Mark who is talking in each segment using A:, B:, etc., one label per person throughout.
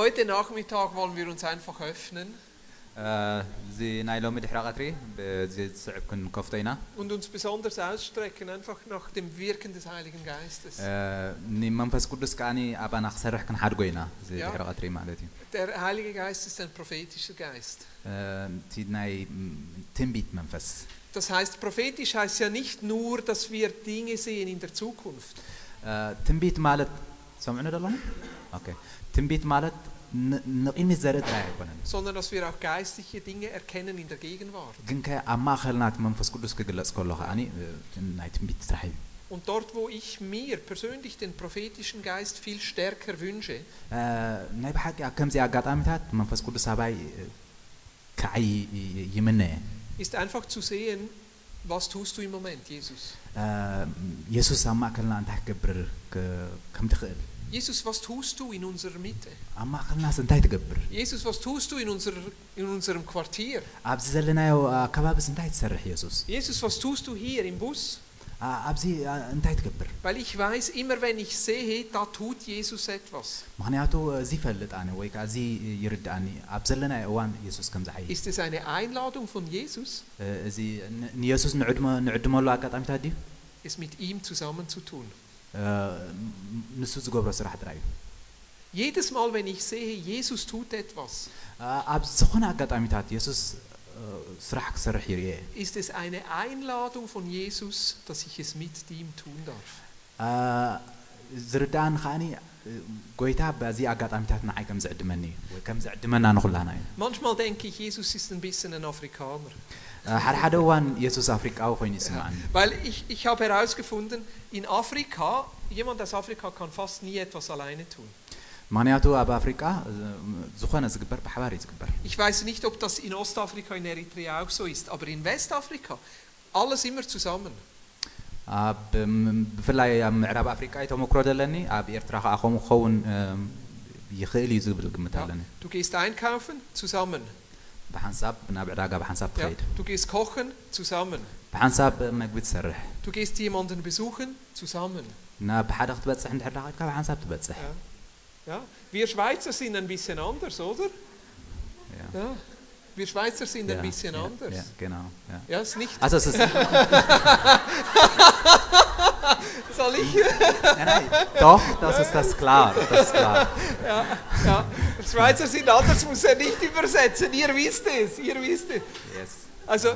A: Heute Nachmittag wollen wir uns einfach öffnen
B: እዚ ናይ ሎሚ ድሕሪ ቀትሪ ብዚ ዝስዕብ ክንከፍቶ ኢና
A: und uns besonders ausstrecken einfach nach dem Wirken des Heiligen Geistes.
B: ንመንፈስ ቅዱስ ከዓኒ ኣባና ክሰርሕ ክንሓድጎ ኢና እዚ
A: ያ።
B: ድሕሪ ቀትሪ ማለት እዩ
A: Der Heilige Geist ist ein prophetischer Geist.
B: እቲ ናይ ም- ትንቢት መንፈስ
A: Das heißt, prophetisch heißt ja nicht nur, dass wir Dinge sehen in der Zukunft.
B: ትንቢት ማለት ሰምዑ ደለኹም ኦኬ ትንቢት ማለት
A: sondern dass wir auch geistliche Dinge erkennen in der Gegenwart. Und dort, wo ich mir persönlich den prophetischen Geist viel stärker wünsche, ist einfach zu sehen, was tust du im Moment, Jesus?
B: Jesus የሱስ ኣብ ማእከልና እንታይ ክገብር ክ- ከም ትኽእል
A: Jesus, was tust du in unserer Mitte?
B: ኣብ ማእከልናስ እንታይ ትገብር
A: Jesus, was tust du in, unser, in unserem Quartier?
B: ኣብዚ ዘለናዮ ኣከባቢስ እንታይ ትሰርሕ የሱስ
A: Jesus, was tust du hier im Bus?
B: ኣ- ኣብዚ ኣ፣ እንታይ ትገብር
A: Weil ich weiß, immer wenn ich sehe, da tut Jesus etwas.
B: ምክንያቱ እዚ ይፈልጥ ኣነ ወይ ከዓ እዚ ይርድኣኒ ኣብ ዘለናዮ እዋን የሱስ ከም ዝዓይ
A: Ist es eine Einladung von Jesus,
B: እዚ ን- ንየሱስ ንዕድመ- ንዕድመሉ ኣጋጣሚታት ድዩ
A: es mit ihm zusammen zu tun?
B: እ፣ ንሱ ዝገብሮ ስራሕ ጥራይ እዩ
A: Jedes Mal, wenn ich sehe, Jesus tut etwas,
B: ኣ- ኣብ ዝኾነ ኣጋጣሚታት የሱስ እ፣ ስራሕ ክሰርሕ ይርየ
A: ist es eine Einladung von Jesus, dass ich es mit ihm tun darf.
B: ኣ፣ ዝርዳእኒ ከዓኒ እ፣ ጎይታ በዚ ኣጋጣሚታት ንዓይ ከም ዝዕድመኒ እዩ ወይ ከም ዝዕድመና ንኩላና እዩ
A: Manchmal denke ich, Jesus ist ein bisschen ein Afrikaner.
B: እ፣ ሓደ ሓደ እዋን የሱስ ኣፍሪቃዊ ኮይኑ ይስማዓኒ
A: Weil ich, ich habe herausgefunden, in Afrika, jemand aus Afrika kann fast nie etwas alleine tun.
B: ምክንያቱ ኣብ ኣፍሪቃ እ፣ ዝኾነ ዝግበር ብሓባር እዩ ዝግበር
A: Ich weiß nicht, ob das in Ostafrika, in Eritrea auch so ist, aber in Westafrika, alles immer zusammen.
B: ኣብ ም- ብፍላይ ኣብ ምዕራብ ኣፍሪቃ እዩ ተመክሮ ዘለኒ ኣብ ኤርትራ ከዓ ከምኡ ክኸውን እ፣ ይኽእል እዩ ዝብል ግምት
A: Ja.
B: ኣለኒ
A: Du gehst einkaufen, zusammen. Ja, du gehst kochen zusammen. Du gehst jemanden besuchen zusammen. Ja. ja. Wir Schweizer sind ein bisschen anders, oder?
B: Ja.
A: ja. Wir Schweizer sind ein
B: Ja,
A: bisschen
B: ja,
A: anders.
B: ja, genau, ja.
A: Ja, ist nicht.
B: Also es ist,
A: Soll ich?
B: nein, nein, doch, das ist das klar, das ist klar.
A: Ja, ja. Schweizer sind anders, muss er nicht übersetzen. Ihr wisst es, ihr wisst es.
B: Yes.
A: Also,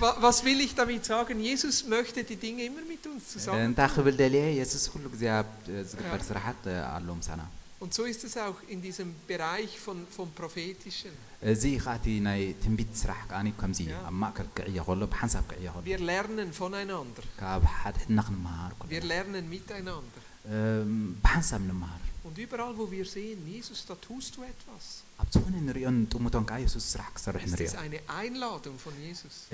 A: wa- was will ich damit sagen? Jesus möchte die Dinge immer mit uns zusammen. Und so ist es auch in diesem Bereich von vom prophetischen. Wir lernen voneinander. Wir lernen miteinander. Und überall, wo wir sehen, Jesus, da tust du etwas.
B: Es
A: ist eine Einladung von Jesus.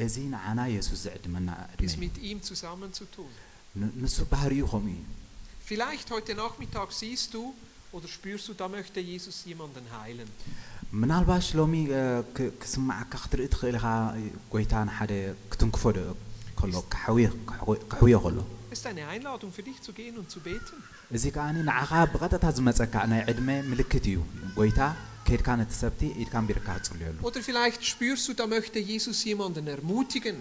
B: Ist
A: mit ihm
B: zusammenzutun.
A: Vielleicht heute Nachmittag siehst du, oder spürst du, da möchte Jesus jemanden heilen.
B: ምናልባሽ ሎሚ እ፣ ክ- ክስማዓካ ክትርኢ ትኽእል ኢኻ ጎይታ ንሓደ ክትንክፎ ዶ ከሎ ክሕውዮ- ክሕው- ክሕውዮ ከሎ
A: Es ist eine Einladung für dich zu gehen und zu beten.
B: እዚ ከዓኒ ንዓኻ ብቐጥታ ዝመፀካ ናይ ዕድመ ምልክት እዩ ጎይታ ከይድካ ነቲ ሰብቲ ኢድካ ንቢርካ ትፅልየሉ
A: Oder vielleicht spürst du, da möchte Jesus jemanden ermutigen.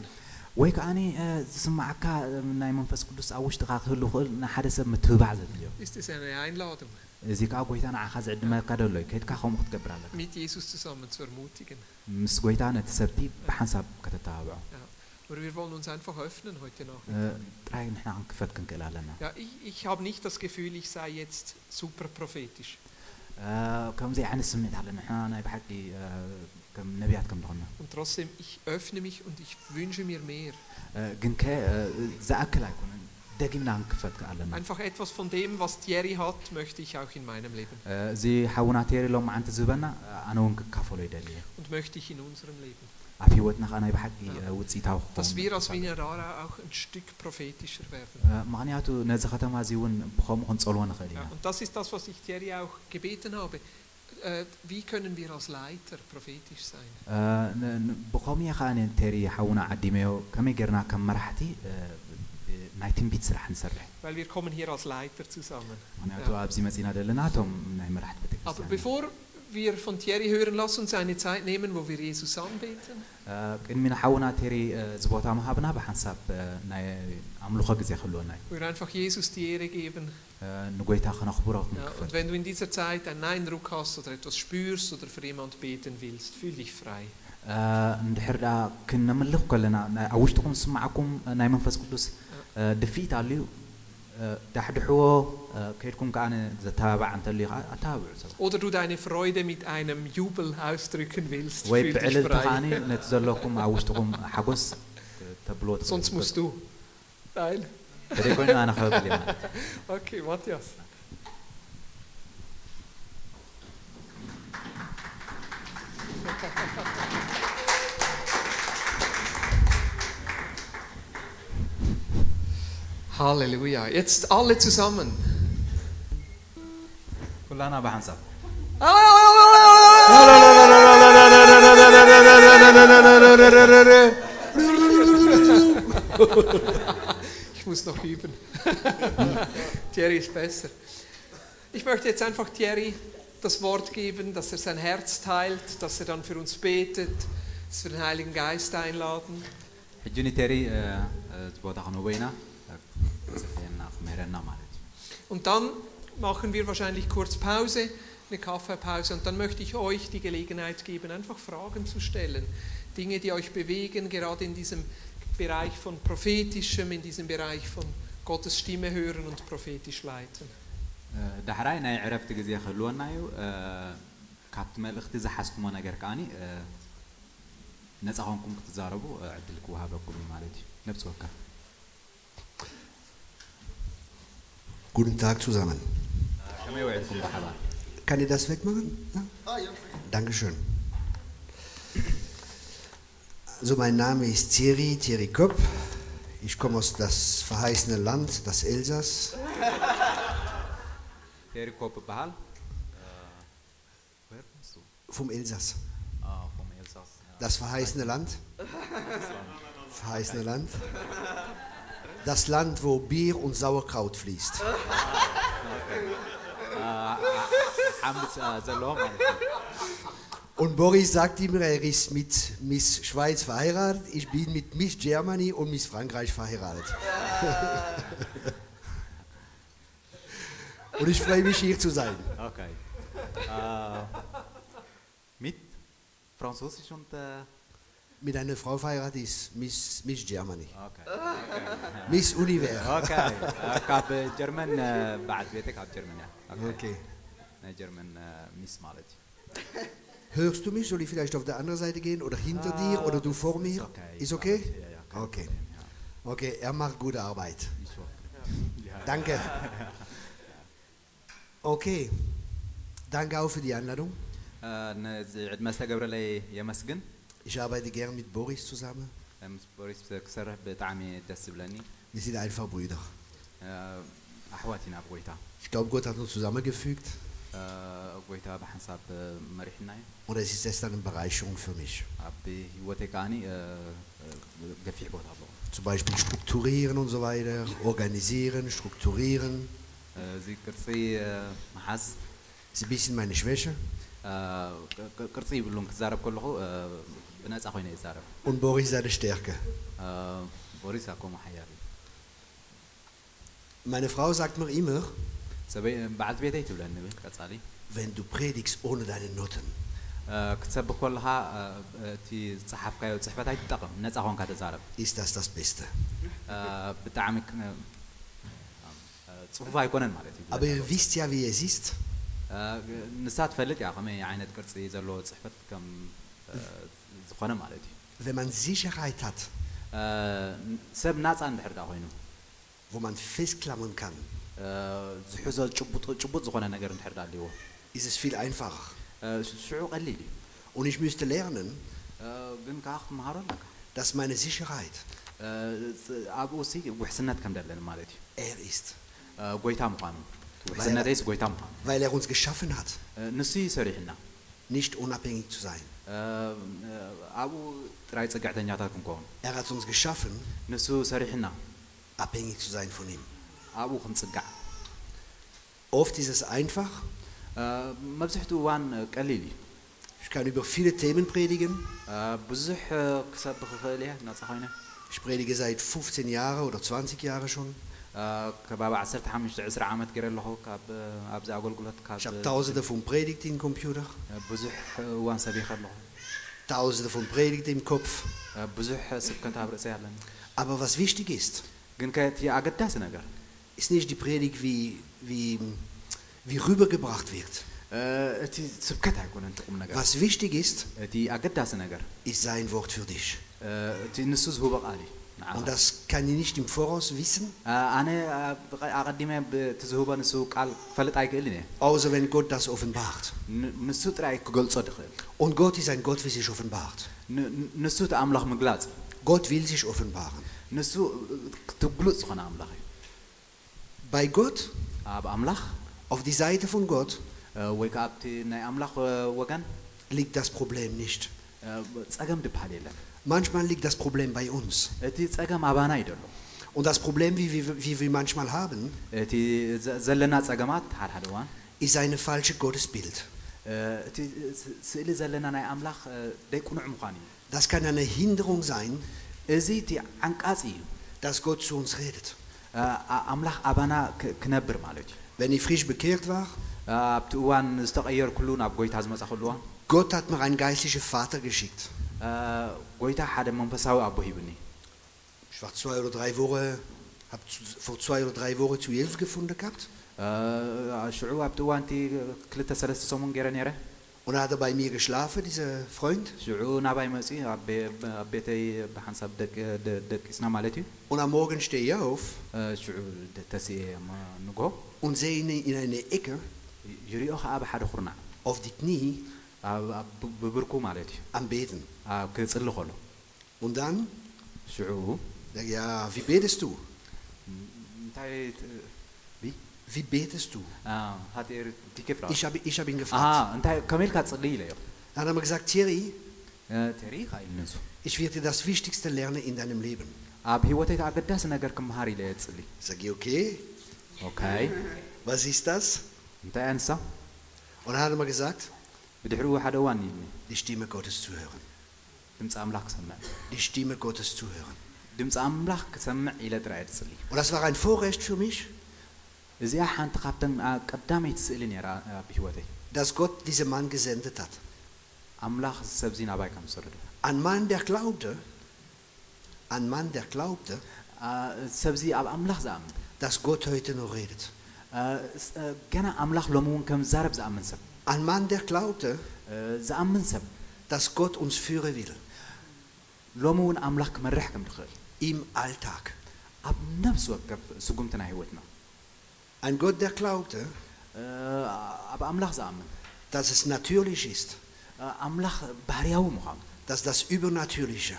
B: ወይ ከዓኒ እ፣ ዝስማዓካ እ፣ ናይ መንፈስ ቅዱስ ኣብ ውሽጢኻ ክህሉ ክእል ንሓደ ሰብ ምትብባዕ ዘድልዮ
A: Ist es eine Einladung,
B: እዚ ከዓ ጎይታ ንዓኻ ዝዕድመካ ደሎ እዩ ከይድካ ከምኡ ክትገብር ኣለካ
A: mit Jesus zusammen zu ermutigen?
B: ምስ ጎይታ ነቲ ሰብቲ ብሓንሳብ ከተተባብዖ
A: Ja. Aber wir wollen uns einfach öffnen heute Nacht.
B: እ፣ ጥራይ ንሕና ክንክፈት ክንክእል ኣለና
A: Ja, ich, ich habe nicht das Gefühl, ich sei jetzt super prophetisch.
B: እ፣ ከምዚ ዓይነት ስምዒት ኣለና ንሕና ናይ ብሓቂ እ፣ ከም ነቢያት ከም ዝኾንና
A: Und trotzdem, ich öffne mich und ich wünsche mir mehr.
B: እ፣ ግን ከ እ፣ ዝኣክል ኣይኮነን ደጊምና ክንክፈት ኣለና
A: Einfach etwas von dem, was Thierry hat, möchte ich auch in meinem Leben
B: እ፣ እዚ ሓውና ቴሪ ሎም መዓንቲ ዝህበና እ፣ ኣነ እውን ክካፈሎ ይደልየ
A: und möchte ich in unserem Leben.
B: ኣብ ሂወትና ከዓ ናይ ብሓቂ እ፣ ውፅኢታዊ
A: Dass wir als
B: ክኸውን
A: Vinarara auch ein Stück prophetischer werden.
B: እ፣ ምክንያቱ ነዚ ከተማ እዚ እውን ብከምኡ ክንፀልዎ ንኽእል ኢና
A: Ja, und das ist das, was ich Thierry auch gebeten habe. Äh, wie können wir als Leiter prophetisch sein?
B: እ፣ ን- ን- ብከምኡ እየ ከዓ ቴሪ ሓውና ዓዲመዮ ከመይ ጌርና ከም መራሕቲ እ፣ እ፣ ናይ ትንቢት ስራሕ ንሰርሕ
A: Weil wir kommen hier als Leiter zusammen.
B: ምክንያቱ
A: Ja.
B: ኣብዚ መፂና ዘለና እቶም ናይ መራሕቲ ቤተ
A: Aber bevor wir von Thierry hören, lass uns eine Zeit nehmen, wo wir Jesus anbeten.
B: ቅድሚ ንሓውና ቴሪ እዚ ቦታ ምሃብና ብሓንሳብ ናይ ኣምልኾ ግዜ ክህልወና እዩ
A: Wir einfach Jesus die Ehre geben.
B: ንጎይታ ክነኽብሮ
A: Ja,
B: ክንክፍል
A: und wenn du in dieser Zeit einen Eindruck hast oder etwas spürst oder für jemand beten willst, fühl dich frei.
B: እንድሕር ዳ ክነምልኽ ከለና ናይ- ኣብ ውሽጥኩም ዝስማዓኩም ናይ መንፈስ ቅዱስ دفيت عليه دحدحو كيركم كأنا تتابع أنت اللي أتابع
A: Oder du deine Freude mit einem Jubel ausdrücken willst.
B: ويبعل تغاني نتزلكم عوشتكم حقوس تبلوت.
A: Sonst musst du. Nein. okay, Matthias. Thank you. Halleluja. Jetzt alle zusammen. Ich muss noch üben. Thierry ist besser. Ich möchte jetzt einfach Thierry das Wort geben, dass er sein Herz teilt, dass er dann für uns betet, dass wir den Heiligen Geist einladen.
B: حجوني تيري تبوضع نوبينا ክንህቦ ኢና ፅፍየና ክምህረና ማለት እዩ
A: Und dann machen wir wahrscheinlich kurz Pause, eine Kaffeepause. Und dann möchte ich euch die Gelegenheit geben, einfach Fragen zu stellen. Dinge, die euch bewegen, gerade in diesem Bereich von prophetischem, in diesem Bereich von Gottes Stimme hören und prophetisch leiten.
B: ዳሕራይ ናይ ዕረፍቲ ግዜ ክህልወና እዩ ካብቲ መልእኽቲ ዝሓዝኩሞ ነገር ከዓኒ ነፃ ኮንኩም ክትዛረቡ ዕድል ክወሃበኩም እዩ ማለት እዩ ነብፂ ወካ
C: Guten Tag zusammen. Kann ihr das wegmachen? Ja? Ah, Dankeschön. Also mein Name ist Thierry, Thierry Kopp. Ich komme aus das verheißene Land, das Elsass.
B: Thierry Kopp, Bahal? Äh, woher kommst du?
C: Vom Elsass.
B: Ah, vom Elsass.
C: Das verheißene Land? Verheißene Land. das Land, wo Bier und Sauerkraut fließt.
B: Ah, ah, ah, äh,
C: und Boris sagt immer, er ist mit Miss Schweiz verheiratet, ich bin mit Miss Germany und Miss Frankreich verheiratet. und ich freue mich, hier zu sein.
B: Okay. Uh, mit Französisch und.
C: Uh Mit einer Frau verheiratet ist Miss, Miss Germany.
B: ኦኬ
C: Miss Univers.
B: ኦኬ ካብ ጀርመን በዓል ቤተ ካብ ጀርመን እያ ኦኬ
C: Okay.
B: ናይ ጀርመን ሚስ ማለት እዩ
C: Hörst du mich? Soll ich vielleicht auf der anderen Seite gehen oder hinter dir oder du vor mir?
B: Ist okay.
C: Ist okay?
B: Ja, ja, kein
C: Okay.
B: Problem, ja.
C: Okay, er macht gute Arbeit.
B: Ich hoffe. Ja.
C: Danke. Okay. Danke auch für die Einladung.
B: ነዚ ዕድመ ዝተገብረለይ የመስግን
C: ich arbeite gerne mit Boris zusammen. Wir sind einfach Brüder. Ich glaube, Gott hat uns zusammengefügt. Und es ist erst eine Bereicherung für mich. Zum Beispiel strukturieren und so weiter, organisieren, strukturieren.
B: زي كرسي
C: Ist ein bisschen meine Schwäche.
B: ከለኹ ብነፃ ኮይነ ይዛረብ
C: Und Boris seine Stärke.
B: ቦሪስ ኣኮሞ ሓያል እዩ
C: Meine Frau sagt mir immer,
B: ሰበይ በዓልቲ ቤተይ ትብለኒ ብል ቀፃሊ
C: wenn du predigst ohne deine Noten,
B: ክትሰብክ ከለካ እቲ ዝፀሓፍካዮ ፅሕፈት ኣይትጠቕም ነፃ ኮንካ ተዛረብ
C: ist das das Beste.
B: ብጣዕሚ ፅፉፍ ኣይኮነን ማለት እዩ
C: Aber ihr wisst ja, wie es ist.
B: ንሳ ትፈልጥ እያ ከመይ ዓይነት ቅርፂ ዘለዎ ፅሕፈት ከም ዝኾነ ማለት እዩ
C: Wenn man Sicherheit hat,
B: ሰብ ናፃ እንድሕር ዳ ኮይኑ
C: wo man festklammern kann,
B: ዝሕዞ ጭቡጥ ዝኾነ ነገር እንድሕር ዳ ኣለዎ
C: ist es viel einfacher.
B: ሽዑ ቀሊል እዩ
C: Und ich müsste lernen,
B: ግን ከዓ ክትመሃሮ ኣለካ
C: dass meine Sicherheit
B: ኣብኡ ሲ ውሕስነት ከም ደለኒ ማለት እዩ
C: er ist.
B: ጎይታ ምዃኑ ውሕስነተይስ ጎይታ ምዃኑ
C: Weil er uns geschaffen hat,
B: ንሱ እዩ ሰሪሕና
C: nicht unabhängig zu sein.
B: ኣብኡ ጥራይ ፀጋዕተኛታት ክንከውን
C: Er hat uns geschaffen,
B: ንሱ ሰሪሕና
C: abhängig zu sein von ihm.
B: ኣብኡ ክንፅጋዕ
C: Oft ist es einfach,
B: መብዛሕትኡ እዋን ቀሊል እዩ
C: Ich kann über viele Themen predigen.
B: አ፣ ብዙሕ ክሰብኽ ክኽእል እየ ነፃ ኮይነ
C: Ich predige seit 15 Jahren oder 20 Jahren schon.
B: አ፣ ከባቢ 15 20 ዓመት ገይረ ኣለኹ ካብ ኣብዚ ኣገልግሎት ካብ
C: Ich habe tausende von Predigten im Computer,
B: ብዙሕ እዋን ሰቢኸ ኣለኹ
C: tausende von Predigten im Kopf.
B: አ፣ ብዙሕ ስብከት ኣብ ርእሰይ ኣለኒ
C: Aber was wichtig ist,
B: ግን ከቲ ኣገዳሲ ነገር
C: ist nicht die Predigt, wie, wie, wie rübergebracht wird.
B: አ፣ እቲ ስብከት ኣይኮነን ጥቕም ነገር
C: Was wichtig ist,
B: እቲ ኣገዳሲ ነገር
C: ist sein Wort für dich.
B: አ፣ እቲ ንሱ ዝህቦ ቃል እዩ ንዓኻ።
C: und das kann ich nicht im Voraus wissen. Außer wenn Gott das offenbart. Und Gott ist ein Gott, wie sich offenbart. Gott will sich offenbaren. Bei Gott, auf die Seite von Gott, liegt das Problem nicht. Manchmal liegt das Problem bei uns. Und das Problem, wie wir, wie wir manchmal haben, ist ein falsches Gottesbild. Das kann eine Hinderung sein, dass Gott zu uns redet. Wenn ich frisch bekehrt war, Gott hat mir einen geistlichen Vater geschickt.
B: አ፣ ጎይታ ሓደ መንፈሳዊ ኣቦ ሂብኒ
C: Ich war zwei oder drei Wochen, habe vor zwei oder drei Wochen zu Jesus gefunden gehabt.
B: አ፣ ሽዑ ኣብቲ እዋን እቲ ክልተ ሰለስተ ሰሙን ገይረ ነይረ
C: Und dann hat er bei mir geschlafen, dieser Freund.
B: ሽዑ ናባይ መፂ ኣብ ቤ- ኣብ ቤተይ ብሓንሳብ ደቂ- ደ- ደቂስና ማለት እዩ
C: Und am Morgen stehe ich auf
B: አ፣ ሽዑ ደ- ተስኤ ማ- ንጎ
C: und sehe ihn in eine Ecke
B: ይሪኦ ከዓ ብሓደ ኩርናዕ
C: auf die Knie
B: ኣብ ኣብ ብ- ብብርኩ ማለት እዩ
C: am Beten.
B: ኣብ ክፅሊ ከሎ
C: Und dann,
B: ሽዑ
C: sag ich, ja, wie betest du?
B: እንታይ ት- ቢ
C: Wie betest du?
B: ሃጢር ቲኬፍ
C: Ich habe ich hab ihn
B: Ah,
C: gefragt.
B: እንታይ ከመይ ኢልካ ትፅሊ ኢለዮ
C: Dann hat er mir gesagt, Thierry,
B: ተሪ ኢኻ ኢሉ ንሱ
C: ich werde dir das Wichtigste lernen in deinem Leben.
B: ኣብ ሂወተይ ኣገዳሲ ነገር ክምሃር ኢለ እየ ትፅሊ
C: Sag ich, okay,
B: ኦካይ
C: was ist das?
B: እንታይ ኣንሳ
C: Und dann hat er mir gesagt,
B: ብድሕሪኡ ሓደ እዋን ኢልኒ
C: die Stimme Gottes zu hören.
B: ድምፂ ኣምላኽ ክሰምዕ
C: Die Stimme Gottes zu hören.
B: ድምፂ ኣምላኽ ክሰምዕ ኢለ ጥራየ ትፅሊ
C: Und das war ein Vorrecht für mich,
B: እዚኣ ሓንቲ ካብተን አ- ቀዳመይቲ ስእሊ ነራ ኣብ ሂወተይ
C: dass Gott diesen Mann gesendet hat.
B: ኣምላኽ ሰብዚ ናባይ ከም ዝሰረዱ
C: Ein Mann, der glaubte, ein Mann, der glaubte,
B: ሰብዚ ኣብ ኣምላኽ ዝኣምን
C: dass Gott heute noch redet.
B: አ፣ ስ- አ፣ ገና ኣምላኽ ሎሚ እውን ከም ዝዛረብ ዝኣምን ሰብ
C: Ein Mann, der glaubte,
B: አ፣ ዝኣምን ሰብ
C: dass Gott uns führen will.
B: ሎሚ እውን ኣምላኽ ክመርሕ ከም ዝኽእል
C: Im Alltag.
B: ኣብ ነብሲ ወከፍ ስጉምቲ ናይ ሂወትና
C: Ein Gott, der glaubte,
B: አ፣ ኣብ ኣምላኽ ዝኣምን
C: dass es natürlich ist,
B: አ፣ ኣምላኽ ባህርያዊ ምዃኑ
C: dass das Übernatürliche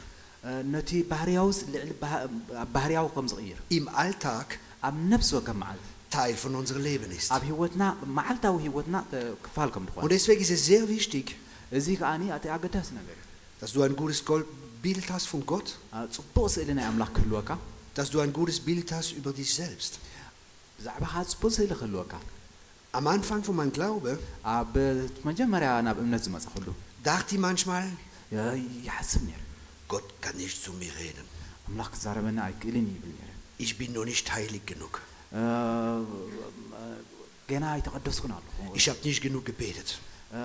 B: አ፣ ነቲ ባህርያዊ ልዕሊ ባህ- ኣብ ባህርያዊ ከም ዝቕይር
C: im Alltag Teil von unserem Leben ist. Und deswegen ist es sehr wichtig, dass du ein gutes Bild hast von Gott, dass du ein gutes Bild hast über dich selbst. Am Anfang von meinem Glaube dachte ich manchmal, Gott kann nicht zu mir reden. Ich bin noch nicht heilig genug.
B: አ፣ ገና ኣይተቐደስኩን ኣለኹ
C: Ich habe nicht genug gebetet.
B: አ፣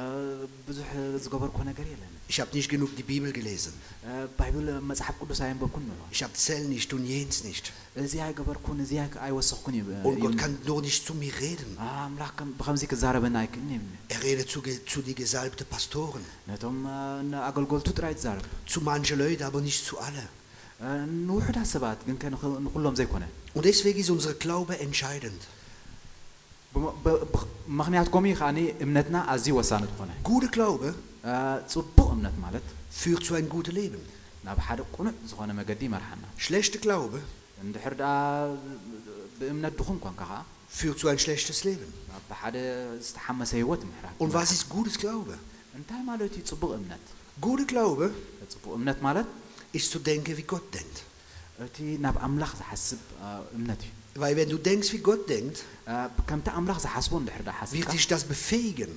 B: ብዙሕ ዝገበርኮ ነገር የለን
C: Ich habe nicht genug die Bibel gelesen.
B: አ፣ ባይብል መፅሓፍ ቅዱስ ኣይንበብኩን ንብሎ
C: Ich habe Zell nicht und jens nicht.
B: እዚ ኣይገበርኩን እዚ ኣይ- ኣይወሰኽኩን ይብ-
C: Und Gott
B: ይብል
C: kann nur nicht zu mir reden.
B: አ፣ ኣምላኽ ከም- ብከምዚ ክዛረበና ኣይክእልን ይብል
C: Er redet zu, ge- zu die gesalbten Pastoren,
B: ነቶም አ፣ ንኣገልገልቱ ጥራይ ትዛረብ
C: zu manchen Leuten, aber nicht zu allen.
B: አ፣ ንውሑዳት ሰባት ግን ከ- ንኽ- ንኩሎም ዘይኮነ
C: Und deswegen ist unser Glaube entscheidend.
B: ብም- ብ- ብ- ምክንያት ከምኡ ከዓኒ እምነትና ኣዝዩ ወሳኒ ዝኾነ
C: Guter Glaube
B: አ፣ ፅቡቅ እምነት ማለት
C: führt zu einem guten Leben.
B: ናብ ሓደ ቁኑዕ ዝኾነ መገዲ ይመርሓና
C: Schlechter Glaube
B: እንድሕር ደኣ ብእምነት ድኹም ኮንካ ከዓ
C: führt zu ein schlechtes Leben.
B: ናብ ብሓደ ዝተሓመሰ ሂወት ምሕራፍ
C: Und was ist gutes Glaube?
B: እንታይ ማለት እዩ ፅቡቅ እምነት
C: Guter Glaube
B: ፅቡቅ እምነት ማለት
C: ist zu denken, wie Gott denkt.
B: አ፣ እቲ ናብ ኣምላኽ ዝሓስብ አ፣ እምነት እዩ
C: Weil wenn du denkst, wie Gott denkt,
B: አ፣ ከምቲ ኣምላኽ ዝሓስቦ እንድሕር ዳ
C: wird
B: ሓስብካ
C: dich das befähigen,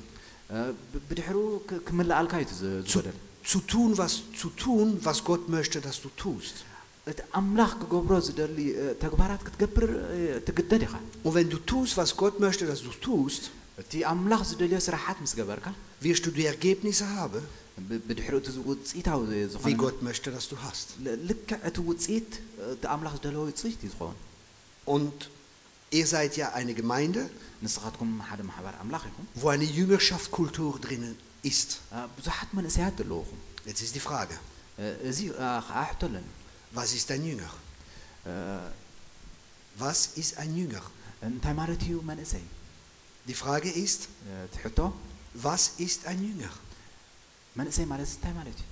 B: አ፣ ብ- ብድሕሩ ክ- ክምላኣልካ እዩ ዝ-
C: zu,
B: ዝወደል
C: zu, tun, was, zu tun, was Gott möchte, dass du tust.
B: እቲ ኣምላኽ ክገብሮ ዝደሊ አ፣ ተግባራት ክትገብር አ፣ ትግደድ ኢኻ
C: Und wenn du tust, was Gott möchte, dass du tust,
B: እቲ ኣምላኽ ዝደልዮ ስራሓት ምስ ገበርካ
C: wirst du die Ergebnisse haben,
B: ብ- ብድሕሪኡ እቲ ውፅኢታዊ
C: wie
B: ዝኾነ
C: Gott möchte, dass du hast.
B: ል- ልክዕ እቲ ውፅኢት እቲ ኣምላኽ ዝደለዎ ውፅኢት እዩ ዝኸውን
C: Und ihr seid ja eine Gemeinde,
B: ንስኻትኩም ሓደ ማሕበር ኣምላኽ ኢኹም
C: wo eine Jüngerschaftskultur drinnen ist.
B: አ፣ ብዙሓት መንእሰያት ዘለውኹም
C: Jetzt ist die Frage,
B: አ፣ እዚ አ፣ ከዓ ሕቶ ኣለኒ
C: was ist ein Jünger?
B: አ፣
C: Was ist ein Jünger?
B: እንታይ ማለት እዩ መንእሰይ
C: Die Frage ist,
B: አ፣ እቲ ሕቶ
C: was ist ein Jünger?
B: መንእሰይ ማለት እንታይ ማለት እዩ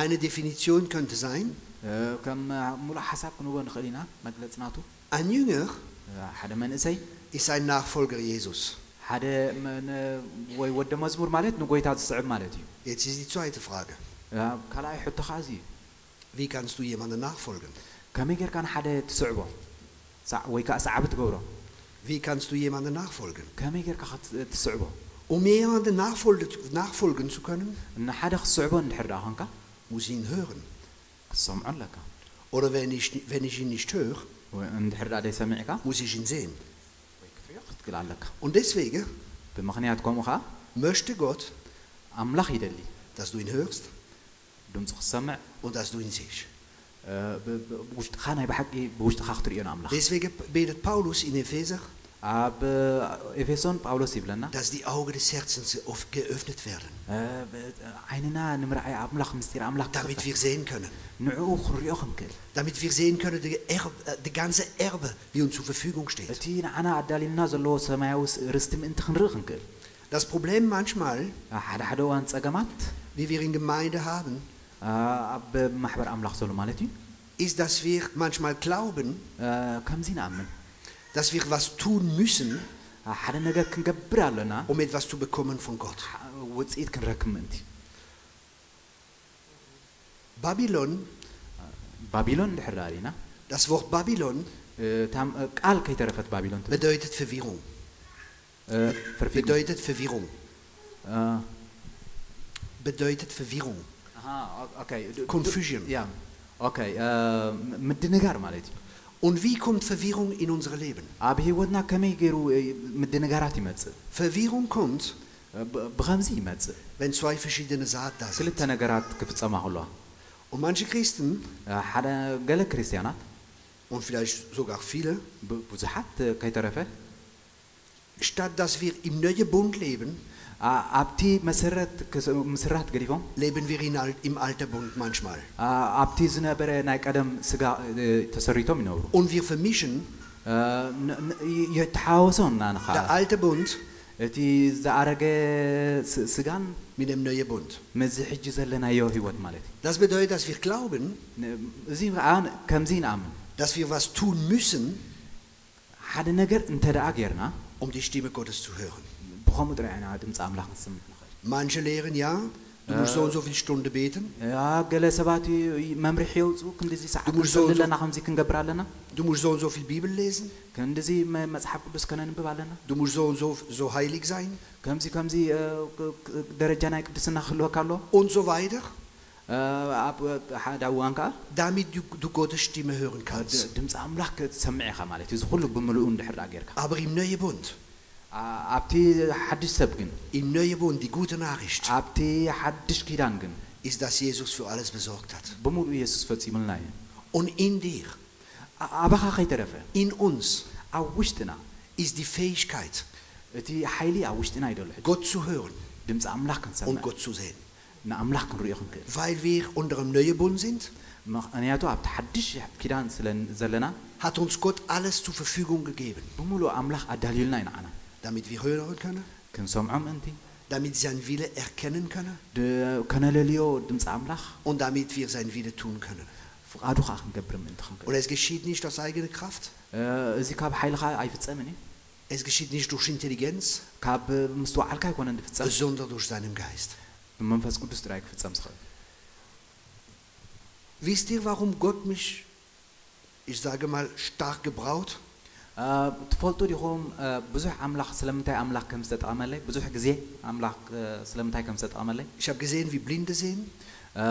C: Eine Definition könnte sein,
B: አ፣ ከም አ፣ ሙሉእ ሓሳብ ክንቦ ንኽእል ኢና መግለፂ ናቱ
C: ein Jünger
B: አ፣ ሓደ መንእሰይ
C: ist ein Nachfolger Jesus.
B: ሓደ መ- ነ- ወይ ወደ መዝሙር ማለት ንጎይታ ዝስዕብ ማለት እዩ
C: Jetzt ist die zweite Frage,
B: አ፣ ካልኣይ ሕቶ ከዓ እዚ እዩ
C: wie kannst du jemanden nachfolgen?
B: ከመይ ጌርካ ንሓደ ትስዕቦ ሳ- ወይ ከዓ ሰዓቢ ትገብሮ
C: Wie kannst du jemanden nachfolgen?
B: ከመይ ጌርካ ክት- ትስዕቦ
C: Um jemanden nachfolgen zu können, muss ich ihn hören. Oder wenn ich, wenn ich ihn nicht höre, muss ich ihn sehen. Und deswegen möchte Gott, dass du ihn hörst und dass du ihn siehst. Deswegen betet Paulus in Epheser
B: ኣብ ኤፌሶን ጳውሎስ ይብለና
C: dass die Augen des Herzens oft geöffnet werden,
B: አ፣ ብ- ዓይንና ንምርኣይ ኣምላኽ ምስጢር ኣምላኽ
C: damit
B: ክኽፈት
C: wir sehen können.
B: ንዕኡ ክንሪኦ ክንክእል
C: Damit wir sehen können, die, Erb, äh, die ganze Erbe, wie uns zur Verfügung steht.
B: እቲ ንዓና ኣዳሊልና ዘለዎ ሰማያዊ ስ- ርስቲ ምእንቲ ክንርኢ ክንክእል
C: Das Problem manchmal,
B: ኣብ ሓደ ሓደ እዋን ፀገማት
C: wie wir in Gemeinde haben,
B: አ፣ ኣብ ማሕበር ኣምላኽ ዘሎ ማለት እዩ
C: ist, dass wir manchmal glauben,
B: አ፣ ከምዚ ንኣምን
C: dass wir was tun müssen,
B: አ፣ ሓደ ነገር ክንገብር ኣለና
C: um etwas zu bekommen von Gott.
B: ሓ- ውፅኢት ክንረክብ ምእንቲ
C: Babylon,
B: ባቢሎን እንድሕር ዳሪና
C: das Wort Babylon
B: እታም ቃል ከይተረፈት ባቢሎን ትብል
C: bedeutet Verwirrung.
B: አ፣ ፍርፊ
C: Bedeutet Verwirrung.
B: አ፣
C: Bedeutet Verwirrung.
B: አሃ፣ ኦኬ ድ- ድ-
C: Confusion.
B: ያ ኦኬ አ፣ ም- ምድንጋር ማለት እዩ
C: Und wie kommt Verwirrung in unser Leben?
B: ኣብ ሂወትና ከመይ ገይሩ እ፣ ምድንጋራት ይመፅእ
C: Verwirrung kommt,
B: አ፣ ብ- ብኸምዚ ይመፅእ
C: wenn zwei verschiedene Saat da sind.
B: ክልተ ነገራት ክፍፀማ ከለዋ
C: Und manche Christen,
B: አ፣ ሓደ ገለ ክርስቲያናት
C: und vielleicht sogar viele,
B: ብ- ብዙሓት እ፣ ከይተረፈ
C: statt dass wir im neuen Bund leben,
B: አ- ኣብቲ መሰረት ክስ- ምስራት ገዲፎም
C: leben wir in al im alten Bund manchmal.
B: አ- ኣብቲ ዝነበረ ናይ ቀደም ስጋ እ፣ ተሰሪቶም ይነብሩ
C: Und wir vermischen
B: አ፣ ን- ን- የተሓወሶም እና ንኻ
C: der alte Bund
B: እቲ ዝኣረገ ስ- ስጋን
C: mit dem neuen Bund.
B: መዚ ሕጂ ዘለናዮ ህይወት ማለት እዩ
C: Das bedeutet, dass wir glauben,
B: ን- እዚ ከዓ ከምዚ ንኣምን
C: dass wir was tun müssen,
B: ሓደ ነገር እንተ ደኣ ጌርና
C: um die Stimme Gottes zu hören. Manche lehren ja, du musst so und so viele Stunden beten. Du
B: musst so und so,
C: du musst so und so viel Bibel lesen. Du musst so und so, so heilig sein. Und so weiter. damit du Gottes Stimme hören kannst. Aber im neuen Bund.
B: ኣብቲ ሓድሽ ሰብ ግን
C: im neuen Bund, die gute Nachricht,
B: ኣብቲ ሓድሽ ኪዳን ግን
C: ist, dass Jesus für alles besorgt hat.
B: ብምሉእ ኢየሱስ ፈፂሙልና እዩ
C: Und in dir,
B: አ- ኣባኻ ከይተረፈ
C: in uns,
B: ኣብ ውሽጥና
C: ist die Fähigkeit,
B: እቲ ሓይሊ ኣብ ውሽጥና ይደሎ ሕጂ
C: Gott zu hören
B: ድምፂ ኣምላኽ
C: und
B: ክንሰምዕ
C: Gott zu sehen.
B: ንኣምላኽ ክንሪኦ ክንክእል
C: Weil wir unter dem neuen Bund sind,
B: ምክንያቱ ኣብቲ ሓድሽ ኪዳን ስለ ዘለና
C: hat uns Gott alles zur Verfügung gegeben,
B: ብምሉእ ኣምላኽ ኣዳልዩልና እዩ ንዓና
C: damit wir hören können? Damit wir seinen Wille erkennen können? Und damit wir sein Wille tun können. Und es geschieht nicht aus eigener Kraft. Es geschieht nicht durch Intelligenz, sondern durch seinen Geist. Wisst ihr, warum Gott mich, ich sage mal, stark gebraut?
B: አ፣ ትፈልጡ ዲኹም አ፣ ብዙሕ ኣምላኽ ስለምንታይ ኣምላኽ ከም ዝተጠቐመለይ ብዙሕ ግዜ ኣምላኽ አ፣ ስለምንታይ ከም ዝተጠቐመለይ
C: Ich habe gesehen, wie Blinde sehen,
B: አ፣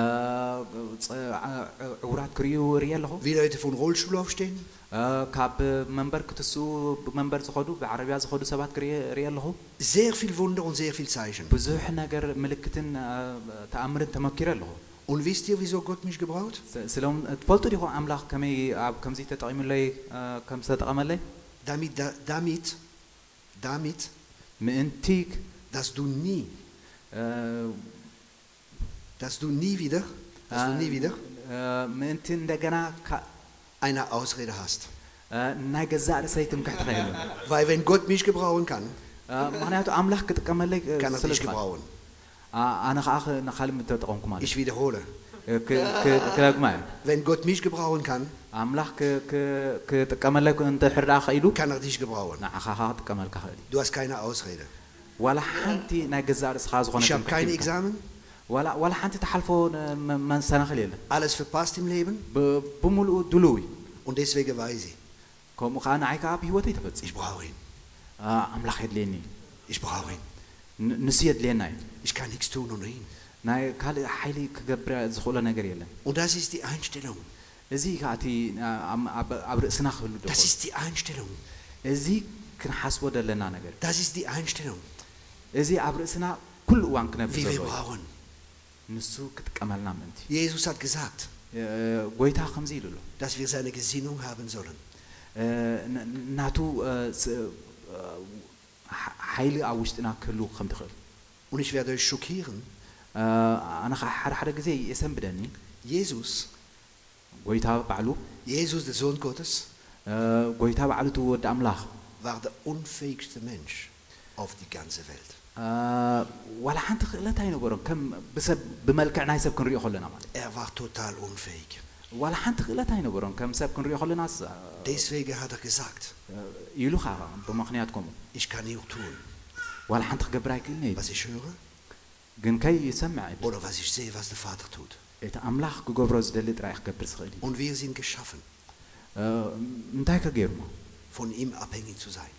B: ፅ- ዓ- ዕውራት ክርዩ ርኢ ኣለኹ
C: wie Leute von Rollstuhl aufstehen,
B: አ፣ ካብ መንበር ክትስኡ ብመንበር ዝኸዱ ብዓረብያ ዝኸዱ ሰባት ክርኢ ርኢ ኣለኹ
C: sehr viel Wunder und sehr viel Zeichen.
B: ብዙሕ ነገር ምልክትን አ፣ ተኣምርን ተመኪረ ኣለኹ
C: Und wisst ihr, wieso Gott mich gebraut?
B: ስ- ስለም ትፈልጡ ዲኹም ኣምላኽ ከመይ ኣብ ከምዚ ተጠቒሙለይ አ፣ ከም ዝተጠቐመለይ
C: Damit, da, damit, damit,
B: ምእንቲ
C: dass du nie,
B: አ፣
C: dass du nie wieder, dass du nie wieder
B: አ፣ ምእንቲ እንደገና ካ-
C: eine Ausrede hast.
B: አ፣ ናይ ገዛእ ርእሰይ ትምክሕቲ ኸይሉ
C: Weil wenn Gott mich gebrauchen kann,
B: ምክንያቱ ኣምላኽ ክጥቀመለይ አ፣
C: kann er
B: ስለ
C: dich
B: ዝኽእል።
C: gebrauchen.
B: አ- ኣነ ከዓ ኽ- ንኻልእ ተጠቐምኩ ማለት
C: Ich wiederhole.
B: እዩ ክ- ክ- ክደግማ እዩ
C: Wenn Gott mich gebrauchen kann,
B: ኣምላኽ ክ- ክ- ክጥቀመለይ እንተሕር ዳ ኸኢሉ
C: kann er dich gebrauchen.
B: ንዓኻ ኸ ክጥቀመልካ ክእል እዩ
C: Du hast keine Ausrede.
B: ዋላ ሓንቲ ናይ ገዛእ ርእስኻ ዝኾነ
C: Ich habe
B: ትምክሕቲ
C: kein
B: የብልካ።
C: Examen,
B: ዋላ ዋላ ሓንቲ ተሓልፎ ነ- መ- መሰናኽል የለን
C: alles verpasst im Leben
B: ብ- ብምሉኡ ድልው እዩ
C: und deswegen weiß ich,
B: ከምኡ ከዓ ንዓይ ከዓ ብሂወተይ ተፈፂሙ
C: ich brauche ihn.
B: አ፣ ኣምላኽ የድልየኒ እዩ
C: Ich brauche ihn.
B: ን- ንሱ የድልየና እዩ
C: Ich kann nichts tun ohne ihn.
B: ናይ ካልእ ሓይሊ ክገብር ዝኽእሎ ነገር የለን
C: Und das ist die Einstellung.
B: እዚ ከዓ እቲ አ- ኣብ- ኣብ- ኣብ ርእስና ክህሉ ዶ
C: Das ist die Einstellung.
B: እዚ ክንሓስቦ ዘለና ነገር እዩ
C: Das ist die Einstellung,
B: እዚ ኣብ ርእስና ኩሉ እዋን ክነብር
C: wie
B: ዘሎ
C: wir
B: እዩ
C: brauchen.
B: ንሱ ክጥቀመልና ምእንቲ
C: Jesus hat gesagt,
B: እ፣ ጎይታ ከምዚ ኢሉ ኣሎ
C: dass wir seine Gesinnung haben sollen.
B: እ፣ ን- ናቱ እ፣ ስ- እ፣ ሓ- ሓይሊ ኣብ ውሽጥና ክህሉ ከም ትኽእል
C: Und ich werde euch schockieren.
B: እ፣ ኣነ ከዓ ሓደ ሓደ ግዜ የሰንብደኒ
C: Jesus,
B: ጎይታ ባዕሉ
C: Jesus, der Sohn Gottes,
B: እ፣ ጎይታ ባዕሉ እቲ ወዲ ኣምላኽ
C: war der unfähigste Mensch auf die ganze Welt.
B: እ፣ ዋላ ሓንቲ ክእለት ኣይነበሮም ከም ብሰብ ብመልክዕ ናይ ሰብ ክንሪኦ ከለና ማለት
C: Er war total unfähig.
B: እዩ ዋላ ሓንቲ ክእለት ኣይነበሮም ከም ሰብ ክንሪኦ ከለና ስ-
C: Deswegen hat er gesagt,
B: እ፣ ኢሉ ከዓ ብምክንያት ከምኡ
C: ich kann nur tun,
B: ዋላ ሓንቲ ክገብር ኣይክእልኒ እዩ
C: was ich höre
B: ግን ከይሰምዕ ኣይብል
C: oder was ich sehe, was der Vater tut.
B: እቲ ኣምላኽ ክገብሮ ዝደሊ ጥራይ ክገብር ዝኽእል እዩ
C: Und wir sind geschaffen,
B: እ፣ እንታይ ከገይሩሞ
C: von ihm abhängig zu sein.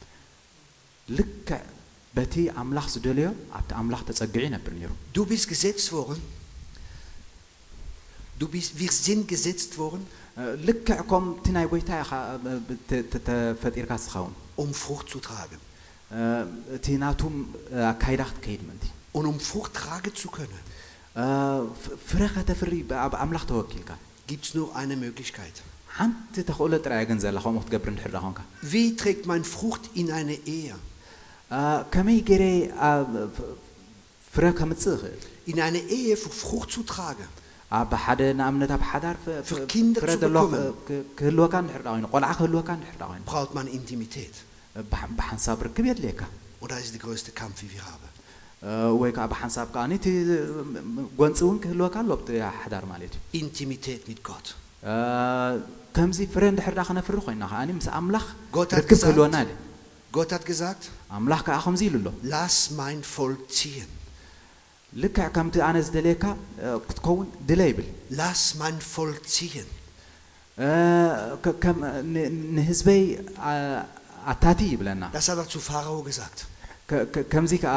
B: ልክዕ በቲ ኣምላኽ ዝደልዮ ኣብቲ ኣምላኽ ተፀጊዑ ይነብር ነይሩ
C: Du bist gesetzt worden. Du bist, wir sind gesetzt worden,
B: እ፣ ልክዕ ከምቲ ናይ ጎይታ ኢኻ እ፣ ተ- ተ- ተፈጢርካ ትኸውን
C: um Frucht zu tragen.
B: እ፣ እቲ ናቱ እ፣ ኣካይዳ ክትከይድ ምንቲ
C: Und um Frucht tragen zu können,
B: እ፣ ፍ- ፍረ ከተፍሪ ብ- ኣብ ኣምላኽ ተወኪልካ
C: gibt es nur eine Möglichkeit.
B: ሓንቲ ተኽእሎ ጥራይ ግን ዘላ ከምኡ ክትገብር እንድሕር ዳ ኮንካ
C: Wie trägt man Frucht in eine Ehe?
B: እ፣ ከመይ ገይረ ኣብ ፍ- ፍረ ከምፅእ ይኽእል
C: In eine Ehe für Frucht zu tragen,
B: ኣብ ሓደ ንኣብነት ኣብ ሓዳር ፍ- ፍ-
C: Für Kinder
B: ፍረ
C: zu
B: ዘለዎ
C: bekommen.
B: ክ- ክህልወካ እንድሕር ዳ ኮይኑ ቆልዓ ክህልወካ እንድሕር ዳ ኮይኑ
C: braucht man Intimität.
B: ብሓ- ብሓንሳብ ርክብ የድልየካ
C: Und das ist der größte Kampf, wie wir haben.
B: እ፣ ወይ ከዓ ብሓንሳብ ከዓ ነቲ ጎንፂ እውን ክህልወካ ኣሎ ብቲ ሓዳር ማለት እዩ
C: Intimität mit Gott.
B: እ፣ ከምዚ ፍረ እንድሕር ዳ ክነፍሪ ኮይና ከዓኒ ምስ ኣምላኽ
C: ጎታ
B: ርክብ
C: ግዛት።
B: ክህልወና ድ
C: Gott hat gesagt,
B: ኣምላኽ ከዓ ከምዚ ኢሉ ኣሎ
C: lass mein Volk ziehen.
B: ልክዕ ከምቲ ኣነ ዝደልየካ እ፣ ክትከውን ድለ ይብል
C: Lass mein Volk ziehen.
B: እ፣ ከ- ከም ን- ንህዝበይ አ- ኣታቲ ይብለና
C: Das hat er zu Pharao gesagt.
B: ከ- ከ- ከምዚ ከዓ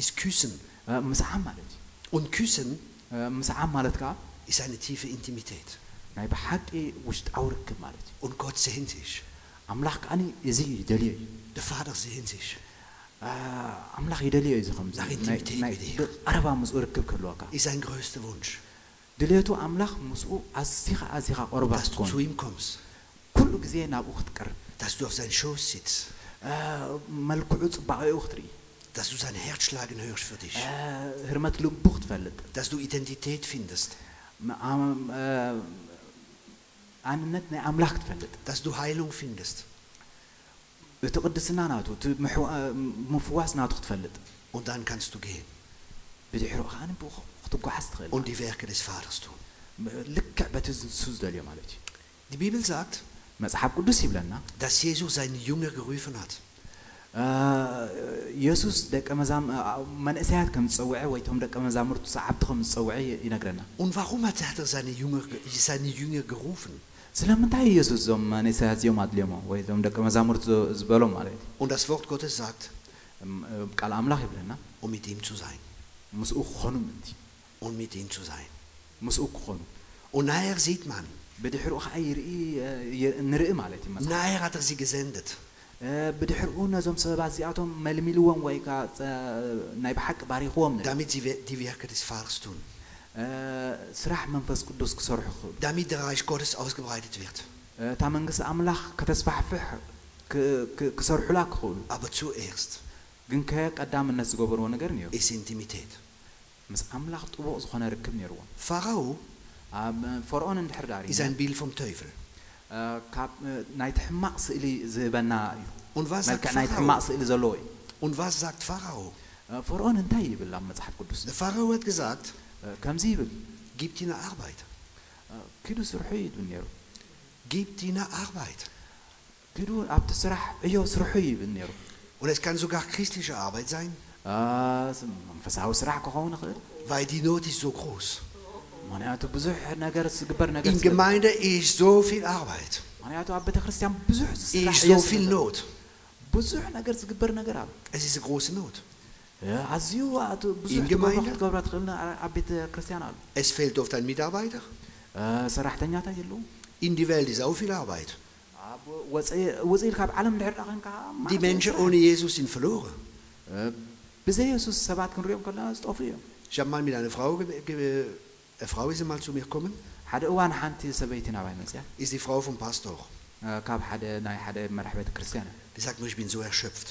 C: Ist Küssen.
B: እ፣ ምስዓም ማለት እዩ
C: Und Küssen
B: እ፣ ምስዓም ማለት ከዓ
C: ist eine tiefe Intimität.
B: ናይ ብሓቂ ውሽጣዊ ርክብ ማለት እዩ
C: Und Gott sehnt sich.
B: ኣምላኽ ከዓኒ እዚ ይደልዮ እዩ
C: Der Vater sehnt sich.
B: አ፣ ኣምላኽ ይደልዮ እዩ እዚ ከምዚ
C: ናይ
B: ናይ-
C: ኢንቲሚቴት
B: ናይ
C: ይደልዮ።
B: ብቐረባ ምስኡ ርክብ ክህልወካ
C: Ist sein größter Wunsch.
B: ድልየቱ ኣምላኽ ምስኡ ኣዝኻ ኣዝኻ ቆርባ
C: Dass du zu
B: ክትኮኑ
C: ihm kommst.
B: ኩሉ ግዜ ናብኡ ክትቀርብ
C: Dass du auf seinen Schoß sitzt.
B: አ፣ መልክዑ ፅባቐኡ ክትርኢ
C: Dass du sein Herz schlagen hörst für dich.
B: አ፣ ህርመት ልቡ ክትፈልጥ
C: Dass du Identität findest.
B: ም- አ- አ፣ ኣንነት ናይ ኣምላኽ ክትፈልጥ
C: dass du Heilung findest.
B: እቲ ቅድስና ናቱ እቲ ምሕዋ- ምፍዋስ ናቱ ክትፈልጥ
C: Und dann kannst du gehen
B: ብድሕሪኡ ከዓ ብኡ ክትጓዓዝ ትኽእል
C: und die Werke des Vaters tun.
B: ልክዕ በቲ ንሱ ዝደልዮ ማለት እዩ
C: Die Bibel sagt,
B: መፅሓፍ ቅዱስ ይብለና
C: dass Jesus seine Jünger gerufen hat.
B: አ፣ ኢየሱስ ደቀ መዛም አ፣ መንእሰያት ከም ዝፀውዐ ወይ ቶም ደቀ መዛሙርቱ ሰዓብቲ ከም ዝፀውዐ ይ- ይነግረና
C: Und warum hat hat er seine Jünger, seine Jünger gerufen?
B: ስለምንታይ ኢየሱስ እዞም መንእሰያት እዚኦም ኣድልዮሞ ወይ እዞም ደቀ መዛሙርቱ ዝ- ዝበሎም ማለት እዩ
C: Und das Wort Gottes sagt,
B: እም፣ ቃል ኣምላኽ ይብለና
C: um mit ihm zu sein.
B: ምስኡ ክኾኑ ምንቲ
C: Und mit ihm zu sein.
B: ምስኡ ክኾኑ
C: Und nachher sieht man,
B: ብድሕሪኡ ከዓ ይርኢ አ፣ የ- ንርኢ ማለት እዩ መፅሓፍ
C: nachher hat er sie gesendet.
B: አ፣ ብድሕሪኡ ነዞም ሰባት እዚኣቶም መልሚልዎም ወይ ከዓ ጸ- ናይ ብሓቂ ባሪኽዎም ንርኢ
C: damit sie we- die Werke des Vaters tun.
B: አ፣ ስራሕ መንፈስ ቅዱስ ክሰርሑ ክኽእሉ
C: Damit der Reich Gottes ausgebreitet wird.
B: እታ መንግስቲ ኣምላኽ ከተስፋሕፍሕ ክ- ክ- ክሰርሑላ ክኽእሉ
C: Aber zuerst
B: ግን ከቀዳምነት ዝገበርዎ ነገር ነይሩ
C: ist Intimität.
B: ምስ ኣምላኽ ጥቡቕ ዝኾነ ርክብ ነይርዎም
C: Pharao
B: ኣብ ፈርዖን እንድሕር ዳሪ
C: ist ein Bild vom Und was sagt Pharao? Und was sagt Pharao? Der Pharao hat gesagt,
B: gib
C: dir eine Arbeit.
B: Gib
C: dir eine Arbeit. Und es kann sogar christliche Arbeit sein. Weil die Not ist so groß. In Gemeinde ist so viel Arbeit. Ist so viel Not. Es ist eine große Not. In Gemeinde. Es fehlt oft ein Mitarbeiter. In die Welt ist auch viel Arbeit. Die Menschen ohne Jesus sind verloren. Ich habe mal mit einer Frau eine Frau ist einmal zu mir gekommen,
B: ሓደ እዋን ሓንቲ ሰበይቲ ናባይ መፅያ
C: ist die Frau vom Pastor.
B: እ፣ ካብ ሓደ ናይ ሓደ መራሒ ቤተ ክርስቲያን እያ።
C: Die sagt nur, ich bin so erschöpft.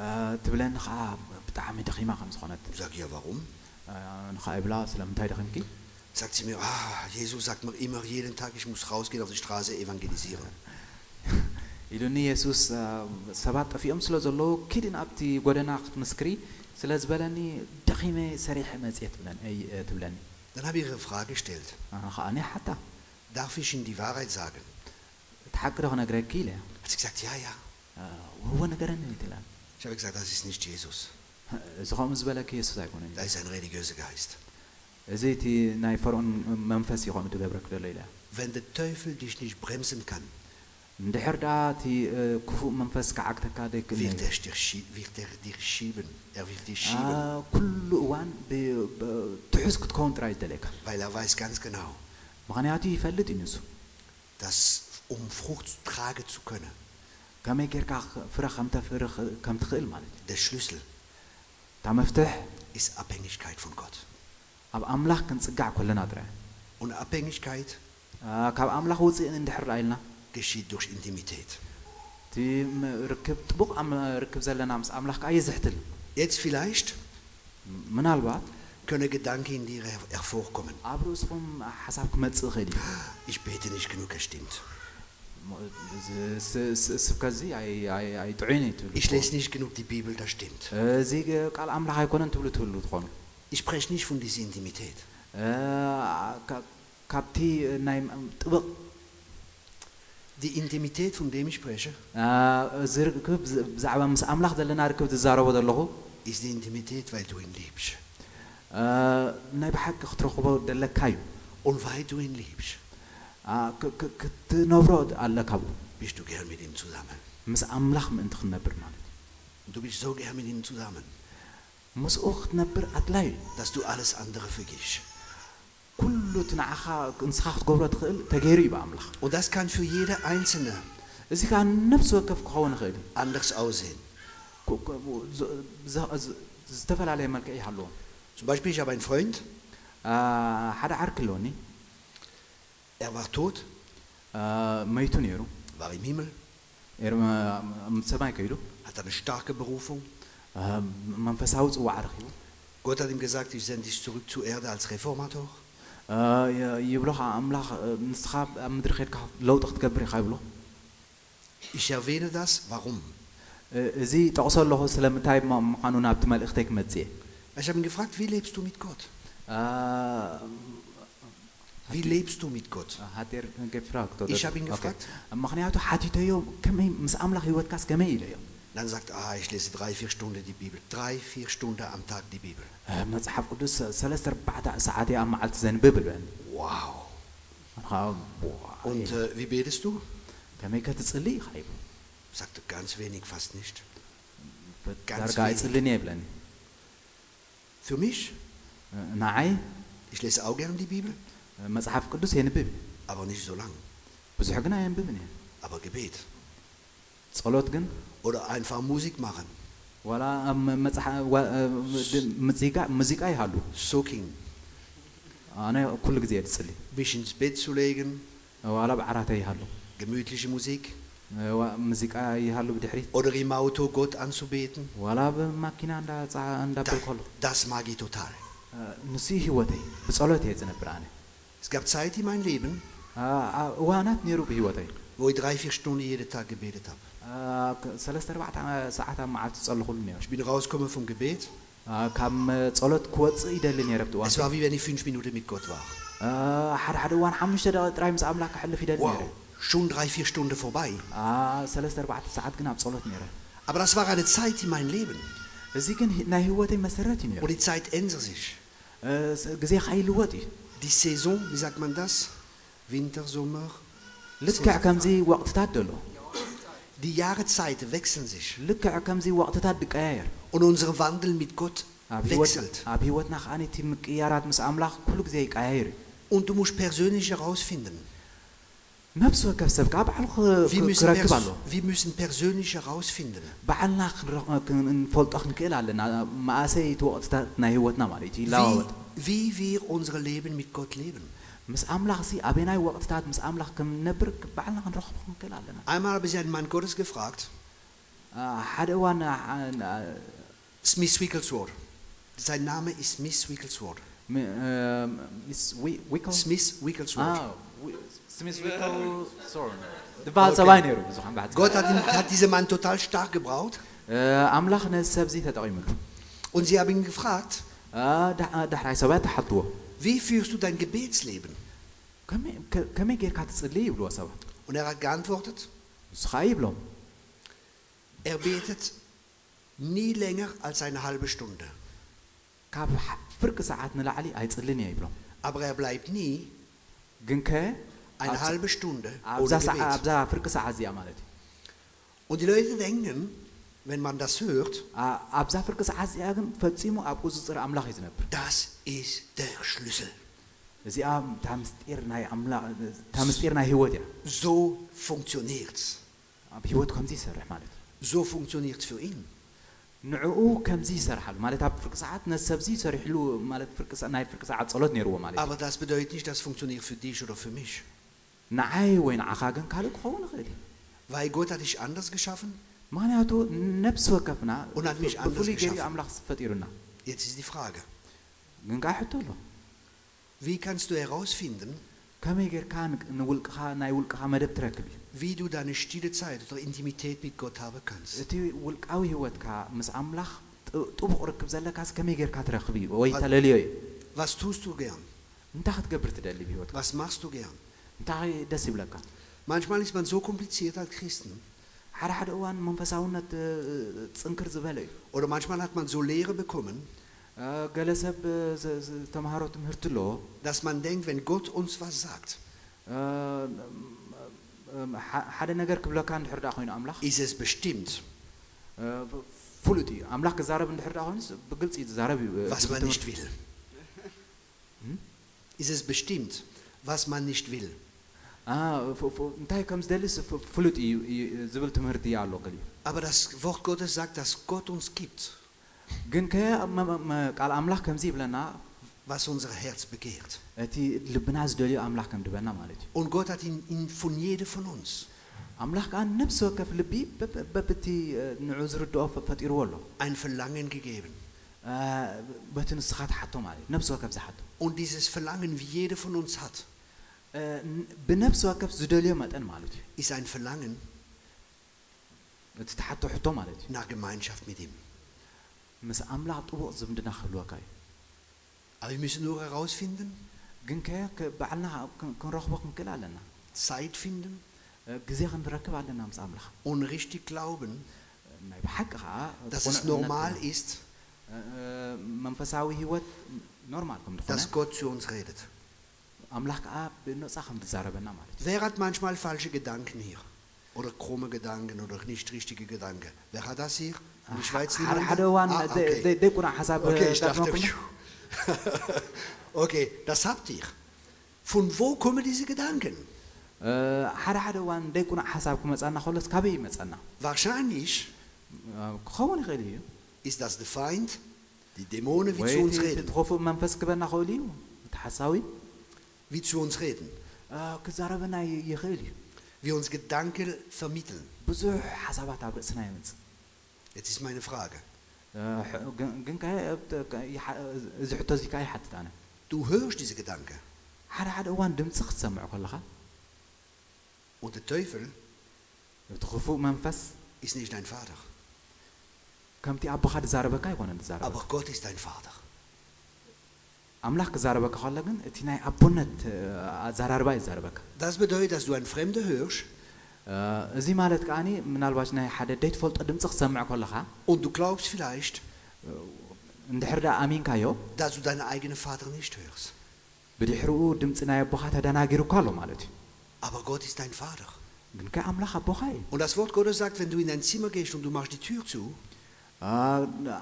B: እ፣ ትብለኒ ከዓ ብጣዕሚ ደኺማ ከም ዝኾነት
C: Ich sage, ja, warum?
B: እ፣ ንኻ ይብላ ስለምንታይ ደኺምኪ
C: Sagt sie mir, ah, Jesus sagt mir immer jeden Tag, ich muss rausgehen auf die Straße evangelisieren.
B: ኢሉኒ የሱስ እ፣ ሰባት ጠፊኦም ስለ ዘለዉ ኪድን ኣብቲ ጎደና ክትምስክሪ ስለ ዝበለኒ ደኺመ ሰሪሐ መፅየ ትብለኒ እይ፣ እ፣ ትብለኒ
C: dann habe ich ihre Frage gestellt. Darf ich Ihnen die Wahrheit sagen? Hat sie gesagt, ja, ja. Ich habe gesagt, das ist nicht Jesus. Das ist ein religiöser Geist. Wenn der Teufel dich nicht bremsen kann, wird er, dich schieben, wird dich schieben? Er wird dich schieben. Weil er weiß ganz genau, dass um Frucht tragen zu können, der Schlüssel ist Abhängigkeit von Gott. Und Abhängigkeit? geschieht durch Intimität. Jetzt vielleicht können Gedanken in dir hervorkommen. Ich bete nicht genug, es stimmt. Ich lese nicht genug die Bibel, das stimmt. Ich spreche nicht von dieser Intimität Die Intimität, von dem ich spreche,
B: አ፣ እዚ ርክብ ብዝ- ብዛዕባ ምስ ኣምላኽ ዘለና ርክብ ትዛረቦ ዘለኹ
C: ist die Intimität, weil du ihn liebst.
B: አ፣ ናይ ብሓቂ ክትረኽቦ ደለካ እዩ
C: Und weil du ihn liebst,
B: አ፣ ክ- ክ- ክትነብሮ ኣለካ ብኡ
C: bist du gern mit ihm zusammen.
B: ምስ ኣምላኽ ምእንቲ ክትነብር ማለት እዩ
C: Und du bist so gern mit ihm zusammen,
B: ምስኡ ክትነብር ኣድላይ እዩ
C: dass du alles andere vergisst. Und das kann für jede Einzelne anders aussehen. Zum Beispiel, ich habe einen Freund. Er war tot. War im Himmel. Hat eine starke Berufung. Gott hat ihm gesagt, ich sende dich zurück zur Erde als Reformator.
B: አ፣ የ- ይብሎ ከዓ ኣምላኽ አ፣ ንስኻ ኣብ ምድሪ ከድካ ለውጢ ክትገብር ኢኻ ይብሎ
C: Ich erwähne das, warum?
B: እ፣ እዚ ጠቕሶ ኣለኹ ስለምንታይ ም- ምዃኑ ናብቲ መልእኽተይ ክመጽእ እየ
C: Ich habe ihn gefragt, wie lebst du mit Gott?
B: አ፣
C: Wie lebst du mit Gott?
B: ሃቴር ገፊራ ክትወደድ።
C: Ich habe ihn
B: ኦኬ።
C: gefragt.
B: ምክንያቱ ሓቲተዮ ከመይ ምስ ኣምላኽ ሂወትካስ ከመይ ኢለዮ
C: Dann sagt er, ah, ich lese drei, vier Stunden die Bibel. Drei, vier Stunden am Tag die Bibel.
B: አ፣ መፅሓፍ ቅዱስ ሰለስተ ኣርባዕተ ሰዓት እየ ኣብ መዓልቲ ዘንብብ ይብለኒ
C: Wow.
B: ኣነ ከዓ ዋይ፣
C: Und äh, wie betest du?
B: ከመይ ከትፅሊ ኢኻ ይብሎ
C: Sagt er, ganz wenig, fast nicht.
B: ዳርጋ ኣይፅልን እየ ይብለኒ
C: Für mich,
B: እ፣ ንዓይ
C: ich lese auch gern die Bibel,
B: እ፣ መፅሓፍ ቅዱስ የንብብ እየ።
C: aber nicht so lang.
B: ብዙሕ ግን ኣየንብብን እየ
C: Aber Gebet.
B: ጸሎት ግን
C: Oder einfach Musik machen.
B: ወላ ሙዚቃ ሙዚቃ ይሃሉ።
C: ሶኪንግ
B: ኣነ ኩሉ ግዜ ድፅሊ
C: ቢሽ ቤት ሱ
B: ዋላ ብዓራተ ይሃሉ።
C: gemütliche Musik.
B: ሙዚቃ ይሃሉ ብድሕሪት።
C: ኦደር ኢም አውቶ ጎት አንሱቤትን
B: ዋላ ብማኪና እንዳብል ከሎ
C: ዳስ ማጊ
B: ቶታል ንሱ ህይወተይ ብጸሎት እየ ዝነብር ኣነ
C: Es gab Zeit in meinem
B: ነይሩ ብህይወተይ።
C: wo ich drei, vier Stunden jeden Tag gebetet.
B: አ፣ ከ- ሰለስተ ኣርባዕተ ሰዓት ኣብ መዓልቲ ዝጸልኹሉ ነይሩ
C: Ich bin rausgekommen vom Gebet.
B: አ፣ ካብ እ፣ ጸሎት ክወፅእ ይደሊ ነይረ ብቲ እዋን
C: Es war wie wenn ich fünf Minuten mit Gott war.
B: አ፣ ሓደ ሓደ እዋን ሓሙሽተ ደቂቕ ጥራይ ምስ ኣምላክ ክሕልፍ ይደሊ ነይረ
C: Wow, schon drei, vier Stunden vorbei.
B: አ፣ ሰለስተ ኣርባዕተ ሰዓት ግን ኣብ ጸሎት ነይረ
C: Aber das war eine Zeit in meinem Leben.
B: እዚ ግን ሂ- ናይ ህይወተይ መሰረት እዩ ነይሩ
C: Und die Zeit ändert sich.
B: እ፣ ስ- ግዜ ከይልወጥ እዩ
C: Die Saison, wie sagt man das? Winter, Sommer.
B: ልክዕ ከምዚ ወቅትታት ደሎ
C: die Jahreszeiten wechseln sich. Und unser Wandel mit Gott wechselt. Und du musst persönlich herausfinden. Wir müssen, wir müssen persönlich herausfinden. Wie, wie wir unser Leben mit Gott leben.
B: ምስ ኣምላኽ ሲ ኣበናይ ወቅትታት ምስ ኣምላኽ ከም ነብር ባዕልና ክንረኽቦ ክንክእል ኣለና
C: Einmal habe ich einen Mann Gottes gefragt,
B: አ፣ ሓደ እዋን አ- አ-
C: Smith Wigglesworth. Sein Name ist Smith Wigglesworth.
B: ሚ- እ፣ ሚስ ዊ- ዊክል
C: Smith Wigglesworth.
B: አ፣ ዊ- ስሚስ ዊክል ሶር ዝበሃል ሰብኣይ ነይሩ ብዙሓን ባሕቲ
C: Gott hat, ihn, hat diesen Mann total stark gebraucht.
B: እ፣ ኣምላኽ ነዚ ሰብዚ ተጠቒሙሉ
C: Und sie haben ihn gefragt,
B: አ፣ ዳ- ዳሕራይ ሰብኣይ ተሓትዎ
C: wie führst du dein Gebetsleben?
B: ከመይ- ከ- ከመይ ጌርካ ትፅሊ ይብልዎ ሰባት
C: Und er hat geantwortet,
B: ንስኻ ይብሎም
C: er betet nie länger als eine halbe Stunde.
B: ካብ ሕ- ፍርቂ ሰዓት ንላዕሊ ኣይፅልን እየ ይብሎም
C: Aber er bleibt nie
B: ግን ከ
C: eine
B: ኣብዛ-
C: halbe Stunde
B: ኣብዛ
C: ohne
B: ሰዓ-
C: Gebet.
B: ኣብዛ ፍርቂ ሰዓት እዚኣ ማለት እዩ
C: Und die Leute denken, wenn man das hört,
B: አ- ኣብዛ ፍርቂ ሰዓት እዚኣ ግን ፈፂሙ ኣብ ቁፅፅር ኣምላኽ እዩ ዝነብር
C: das ist der Schlüssel.
B: እዚኣ እታ ምስጢር ናይ ኣምላኽ እታ ምስጢር ናይ ህይወት እያ
C: So funktioniert's.
B: ኣብ ህይወት ከምዚ ይሰርሕ ማለት እዩ
C: So funktioniert's für ihn.
B: ንዕኡ ከምዚ ይሰርሓሉ ማለት ኣብ ፍርቂ ሰዓት ነዚ ሰብዚ ሰሪሕሉ ማለት ፍርቂ ሰ- ናይ ፍርቂ ሰዓት ጸሎት ነይርዎ ማለት እዩ
C: Aber das bedeutet nicht, das funktioniert für dich oder für mich.
B: ንዓይ ወይ ንዓኻ ግን ካልእ ክኸውን ይኽእል እዩ
C: Weil Gott hat dich anders geschaffen.
B: ምክንያቱ ነብሲ ወከፍና
C: Und hat mich anders
B: ብፍሉይ ገይሩ
C: geschaffen.
B: ኣምላኽ ፈጢሩና
C: Jetzt ist die Frage,
B: ግን ከዓ ሕቶ ኣሎ
C: wie kannst du herausfinden, wie du deine stille Zeit oder Intimität mit Gott haben kannst? Was tust du gern? Was machst du gern? Manchmal ist man so kompliziert als Christen. Oder manchmal hat man so Lehre bekommen.
B: እ፣ ገለ ሰብ እ፣ ዝ- ዝ- ተምሃሮ ትምህርቲ ኣለዎ
C: dass man denkt, wenn Gott uns was sagt,
B: እ፣ እ፣ ሓ- ሓደ ነገር ክብለካ እንድሕር ዳ ኮይኑ ኣምላኽ
C: ist es bestimmt,
B: እ፣ ፍሉጥ እዩ ኣምላኽ ክዛረብ እንድሕር ዳ ኮይኑስ ብግልፂ እዩ ዝዛረብ እዩ እ፣
C: was man
B: ትምህርቲ-
C: nicht will. Ist es bestimmt, was man nicht will.
B: አ፣ ፍ- ፍ- እንታይ ከም ዝደልስ ፍ- ፍሉጥ እዩ እዩ- ዝብል ትምህርቲ እዩ ኣሎ ገሊኡ
C: Aber das Wort Gottes sagt, dass Gott uns gibt, Was unser Herz begehrt. Und Gott hat ihn, ihn von jedem von uns. Ein Verlangen gegeben. Und dieses Verlangen, wie jeder von uns hat, ist ein Verlangen nach Gemeinschaft mit ihm
B: ምስ ኣምላኽ ጥቡቕ ዝምድና ክህልወካ እዩ
C: Aber wir müssen nur herausfinden,
B: ግን ከ ከ- ባዕልና ክን- ክንረኽቦ ክንክእል ኣለና
C: Zeit finden
B: እ፣ ግዜ ክንረክብ ኣለና ምስ ኣምላኽ
C: und richtig glauben,
B: ናይ ብሓቂ ከዓ
C: dass
B: ቁኑዕ
C: es
B: እምነት
C: normal
B: ኮይኑ፣
C: ist,
B: እ፣ እ፣ መንፈሳዊ ህይወት ኖርማል ከም ዝኾነ
C: dass Gott zu uns redet.
B: ኣምላኽ ከዓ ብነፃ ከም ትዛረበና ማለት እዩ
C: Wer hat manchmal falsche Gedanken hier? Oder krumme Gedanken oder nicht richtige Gedanken? Wer hat das hier? In der Schweiz
B: ሓደ
C: niemand?
B: ሓደ እዋን
C: Ah,
B: ዘ-
C: okay.
B: ዘ- ዘይቁናዕ ሓሳብ
C: Okay, ich
B: ጋጥሞ
C: dachte,
B: ኮይኑ
C: okay, das habt ihr. Von wo kommen diese Gedanken?
B: እ፣ ሓደ ሓደ እዋን ዘይቁናዕ ሓሳብ ክመፀና ከሎስ ካበይ ይመፀና
C: Wahrscheinlich
B: እ፣ ክኸውን ይኽእል እዩ
C: ist das der Feind, die Dämonen, wie
B: ወይ
C: zu uns
B: እቲ
C: reden.
B: ትኸፉእ መንፈስ ክበና ክእል እዩ እቲ ሓሳዊ
C: Wie zu uns reden.
B: እ፣ ክዛረበና ይ- ይኽእል እዩ
C: Wie uns Gedanken vermitteln. Jetzt ist meine Frage. Du hörst diese Gedanken. Und der Teufel ist nicht dein Vater. Aber Gott ist dein Vater. Das bedeutet, dass du ein Fremder hörst.
B: እዚ ማለት ከዓኒ ምናልባሽ ናይ ሓደ ደይትፈልጦ ድምፂ ክሰምዕ ከለኻ
C: und du glaubst vielleicht,
B: እንድሕር ዳ ኣሚንካዮ
C: dass du deinen eigenen Vater nicht hörst.
B: ብድሕሪኡ ድምፂ ናይ ኣቦኻ ተደናጊሩካ ኣሎ ማለት እዩ
C: Aber Gott ist dein Vater.
B: ግን ከ ኣምላኽ ኣቦኻ እዩ
C: Und das Wort Gottes sagt, wenn du in dein Zimmer gehst und du machst die Tür zu,
B: አ፣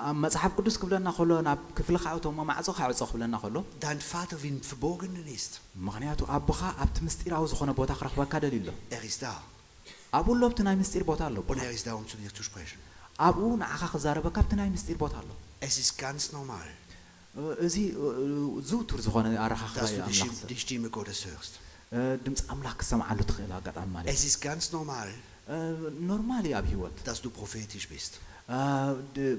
B: ኣብ መፅሓፍ ቅዱስ ክብለና ከሎ ናብ ክፍልኻ እቶም ማዕፆ ካዕፆ ክብለና ከሎ
C: dein Vater wie im Verborgenen ist.
B: ምክንያቱ ኣቦኻ ኣብቲ ምስጢራዊ ዝኾነ ቦታ ክረኽበካ ደልዩ ኣሎ
C: Er ist da.
B: ኣብኡ ሎ ኣብቲ ናይ ምስጢር ቦታ ኣሎ
C: Und er ist da, um zu dir zu sprechen.
B: ኣብኡ ንዓኻ ክዛረበካ ኣብቲ ናይ ምስጢር ቦታ ኣሎ
C: Es ist ganz normal,
B: እ፣ እዚ እ፣ ዝውቱር ዝኾነ ኣረኻኽባ
C: dass
B: እዩ
C: du die,
B: ኣምላኽ
C: Stimme, die Stimme Gottes hörst.
B: እ፣ ድምፂ ኣምላኽ ክሰምዓሉ ትኽእል ኣጋጣሚ ማለት
C: Es ist ganz normal,
B: እዩ እ፣ ኖርማል እዩ ኣብ ሂወት
C: dass du prophetisch bist.
B: እ፣ ድ-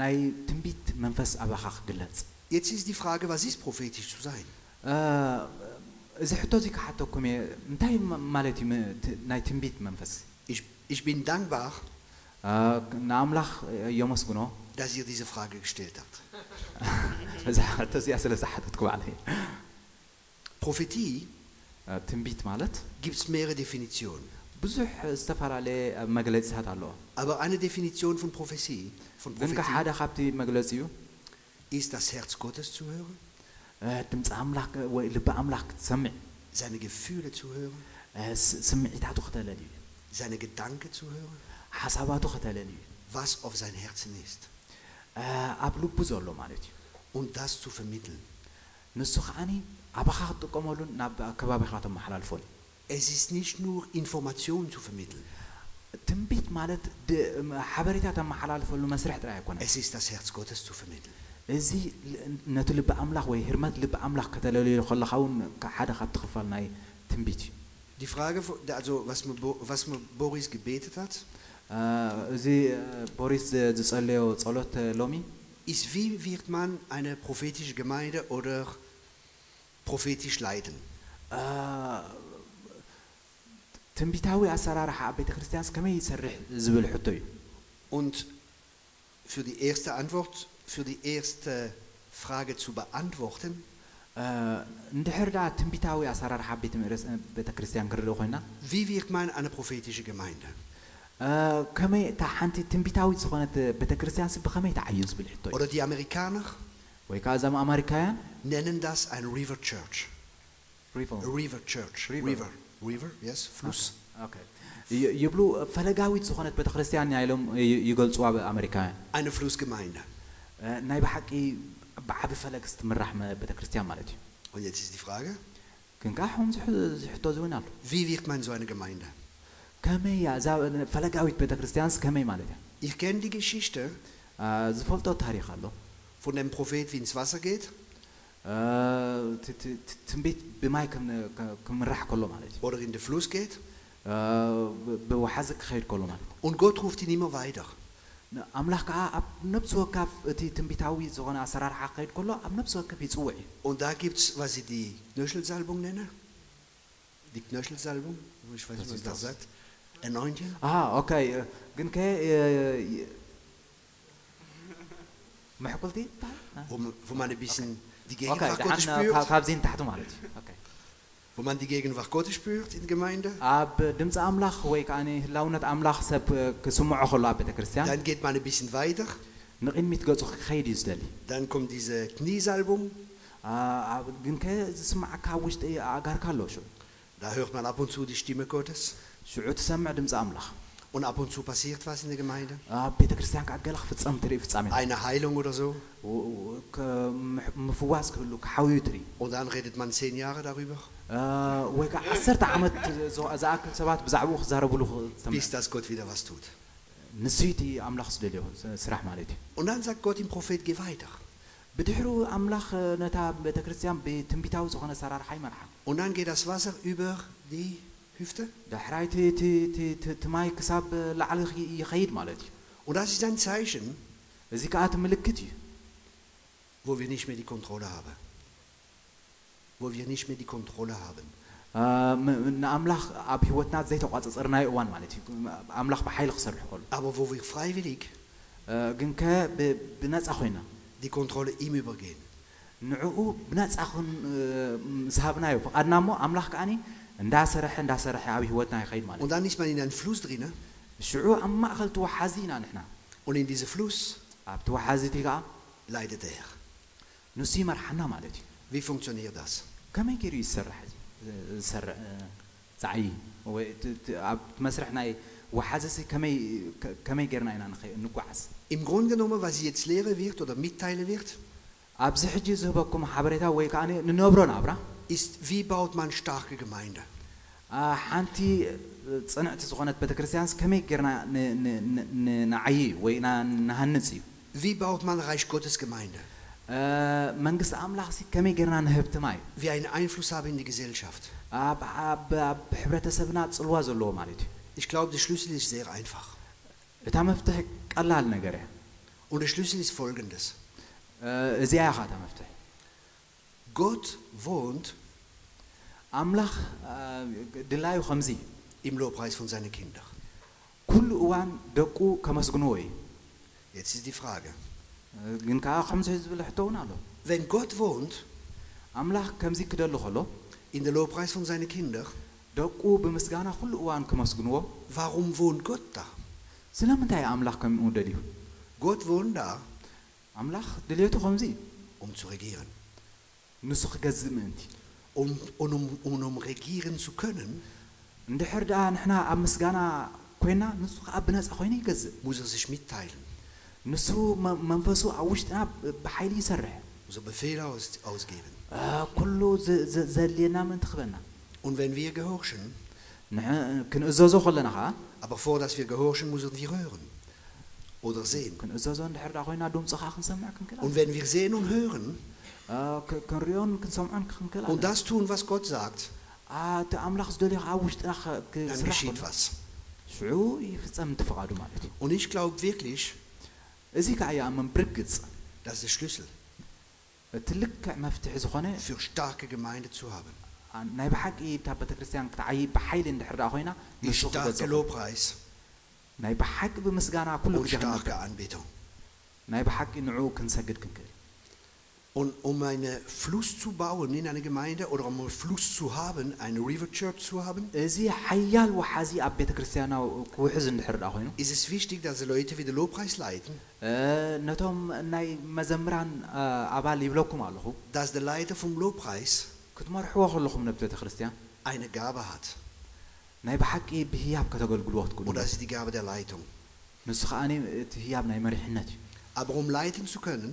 B: ናይ ትንቢት መንፈስ ኣባኻ ክግለጽ
C: Jetzt ist die Frage, was ist prophetisch zu sein?
B: እ፣ እዚ ሕቶ እዚ ክሓተኩም እየ እንታይ ማ- ማለት እዩ ም- ት- ናይ ትንቢት መንፈስ
C: Ich, ich bin dankbar,
B: እ፣ ንኣምላኽ የመስግኖ
C: dass ihr diese Frage gestellt habt.
B: እዛ ሕቶ እዚኣ ስለ ዝሓተትኩ ባዕለይ
C: Prophetie
B: እ፣ ትንቢት ማለት
C: gibt es mehrere Definitionen.
B: ብዙሕ ዝተፈላለየ መግለፂታት ኣለዎ
C: Aber eine Definition von Prophetie, von
B: ግን ከ ሓደ
C: Prophetie
B: ካብቲ መግለፂ እዩ
C: ist das Herz Gottes zu hören,
B: እ፣ ድምፂ ኣምላኽ ወይ ልቢ ኣምላኽ ክትሰምዕ
C: seine Gefühle zu hören,
B: እ፣ ስ- ስምዒታቱ ክተለል እዩ
C: seine Gedanken zu hören,
B: ሓሳባቱ ክተለል እዩ
C: was auf sein Herzen ist.
B: እ፣ ኣብ ልቡ ዘሎ ማለት እዩ
C: Und das zu vermitteln.
B: ንሱ ከዓኒ ኣባኻ ክትጥቀመሉን ናብ ከባቢኻ ተመሓላልፎን እዩ
C: Es ist nicht nur Informationen zu vermitteln,
B: ትንቢት ማለት ድ- ሓበሬታ ተመሓላልፈሉ መስርሕ ጥራይ ኣይኮነን
C: es ist das Herz Gottes zu vermitteln.
B: እዚ ል- ነቲ ልቢ ኣምላኽ ወይ ህርመት ልቢ ኣምላኽ ከተለልዮ ከለኻ እውን ካ- ሓደ ካብቲ ክፋል ናይ ትንቢት እዩ
C: Die Frage, von- also was mir, Bo- was mir Boris gebetet hat,
B: እ፣ እዚ እ፣ ቦሪስ ዝ- ዝጸለዮ ጸሎት እ፣ ሎሚ
C: ist, wie wird man eine prophetische Gemeinde oder prophetisch leiten?
B: እ፣ ትንቢታዊ ኣሰራርሓ ኣብ ቤተ ክርስቲያንስ ከመይ ይሰርሕ ዝብል ሕቶ እዩ
C: Und für die erste Antwort, für die erste Frage zu beantworten,
B: እ፣ እንድሕር ዳ ትንቢታዊ ኣሰራርሓ ቤተ ምእረስ- እ፣ ቤተ ክርስቲያን ክርድእ ኮይና
C: wie wird man eine prophetische Gemeinde?
B: እ፣ ከመይ እታ ሓንቲ ትንቢታዊት ዝኾነት ቤተ ክርስቲያንስ ብኸመይ ተዓዩ ዝብል ሕቶ እዩ
C: Oder die Amerikaner
B: ወይ ከዓ እዞም ኣሜሪካውያን
C: nennen das ein River Church.
B: ሪፎርም
C: A river Church.
B: River.
C: River. River, yes, Fluss.
B: ኦኬ ይ- ይብሉ ፈለጋዊት ዝኾነት ቤተ ክርስቲያን ኢሎም ይ- ይገልፅዋ ኣሜሪካውያን
C: Eine Flussgemeinde.
B: እ፣ ናይ ብሓቂ ብዓቢ ፈለግ ስትምራሕ መ- ቤተ ክርስቲያን ማለት እዩ
C: Und jetzt ist die Frage,
B: ግን ከዓ ከምዚ ሕ- ዝሕቶ እዚ እውን ኣሎ
C: wie wird man so eine Gemeinde?
B: ከመይ እያ እዛ ፈለጋዊት ቤተ ክርስቲያንስ ከመይ ማለት እያ
C: Ich kenne die Geschichte
B: እ፣ ዝፈልጦ ታሪክ ኣሎ
C: von dem Prophet, wie ins Wasser geht
B: እ፣ ት- ት- ት- ትንቢት ብማይ ከም- ከ- ክምራሕ ከሎ ማለት እዩ
C: oder in den Fluss geht
B: እ፣ ብ- ብወሓዚ ክኸይድ ከሎ ማለት እዩ
C: und Gott ruft ihn immer weiter. Und da gibt es, was sie die Knöchelsalbung nennen. Die Knöchelsalbung, ich weiß nicht,
B: was,
C: das sagt. Anointing.
B: Ah, okay.
C: Wo man ein bisschen die Gegenwart
B: okay,
C: Gottes spürt.
B: Okay
C: wo man die Gegenwart Gottes spürt in der Gemeinde. Dann geht man ein bisschen weiter. Dann kommt diese Kniesalbung. Da hört man ab und zu die Stimme Gottes. Und ab und zu passiert was in der Gemeinde. Eine Heilung oder so. Und dann redet man zehn Jahre darüber. Bis dass Gott wieder was tut. Und dann sagt Gott dem Prophet, geh weiter. Und dann geht das Wasser über die Hüfte. Und das ist ein Zeichen, wo wir nicht mehr die Kontrolle haben Wo wir nicht mehr die Kontrolle haben.
B: አ፣ ም- ንኣምላኽ ኣብ ሂወትና ዘይተቋፀፀርናዮ እዋን ማለት እዩ ኣምላኽ ብሓይሊ ክሰርሕ ከሎ
C: Aber wo wir freiwillig
B: አ፣ ግን ከ ብ- ብነፃ ኮይና
C: die Kontrolle ihm übergehen.
B: ንዕኡ ብነፃ ኩን እ፣ ዝሃብናዮ ፍቓድና እሞ ኣምላኽ ከዓኒ እንዳሰርሐ እንዳሰርሐ ኣብ ሂወትና ይኸይድ ማለት
C: Und dann ist man in einem Fluss drin.
B: እዩ ሽዑ ኣብ ማእኸል ተዋሓዚ ኢና ንሕና
C: Und in diesem Fluss
B: ኣብ ተዋሓዚ እቲ ከዓ
C: leidet er.
B: ንሱ ይመርሓና ማለት እዩ
C: Wie funktioniert das?
B: ከመይ ገይሩ እዩ ዝሰርሕ እዚ ዝሰርዕ እ፣ ዛዕይ ወይ እቲ- እቲ- ኣብ መስርሕ ናይ ወሓዚ ሲ ከመይ ከ- ከመይ ጌርና ኢና ንኸ- ንጓዓዝ
C: Im Grunde genommen, was ich jetzt lehre wird oder mitteile wird,
B: ኣብዚ ሕጂ ዝህበኩም ሓበሬታ ወይ ከዓ ንነብሮ ናብራ
C: ist, wie baut man starke Gemeinde?
B: አ፣ ሓንቲ እ፣ ፅንዕቲ ዝኾነት ቤተ ክርስቲያንስ ከመይ ጌርና ን- ን- ን- ን- ንዓይ ወይ ና- ንሃንፅ እዩ
C: Wie baut man Reich Gottes Gemeinde?
B: አ፣ መንግስቲ ኣምላኽ ሲ ከመይ ጌርና ንህብትማ እዩ
C: Wir einen Einfluss haben in die Gesellschaft.
B: ኣብ ኣብ- ኣብ ሕብረተሰብና ፅልዋ ዘለዎ ማለት እዩ
C: Ich glaube, der Schlüssel ist sehr einfach.
B: እታ መፍትሒ ቀላል ነገር እያ
C: Und der Schlüssel ist folgendes.
B: አ፣ እዚኣ ኢኻ እታ መፍትሒ
C: Gott wohnt
B: ኣምላኽ አ፣ ድላዩ ከምዚ እዩ
C: im Lobpreis von seinen Kindern.
B: ኩሉ እዋን ደቁ ከመስግንዎ እዩ
C: Jetzt ist die Frage.
B: አ፣ ግን ከዓ ከምዚ ዝብል ሕቶ እውን ኣሎ
C: Wenn Gott wohnt
B: ኣምላኽ ከምዚ ክደሊ ከሎ
C: in der Lobpreis von seinen Kindern,
B: ደቁ ብምስጋና ኩሉ እዋን ከመስግንዎ
C: warum wohnt Gott da?
B: ስለምንታይ ኣምላኽ ከምኡ ደልዩ
C: Gott wohnt da,
B: ኣምላኽ ድልየቱ ከምዚ እዩ
C: um zu regieren.
B: ንሱ ክገዝእ ምእንቲ
C: Um, und um, um, um regieren zu können,
B: እንድሕር ደኣ ንሕና ኣብ ምስጋና ኮይና ንሱ ከዓ ብነፃ ኮይኑ ይገዝእ
C: muss er sich mitteilen,
B: ንሱ መ- መንፈሱ ኣብ ውሽጥና ብ- ብሓይሊ ይሰርሕ
C: muss er Befehle aus, ausgeben.
B: አ፣ ኩሉ ዝ- ዝ- ዘድልየና ምእንቲ ክበና
C: Und wenn wir gehorchen,
B: ንሕ- ክንእዘዞ ከለና ከዓ
C: aber vor dass wir gehorchen, müssen wir hören oder sehen.
B: ክንእዘዞ እንድሕር ደኣ ኮይና ድምፂ ከዓ ክንሰምዕ ክንክእል
C: Und wenn wir sehen und hören
B: አ፣ ክ- ክንሪኦን ክንሰምዖን ክንክእል
C: und
B: ኣለና።
C: das tun, was Gott sagt,
B: አ፣ እቲ ኣምላኽ ዝደልዮ ከዓ ኣብ ውሽጥና ኸ-
C: dann
B: ክስራሕ
C: geschieht
B: ከሎ
C: was.
B: ሽዑ ይፍፀም እቲ ፍቓዱ ማለት እዩ
C: Und ich glaube wirklich,
B: እዚ ከዓ ይኣምን ብርግፅ
C: das ist der Schlüssel
B: እቲ ልክዕ መፍትሒ ዝኾነ
C: für starke Gemeinde zu haben.
B: አ፣ ናይ ብሓቂ እታ ቤተ ክርስቲያን ክትዓይ ብሓይሊ እንድሕር ደኣ ኮይና
C: Die
B: ንሱ
C: starke
B: ክገዝእ
C: Lobpreis
B: ናይ ብሓቂ ብምስጋና ኩሉ
C: und
B: ግዜ ክንነብር
C: starke Anbetung.
B: ናይ ብሓቂ ንዕኡ ክንሰግድ ክንክእል
C: Und um einen Fluss zu bauen in einer Gemeinde oder um einen Fluss zu haben, eine River Church zu haben,
B: እዚ ሓያል ወሓዚ ኣብ ቤተ ክርስቲያና ክውሕዝ እንድሕር ደኣ ኮይኑ
C: ist es wichtig, dass die Leute wie den Lobpreis leiten,
B: እ፣ ነቶም ናይ መዘምራን አ፣ ኣባል ይብለኩም ኣለኹ
C: dass der Leiter vom Lobpreis
B: ክትመርሕዎ ከለኹም ነቲ ቤተ ክርስቲያን
C: eine Gabe hat.
B: ናይ ብሓቂ ብህያብ ከተገልግልዎ ትክእሉ
C: Und das ist die Gabe der Leitung.
B: ንሱ ከዓኒ እቲ ህያብ ናይ መሪሕነት እዩ
C: Aber um leiten zu können,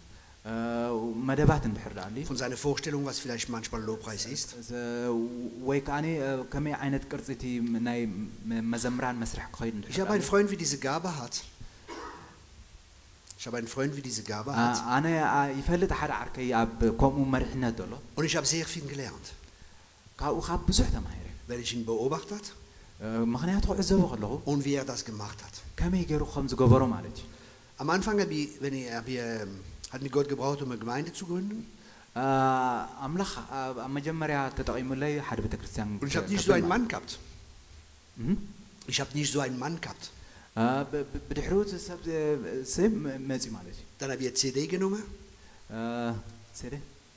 B: መደባት እንድሕር ዳኣሊ
C: von seiner Vorstellung, was vielleicht manchmal Lobpreis ist.
B: ወይ ከዓኒ ከመይ ዓይነት ቅርፂ እቲ ናይ መዘምራን መስርሕ ክኸይድ
C: Ich habe einen Freund, wie diese Gabe hat. Ich habe einen Freund, wie diese Gabe hat.
B: ኣነ ይፈልጥ ሓደ ዓርከይ ኣብ ከምኡ መሪሕነት ዘሎ
C: Und ich habe sehr viel gelernt.
B: ካብኡ ካብ ብዙሕ ተማሂረ
C: Wenn ich ihn beobachtet
B: ምክንያቱ ክዕዘቦ ከለኹ
C: und wie er das gemacht hat.
B: ከመይ ገይሩ ከም ዝገበሮ ማለት እዩ
C: Am Anfang hat, wie, wenn er, hab ich, ähm, hat mich Gott gebraucht, um eine Gemeinde zu gründen.
B: ኣምላኽ ኣብ መጀመርያ ተጠቒሙለይ ሓደ ቤተ ክርስቲያን
C: Und ich habe nicht so einen Mann gehabt. Ich habe nicht so einen Mann gehabt.
B: ብድሕሪኡ እቲ ሰብ ሰብ መፅኡ ማለት እዩ
C: Dann habe ich eine CD genommen.
B: ሴደ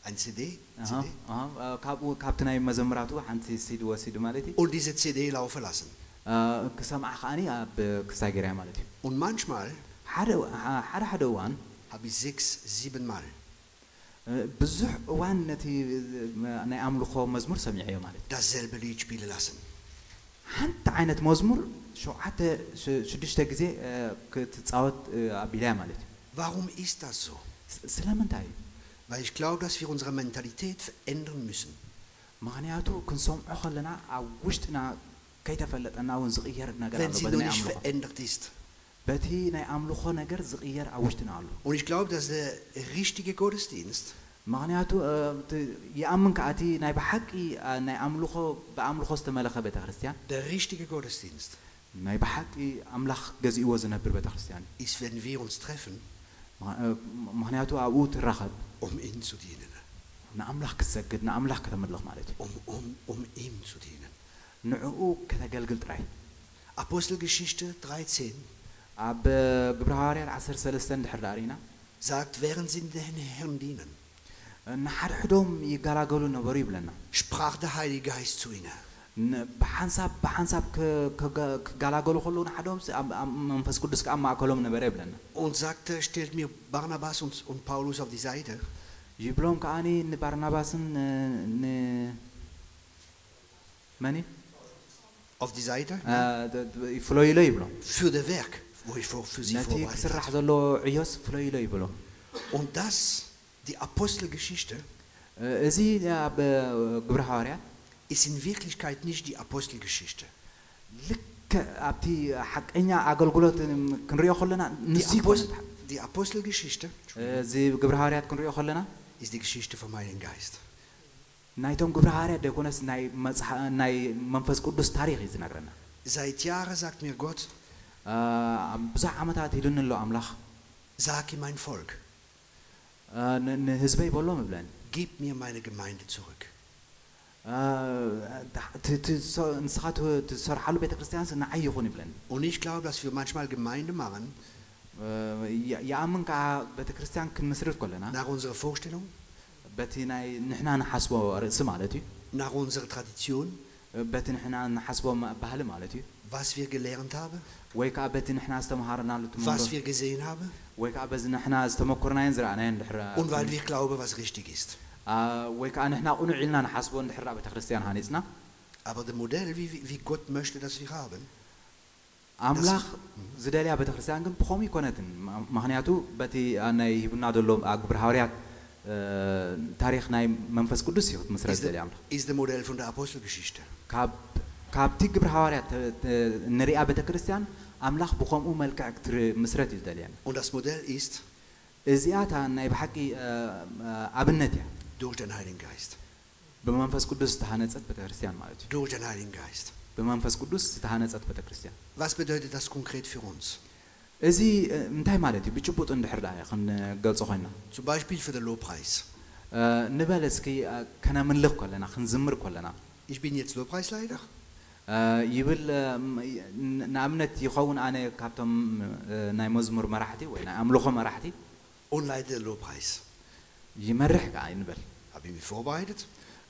C: Ein CD.
B: ኣሃ፣
C: CD.
B: ኣሃ፣ ካብኡ ካብቲ ናይ መዘምራቱ ሓንቲ ሲዲ ወሲዱ ማለት እዩ
C: Und diese CD laufen lassen.
B: ክሰምዓ ከዓኒ ኣብ ክሳይ ገይርያ ማለት እዩ
C: Und manchmal
B: ሓደ ሓደ ሓደ እዋን
C: habe ich sechs, sieben Mal
B: ብዙሕ እዋን ነቲ ናይ ኣምልኾ መዝሙር ሰሚዐዮ ማለት እዩ
C: dasselbe Lied spielen lassen.
B: ሓንቲ ዓይነት መዝሙር ሸውዓተ ሽ- ሽዱሽተ ግዜ እ፣ ክትፃወት እ፣ ኣቢልያ ማለት እዩ
C: Warum ist das so?
B: ስ- ስለምንታይ እዩ
C: Weil ich glaube, dass wir unsere Mentalität verändern müssen.
B: ምክንያቱ ክንሰምዖ ከለና ኣብ ውሽጥና ከይተፈለጠና እውን ዝቕየር ነገር
C: Wenn
B: ኣሎ
C: sie
B: በቲ
C: noch
B: ናይ
C: nicht
B: ኣምልኾ
C: verändert ist.
B: በቲ ናይ ኣምልኾ ነገር ዝቕየር ኣብ ውሽጥና ኣሎ
C: Und ich glaube, dass der richtige Gottesdienst
B: ምክንያቱ እ፣ እቲ- ይኣምን ከዓ እቲ ናይ ብሓቂ እ፣ ናይ ኣምልኾ ብኣምልኾ ዝተመለኸ ቤተ ክርስቲያን
C: Der richtige Gottesdienst
B: ናይ ብሓቂ ኣምላኽ ገዚእዎ ዝነብር ቤተ ክርስቲያን እዩ
C: ist, wenn wir uns treffen,
B: ምክ- እ፣ ምክንያቱ ኣብኡ ትራኸብ
C: um ihn zu dienen.
B: ንኣምላኽ ክትሰግድ ንኣምላኽ ከተመልኽ ማለት እዩ
C: Um, um, um ihm zu dienen.
B: ንዕኡ ከተገልግል ጥራይ
C: Apostelgeschichte 13
B: ኣብ ግብረ ሃዋርያት 13 ድሕር ዳሪና
C: sagt, während sie den Herrn dienen,
B: ንሓድሕዶም ይጋላገሉ ነበሩ ይብለና
C: sprach der Heilige Geist zu ihnen.
B: ን- ብሓንሳብ ብሓንሳብ ክ- ክጋ- ክጋላገሉ ከለዉ ንሓዶም ስ- ኣብ- ኣብ መንፈስ ቅዱስ ከዓ ማእከሎም ነበረ ይብለና
C: Und sagte, stellt mir Barnabas und, und Paulus auf die Seite.
B: ይብሎም ከዓኒ ንባርናባስን ን- ን መኒ
C: Auf die Seite?
B: አ፣ ደ- ደ- ይፍለይሎ ይብሎም
C: Für das Werk, wo ich vor, für sie
B: ነቲ
C: vorbereitet
B: ክስራሕ
C: habe.
B: ዘሎ ዕዮስ ፍለይሎ ይብሎም
C: Und das, die Apostelgeschichte,
B: እ፣ እዚ ኣብ ግብረ ሃዋርያት
C: ist in Wirklichkeit nicht die Apostelgeschichte.
B: ልክ ኣብቲ ሓቀኛ ኣገልግሎት ክንሪኦ ከለና
C: Die,
B: ንሱ
C: Apostel,
B: ይኮነ
C: die Apostelgeschichte
B: እዚ ግብረ ሃዋርያት ክንሪኦ ከለና
C: ist die Geschichte vom Heiligen Geist.
B: ናይቶም ግብረ ሃዋርያት ደይኮነስ ናይ መፅሓ- ናይ መንፈስ ቅዱስ ታሪክ እዩ ዝነግረና
C: Seit Jahren sagt mir Gott,
B: አ፣ ኣብ ብዙሕ ዓመታት ኢሉኒ ኣሎ ኣምላኽ
C: sag ihm mein Volk,
B: አ፣ ን- ንህዝበይ በሎም ይብለኒ
C: gib mir meine Gemeinde zurück.
B: አ፣ ት- ት- ሶ- ንስኻ ት- ትሰርሓሉ ቤተ ክርስቲያን ንዓይ ይኹን ይብለኒ
C: Und ich glaube, dass wir manchmal Gemeinde machen
B: አ፣ ይ- ይኣምን ከዓ ቤተ ክርስቲያን ክንምስርት ከለና
C: nach unserer Vorstellung,
B: በቲ ናይ ንሕና ንሓስቦ ርእሲ ማለት እዩ
C: nach unserer Tradition,
B: በቲ ንሕና ንሓስቦ ማ- ባህሊ ማለት እዩ
C: was wir gelernt haben,
B: ወይ ከዓ በቲ ንሕና ዝተምሃርናሉ ትምህሮ
C: was wir gesehen haben
B: ወይ ከዓ በዚ ንሕና ዝተመኮርናየን ዝረኣናየን ድሕር
C: und weil wir glauben, was richtig ist.
B: አ፣ ወይ ከዓ ንሕና ቁኑዕ ኢልና ንሓስቦ እንድሕር ቤተ ክርስቲያን ሃኒፅና
C: Aber das Modell, wie, wie- wie Gott möchte, dass wir haben,
B: ኣምላኽ ዝደልያ ቤተ ክርስቲያን ግን ብከምኡ ይኮነትን ም- ምክንያቱ በቲ አ፣ ናይ ሂቡና ዘሎ ኣብ ግብረ ሃዋርያት አ፣ ታሪክ ናይ መንፈስ ቅዱስ እዩ ክትምስረት
C: ist,
B: ዝደልያ
C: der,
B: ኣምላኽ
C: ist der Modell von der Apostelgeschichte.
B: ካብ- ካብቲ ግብረ ሃዋርያት ተ- ተ- ንሪኣ ቤተ ክርስቲያን ኣምላኽ ብከምኡ መልክዕ ክትር- ምስረት እዩ ዝደልየና
C: Und das Modell ist
B: እዚኣ እታ ናይ ብሓቂ አ፣ አ፣ ኣብነት እያ
C: durch den Heiligen Geist.
B: ብመንፈስ ቅዱስ ዝተሃነፀት ቤተ ክርስቲያን ማለት እዩ
C: Durch den Heiligen Geist.
B: ብመንፈስ ቅዱስ ዝተሃነፀት ቤተ ክርስቲያን
C: Was bedeutet das konkret für uns?
B: እዚ አ፣ እንታይ ማለት እዩ ብጭቡጥ እንድሕር ዳ ክንገልፆ ኮይና
C: Zum Beispiel für den Lobpreis.
B: አ፣ ንበለ እስኪ አ፣ ከነምልኽ ከለና ክንዝምር ከለና
C: Ich bin jetzt Lobpreisleiter
B: አ፣ ይብል አ፣ ም- ን- ንኣብነት ይኸውን ኣነ ካብቶም አ፣ ናይ መዝሙር መራሕቲ ወይ ናይ ኣምልኾ መራሕቲ
C: und leite den Lobpreis.
B: ይመርሕ ከዓ ንበል
C: Habe ich mich vorbereitet?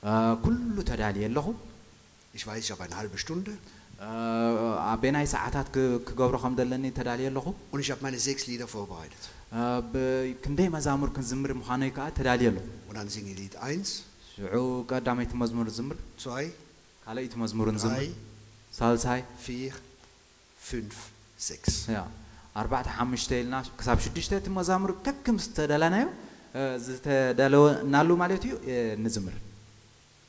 B: አ፣ ኩሉ ተዳልየ ኣለኹ
C: Ich weiß, ich habe eine halbe Stunde
B: አ፣ ኣበናይ ሰዓታት ክገብሮ ከም ዘለኒ ተዳልየ ኣለኹ
C: und ich habe meine sechs Lieder vorbereitet.
B: ብክንደይ መዛሙር ክንዝምር ምዃነይ ከዓ ተዳልየ ኣለኹ
C: Und dann singe ich Lied 1,
B: ሽዑ ቀዳመይቲ መዝሙር ዝምር
C: 2,
B: ካልአይቲ መዝሙር ንዝምር
C: 3,
B: ሳልሳይ
C: 4, 5, 6.
B: ያ ኣርባዕተ ሓሙሽተ ኢልና ክሳብ ሽዱሽተ እቲ መዛሙር ከክም ዝተደለናዮ አ፣ ዝተዳለወናሉ ማለት እዩ ንዝምር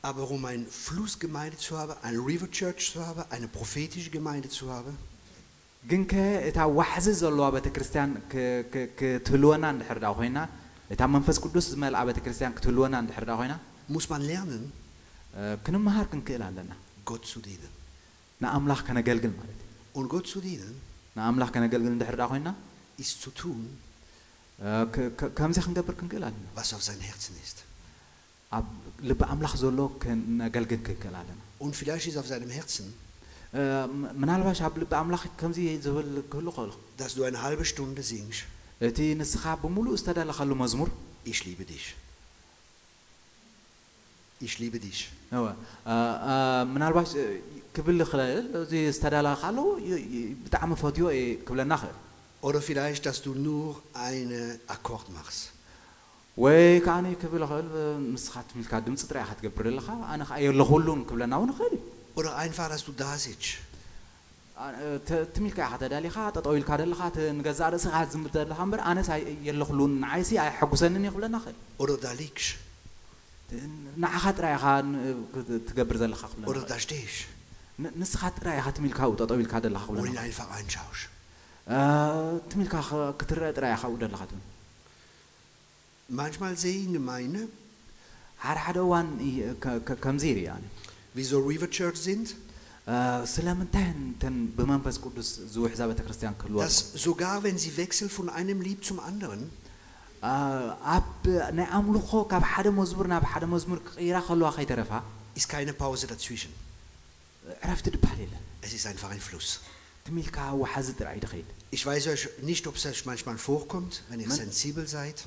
C: Aber um eine Flussgemeinde zu haben, eine River Church zu haben, eine prophetische Gemeinde zu haben,
B: ግን ከ እታ ዋሕዚ ዘለዋ ቤተ ክርስቲያን ክ- ክ- ክትህልወና እንድሕር ዳ ኮይና እታ መንፈስ ቅዱስ ዝመልኣ ቤተ ክርስቲያን ክትህልወና እንድሕር ዳ ኮይና
C: muss man lernen,
B: እ፣ ክንመሃር ክንክእል ኣለና
C: Gott zu dienen.
B: ንኣምላኽ ከነገልግል ማለት እዩ
C: Und Gott zu dienen
B: ንኣምላኽ ከነገልግል እንድሕር ዳ ኮይና
C: ist zu tun,
B: እ፣ ከ- ከ- ከምዚ ክንገብር ክንክእል ኣለና
C: was auf sein Herzen ist.
B: ኣብ ልቢ ኣምላኽ ዘሎ ክነገልግል ክንክእል ኣለና
C: Und vielleicht ist auf seinem Herzen,
B: እ፣ ም- ምናልባሽ ኣብ ልቢ ኣምላኽ ከምዚ ዝብል ክህሉ ክእሉ
C: dass du eine halbe Stunde singst,
B: እቲ ንስኻ ብምሉእ ዝተዳለኸሉ መዝሙር
C: ich liebe dich. Ich liebe dich.
B: እወ እ፣ እ፣ ምናልባሽ እ፣ ክብል ክእል እዚ ዝተዳለኻሉ ይ- ይ- ብጣዕሚ ፈትዮ እየ ክብለና ክእል
C: Oder vielleicht, dass du nur einen Akkord machst.
B: ወይ ከዓኒ ክብል ክእል እ፣ ንስኻ ትምልካ ድምፂ ጥራይ ኢኻ ትገብር ዘለኻ ኣነ ከዓ የለኹሉን ክብለና እውን ይኽእል እዩ
C: Oder einfach, dass du da sitzt.
B: አ- ተ- ትሚልካ ኢኻ ተዳሊኻ ጠጠው ኢልካ ደለኻ ት- ንገዛእ ርእስኻ ዝምር ዘለኻ እምበር ኣነስ ኣይ- የለኽሉን ንዓይሲ ኣይሐጉሰንን እዩ ክብለና ክእል
C: Oder da liegst.
B: ንዓኻ ጥራይ ኢኻ ን- ክ- ትገብር ዘለኻ ክብለና
C: Oder
B: ይኽእል።
C: da stehst.
B: ን- ንስኻ ጥራይ ኢኻ ትሚልካ ኣብኡ ጠጠው ኢልካ ደለኻ
C: Und
B: ክብለና
C: ihn
B: ይኽእል።
C: einfach anschaust.
B: አ፣ ትሚልካ ኸ- ክትረአ ጥራይ ኢኻ ኣብኡ ደለኻ ትብል
C: Manchmal sehe ich in Gemeinde,
B: ሓደ ሓደ እዋን ይ- ከ- ከ- ከምዚ ይርኢ ኣነ
C: wie so River Church sind,
B: አ፣ ስለምንታይ እንተን ብመንፈስ ቅዱስ ዝውሕዛ ቤተ ክርስቲያን ክህልዋ
C: dass sogar wenn sie wechseln von einem Lied zum anderen,
B: አ፣ ኣብ ናይ ኣምልኾ ካብ ሓደ መዝሙር ናብ ሓደ መዝሙር ክቕይራ ከለዋ ከይተረፋ
C: ist keine Pause dazwischen.
B: ዕረፍቲ ድበሃል የለን
C: Es ist einfach ein Fluss. Ich weiß euch nicht, ob es euch manchmal vorkommt, wenn ihr sensibel seid.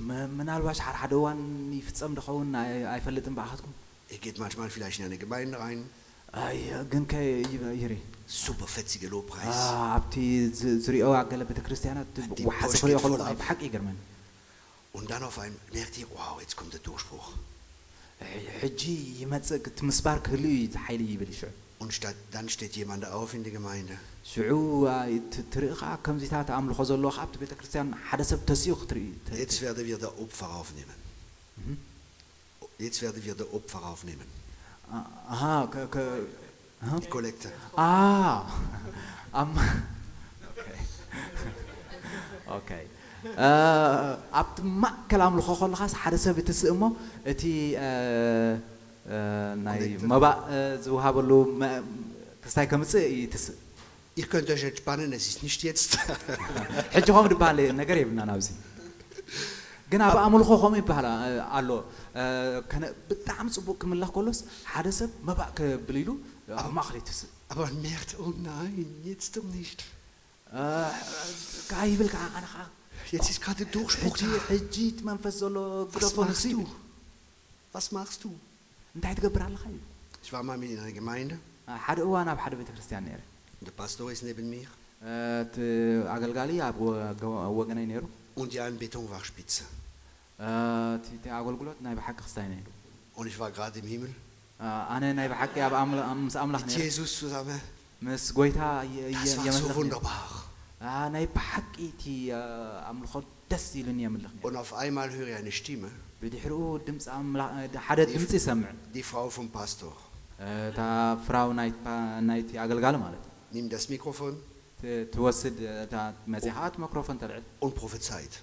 C: Ihr geht manchmal vielleicht in eine Gemeinde rein. Super fetzige Lobpreis. Und dann auf einmal merkt ihr, wow, jetzt kommt der Durchbruch.
B: እቲ ሓይሊ ይብል ሽዑ
C: Und statt, dann steht jemand auf in der Gemeinde
B: ሽዑ ኣይ፣ ት- ትርኢ ከዓ ከምዚታት ኣምልኾ ዘለዎ ከዓ ኣብቲ ቤተ ክርስቲያን ሓደ ሰብ ተሲኡ ክትርኢ ት-
C: Jetzt werden wir der Opfer aufnehmen. Jetzt werden wir der Opfer aufnehmen.
B: አ- ኣሃ ከ- ከ- ኣሃ።
C: Die Kollekte.
B: Ah, am, okay. ኣብቲ ማእከል ኣምልኾ ከለኻስ ሓደ ሰብ እትስእ እሞ እቲ አ፣ አ፣ ናይ መባእ አ፣ ዝውሃበሉ መ- ክስታይ ከምፅእ ይትስእ
C: Ihr könnt euch entspannen, es ist nicht jetzt.
B: ሕጂ ከምኡ ድበሃል ነገር የብልና ናብዚ ግን ኣብ ኣምልኾ ከምኡ ይበሃል አ፣ ኣሎ አ፣ ከነ- ብጣዕሚ ፅቡቅ ክምለኽ ከሎስ ሓደ ሰብ መባእ ክብል ኢሉ ኣብ ማእኸል ይትስእ
C: Aber man merkt, oh nein, jetzt doch nicht.
B: አ፣ ከዓ ይብል ከዓ ኣነ ከዓ
C: Jetzt ist gerade der Durchbruch
B: ሕጂ
C: da.
B: ሕጂ እቲ መንፈስ ዘሎ
C: Was
B: ግደፎ
C: machst
B: ንሱ
C: du?
B: ይብል
C: Was machst du?
B: እንታይ ትገብር ኣለኻ እዩ
C: Ich war mal mit in einer Gemeinde
B: ሓደ እዋን ኣብ ሓደ ቤተ ክርስቲያን ነይረ
C: und der Pastor ist neben mir
B: እቲ ኣገልጋሊ ኣብ ወ- ገ- ወገነይ ነይሩ
C: und ja, ein Beton war spitze.
B: እቲ እቲ ኣገልግሎት ናይ ብሓቂ ክስታይ ነይሩ
C: Und ich war gerade im Himmel
B: ኣነ ናይ ብሓቂ ኣብ ኣምላ- ምስ ኣምላኽ
C: mit
B: ነይረ
C: Jesus zusammen.
B: ምስ ጎይታ የ-
C: Das
B: የ-
C: war so
B: የመልኽ ነይረ።
C: wunderbar.
B: አ፣ ናይ ብሓቂ እቲ አ፣ ኣምልኾ ደስ ኢሉኒ የምልኽ ነይሩ
C: Und auf einmal höre ich eine Stimme,
B: ብድሕሪኡ ድምፂ ኣምላ- ሓደ ድምፂ ይሰምዕ
C: die Frau vom Pastor.
B: እታ ፍራው ናይቲ ፓ- ናይቲ ኣገልጋሊ ማለት እዩ
C: Nimm das Mikrofon
B: ት- ትወስድ እታ መፂኻ እቲ ማይክሮፎን ተልዕል
C: und prophezeit.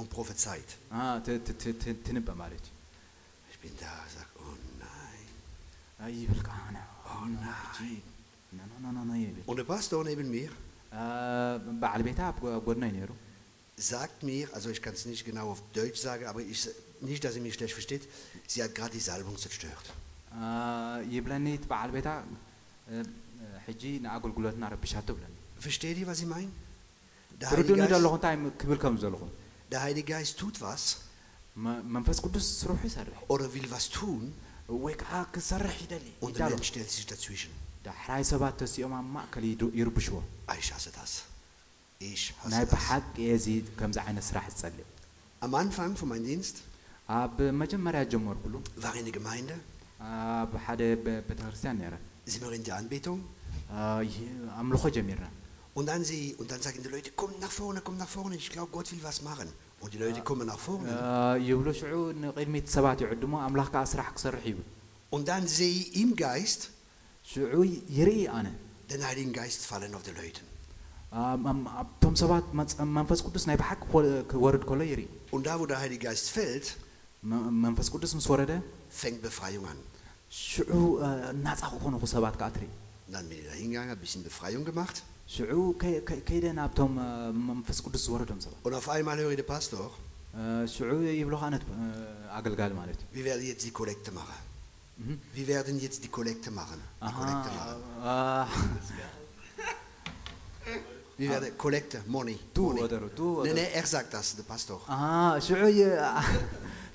C: Und prophezeit.
B: አ፣ ት- ት- ት- ት- ትንበ ማለት እዩ
C: Ich bin da, sag, oh nein.
B: ኣይ ይብል ከዓ ነ ሕጂ ኖ ኖ ኖ ኖ ይብል
C: Und der Pastor neben mir
B: አ፣ በዓል ቤታ ኣብ ጎ- ጎድናይ ነይሩ
C: sagt mir, also ich kann es nicht genau auf Deutsch sagen, aber ich, nicht, dass sie mich schlecht versteht, sie hat gerade die Salbung zerstört. Versteht ihr, was ich meine? Der Heilige, Geist, der Heilige Geist tut was. Oder will was tun. Und der Mensch stellt sich dazwischen. Ich hasse das. Ich
B: ናይ
C: hasse das.
B: ብሓቂ እዚ ከምዚ ዓይነት ስራሕ ዝፀልእ
C: Am Anfang von meinem Dienst
B: ኣብ መጀመርያ ጀመርኩሉ
C: war ich in der Gemeinde,
B: ኣብ ሓደ ቤተ ክርስቲያን ነይረ
C: sind wir in der Anbetung
B: አ፣ ይ- ኣምልኾ ጀሚርና
C: Und dann, sie, und dann sagen die Leute, kommt nach vorne, kommt nach vorne, ich glaube, Gott will was machen. Und die Leute kommen nach vorne.
B: ይብሉ ሽዑ ንቅድሚት ሰባት ይዕድሞ ኣምላኽ ከዓ ስራሕ ክሰርሕ ይብል
C: Und dann sehe ich im Geist
B: ሽዑ ይርኢ ኣነ
C: den Heiligen Geist fallen auf die Leute.
B: መንፈስ ቅዱስ ናይ ብሓቂ ክወ- ክወርድ ከሎ ይርኢ
C: Und da, wo der Heilige Geist fällt,
B: መ- መንፈስ ቅዱስ ምስ ወረደ
C: fängt Befreiung an.
B: ሽዑ ናፃ ክኾኑ ኹ ሰባት ከዓ ትርኢ
C: Und dann bin ich da hingegangen, ein bisschen Befreiung gemacht.
B: ሽዑ ከ- ከ- ከይደ ናብቶም አ፣ መንፈስ ቅዱስ ዝወረዶም ሰባት
C: Und auf einmal höre ich den Pastor,
B: አ፣ ሽዑ ይብልኻ ነት ኣገልጋሊ ማለት እዩ
C: wir werden jetzt die Kollekte machen.
B: Mhm.
C: Wir werden jetzt die Kollekte machen. Die
B: ኣሃ፣
C: Kollekte machen.
B: አ፣
C: Wir werden Kollekte, Money.
B: Du
C: Money.
B: oder du
C: Nee,
B: oder-
C: nee, er sagt das, der Pastor.
B: ኣሃ፣ ሽዑ የ-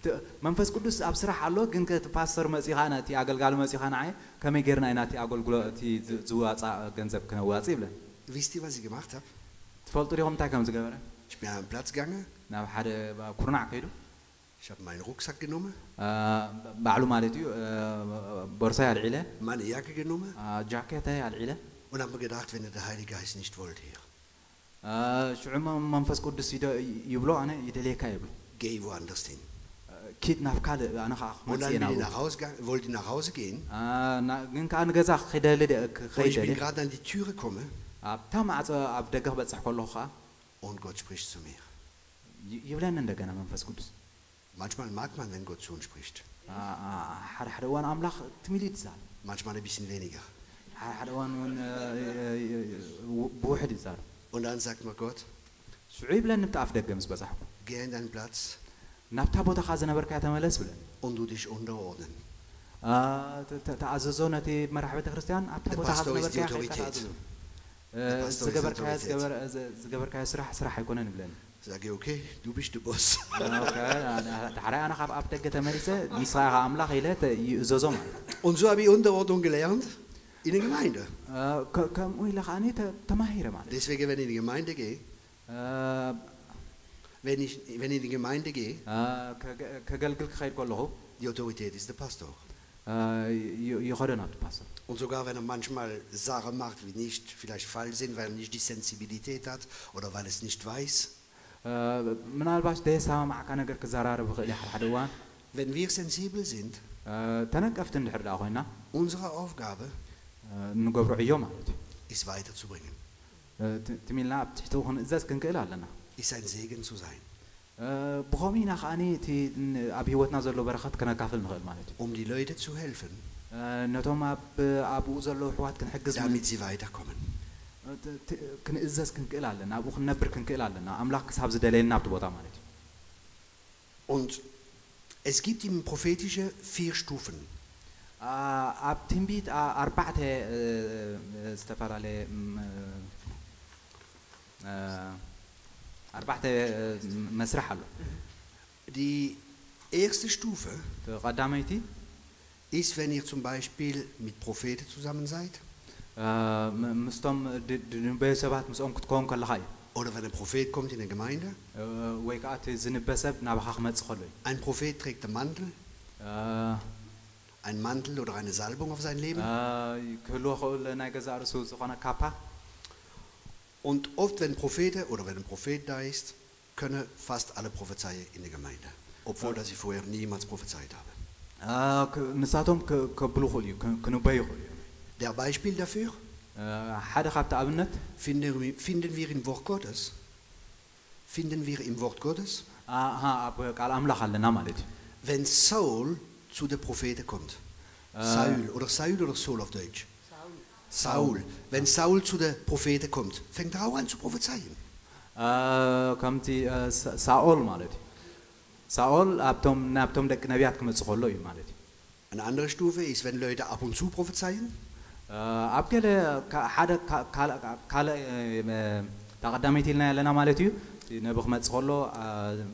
B: ት- መንፈስ ቅዱስ ኣብ ስራሕ ኣሎ ግን ከቲ ፓስተር መፂኻ ነቲ ኣገልጋሊ መፂኻ ንዓይ ከመይ ጌርና ኢና እቲ ኣገልግሎ እቲ ዝ- ዝዋፃእ ገንዘብ ክነዋፅእ ይብለን
C: Wisst ihr, was ich gemacht habe?
B: ትፈልጡ ዲኹም እንታይ ከም ዝገበረ
C: Ich bin an einen Platz gegangen,
B: ናብ ሓደ ኩርናዕ ከይዱ
C: ich habe meinen Rucksack genommen,
B: አ፣ ባዕሉ ማለት እዩ አ፣ ቦርሳይ ኣልዒለ
C: meine Jacke genommen
B: አ፣ ጃኬተይ ኣልዒለ
C: und habe mir gedacht, wenn der Heilige Geist nicht wollte hier,
B: አ፣ ሽዑ መ- መንፈስ ቅዱስ ይደ- ይብሎ ኣነ ይደልየካ ይብሎ
C: geh woanders hin.
B: ኪድ ናብ ካልእ ኣነ ከዓ
C: Und dann
B: ክመፅእ
C: bin ich
B: ኢና
C: nach Hause gegangen, wollte nach Hause gehen.
B: ግን ከዓ ንገዛ ክደሊ
C: Und ich bin
B: ከይደሊ
C: gerade an die Türe gekommen
B: ኣብታ ማዕፆ ኣብ ደገ ክበፅሕ ከለኹ ከዓ
C: und Gott spricht zu mir.
B: ይ- ይብለኒ እንደገና መንፈስ ቅዱስ
C: Manchmal mag man, wenn Gott zu uns spricht.
B: አ- አ- ሓደ ሓደ እዋን ኣምላኽ ትሚል ይዛል
C: Manchmal ein bisschen weniger.
B: ሓደ ሓደ እዋን እውን አ፣ ው- ብውሕድ ይዛል
C: Und dann sagt mir Gott,
B: ሽዑ ይብለኒ ብቲ ኣፍ ደገ ምስ በፃሕኩ
C: geh in deinen Platz
B: ናብታ ቦታኻ ዝነበርካ ተመለስ ብለን
C: und du dich unterordnen.
B: አ፣ ተ- ተ- ተኣዘዞ ነቲ መራሒ ቤተ ክርስቲያን ኣብታ
C: The
B: ቦታኻ
C: pastor is
B: ዝነበርካ
C: the
B: ከይድካ
C: authority.
B: ተኣዘዞ አ፣
C: The pastor is the
B: ዝገበርካዮ
C: authority.
B: ዝገበር- ዝ- ዝገበርካዮ ስራሕ ስራሕ ኣይኮነን ይብለኒ
C: Sage ich, okay, du bist der Boss.
B: ሓራይ ኣነ ካብ ኣብ ደገ ተመሊሰ ንስኻ ኢኻ ኣምላኽ ኢለ ተ- ይእዘዞ ማለት እዩ
C: Und so habe ich Unterordnung gelernt in der Gemeinde. Deswegen, wenn ich in die Gemeinde gehe, wenn ich, wenn ich in die Gemeinde gehe, die Autorität ist der Pastor. Und sogar wenn er manchmal Sachen macht, die nicht vielleicht falsch sind, weil er nicht die Sensibilität hat oder weil er es nicht weiß. Wenn wir sensibel sind, unsere Aufgabe ist,
B: አ፣ ንገብሮ ዕዮ ማለት እዩ
C: ist weiterzubringen,
B: አ፣ ት- ትሚልና ኣብ ትሕቲ ክንእዘዝ ክንክእል ኣለና
C: ist ein Segen zu sein,
B: አ፣ ብኸምኡ ኢና ከዓኒ እቲ ን- ኣብ ሂወትና ዘሎ በረኸት ክነካፍል ንኽእል ማለት እዩ
C: um die Leute zu helfen,
B: አ፣ ነቶም ኣብ ኣብኡ ዘለዉ ኣሕዋት ክንሕግዝ
C: damit sie weiterkommen.
B: ት- ት- ክንእዘዝ ክንክእል ኣለና ኣብኡ ክንነብር ክንክእል ኣለና ኣምላኽ ክሳብ ዝደለየልና ኣብቲ ቦታ ማለት እዩ
C: Und es gibt im prophetische vier Stufen.
B: አ- ኣብ ትንቢት አ- ኣርባዕተ እ፣ እ፣ ዝተፈላለየ ም፣ እ፣ ኣርባዕተ እ፣ መስርሕ ኣሎ
C: Die erste Stufe
B: እቲ ቀዳመይቲ
C: ist, wenn ihr zum Beispiel mit Propheten zusammen seid
B: አ፣ ም- ምስቶም ድ- ድ- ንበዩ ሰባት ምስኦም ክትከውን ከለኻ እዩ
C: oder wenn ein Prophet kommt in der Gemeinde.
B: እ፣ ወይ ከዓ እቲ ዝንበ ሰብ ናባኻ ክመፅእ ከሎ እዩ
C: Ein Prophet trägt einen Mantel, ein Mantel oder eine Salbung auf sein Leben. Und oft, wenn Prophete oder wenn ein Prophet da ist, können fast alle prophezeien in der Gemeinde, obwohl dass ich vorher niemals prophezeit
B: haben.
C: Der Beispiel dafür finden wir im Wort Gottes. Finden wir im Wort Gottes. Wenn Saul zu der Prophete kommt. Saul oder Saul oder Saul auf Deutsch. Saul. Wenn Saul zu der Prophete kommt, fängt er auch an zu prophezeien.
B: አ፣ ከምቲ አ፣ ሳ- ሳኦል ማለት እዩ ሳኦል ኣብቶም ናብቶም ደቂ ነቢያት ክመፅእ ከሎ እዩ ማለት እዩ
C: Eine andere Stufe ist, wenn Leute ab und zu prophezeien.
B: አ፣ ኣብ ገለ ካ- ሓደ ካ- ካልእ ካልእ እ፣ ተቐዳመይቲ ኢልና ኣለና ማለት እዩ እቲ ነቢ ክመፅእ ከሎ አ፣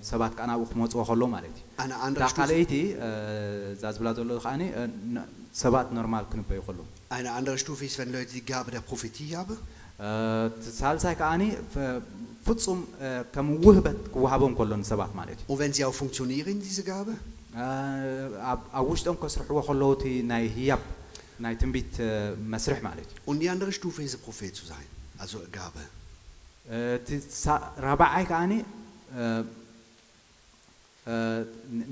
B: ሰባት ከዓ ናብኡ ክመፅዎ ከሎ ማለት እዩ
C: Eine
B: እታ
C: andere Stufe,
B: ካልአይቲ አ፣ እዛ ዝብላ ዘሎ ከዓኒ አ፣ ነ- ሰባት ኖርማል ክንበዩ ከሎ
C: eine andere Stufe ist, wenn Leute die Gabe der Prophetie haben.
B: አ፣ እቲ ሳልሳይ ከዓኒ ፍ- ፍጹም አ፣ ከም ውህበት ክወሃቦም ከሎ ንሰባት ማለት እዩ
C: Und wenn sie auch funktionieren, diese Gabe,
B: አ፣ ኣብ ኣብ ውሽጦም ከስርሕዎ ከለዉ እቲ ናይ ህያብ ናይ ትንቢት አ፣ መስርሕ ማለት እዩ
C: Und die andere Stufe ist, ein Prophet zu sein. Also eine Gabe.
B: እቲ ሳ- ራብዓይ ከዓኒ እ፣ እ፣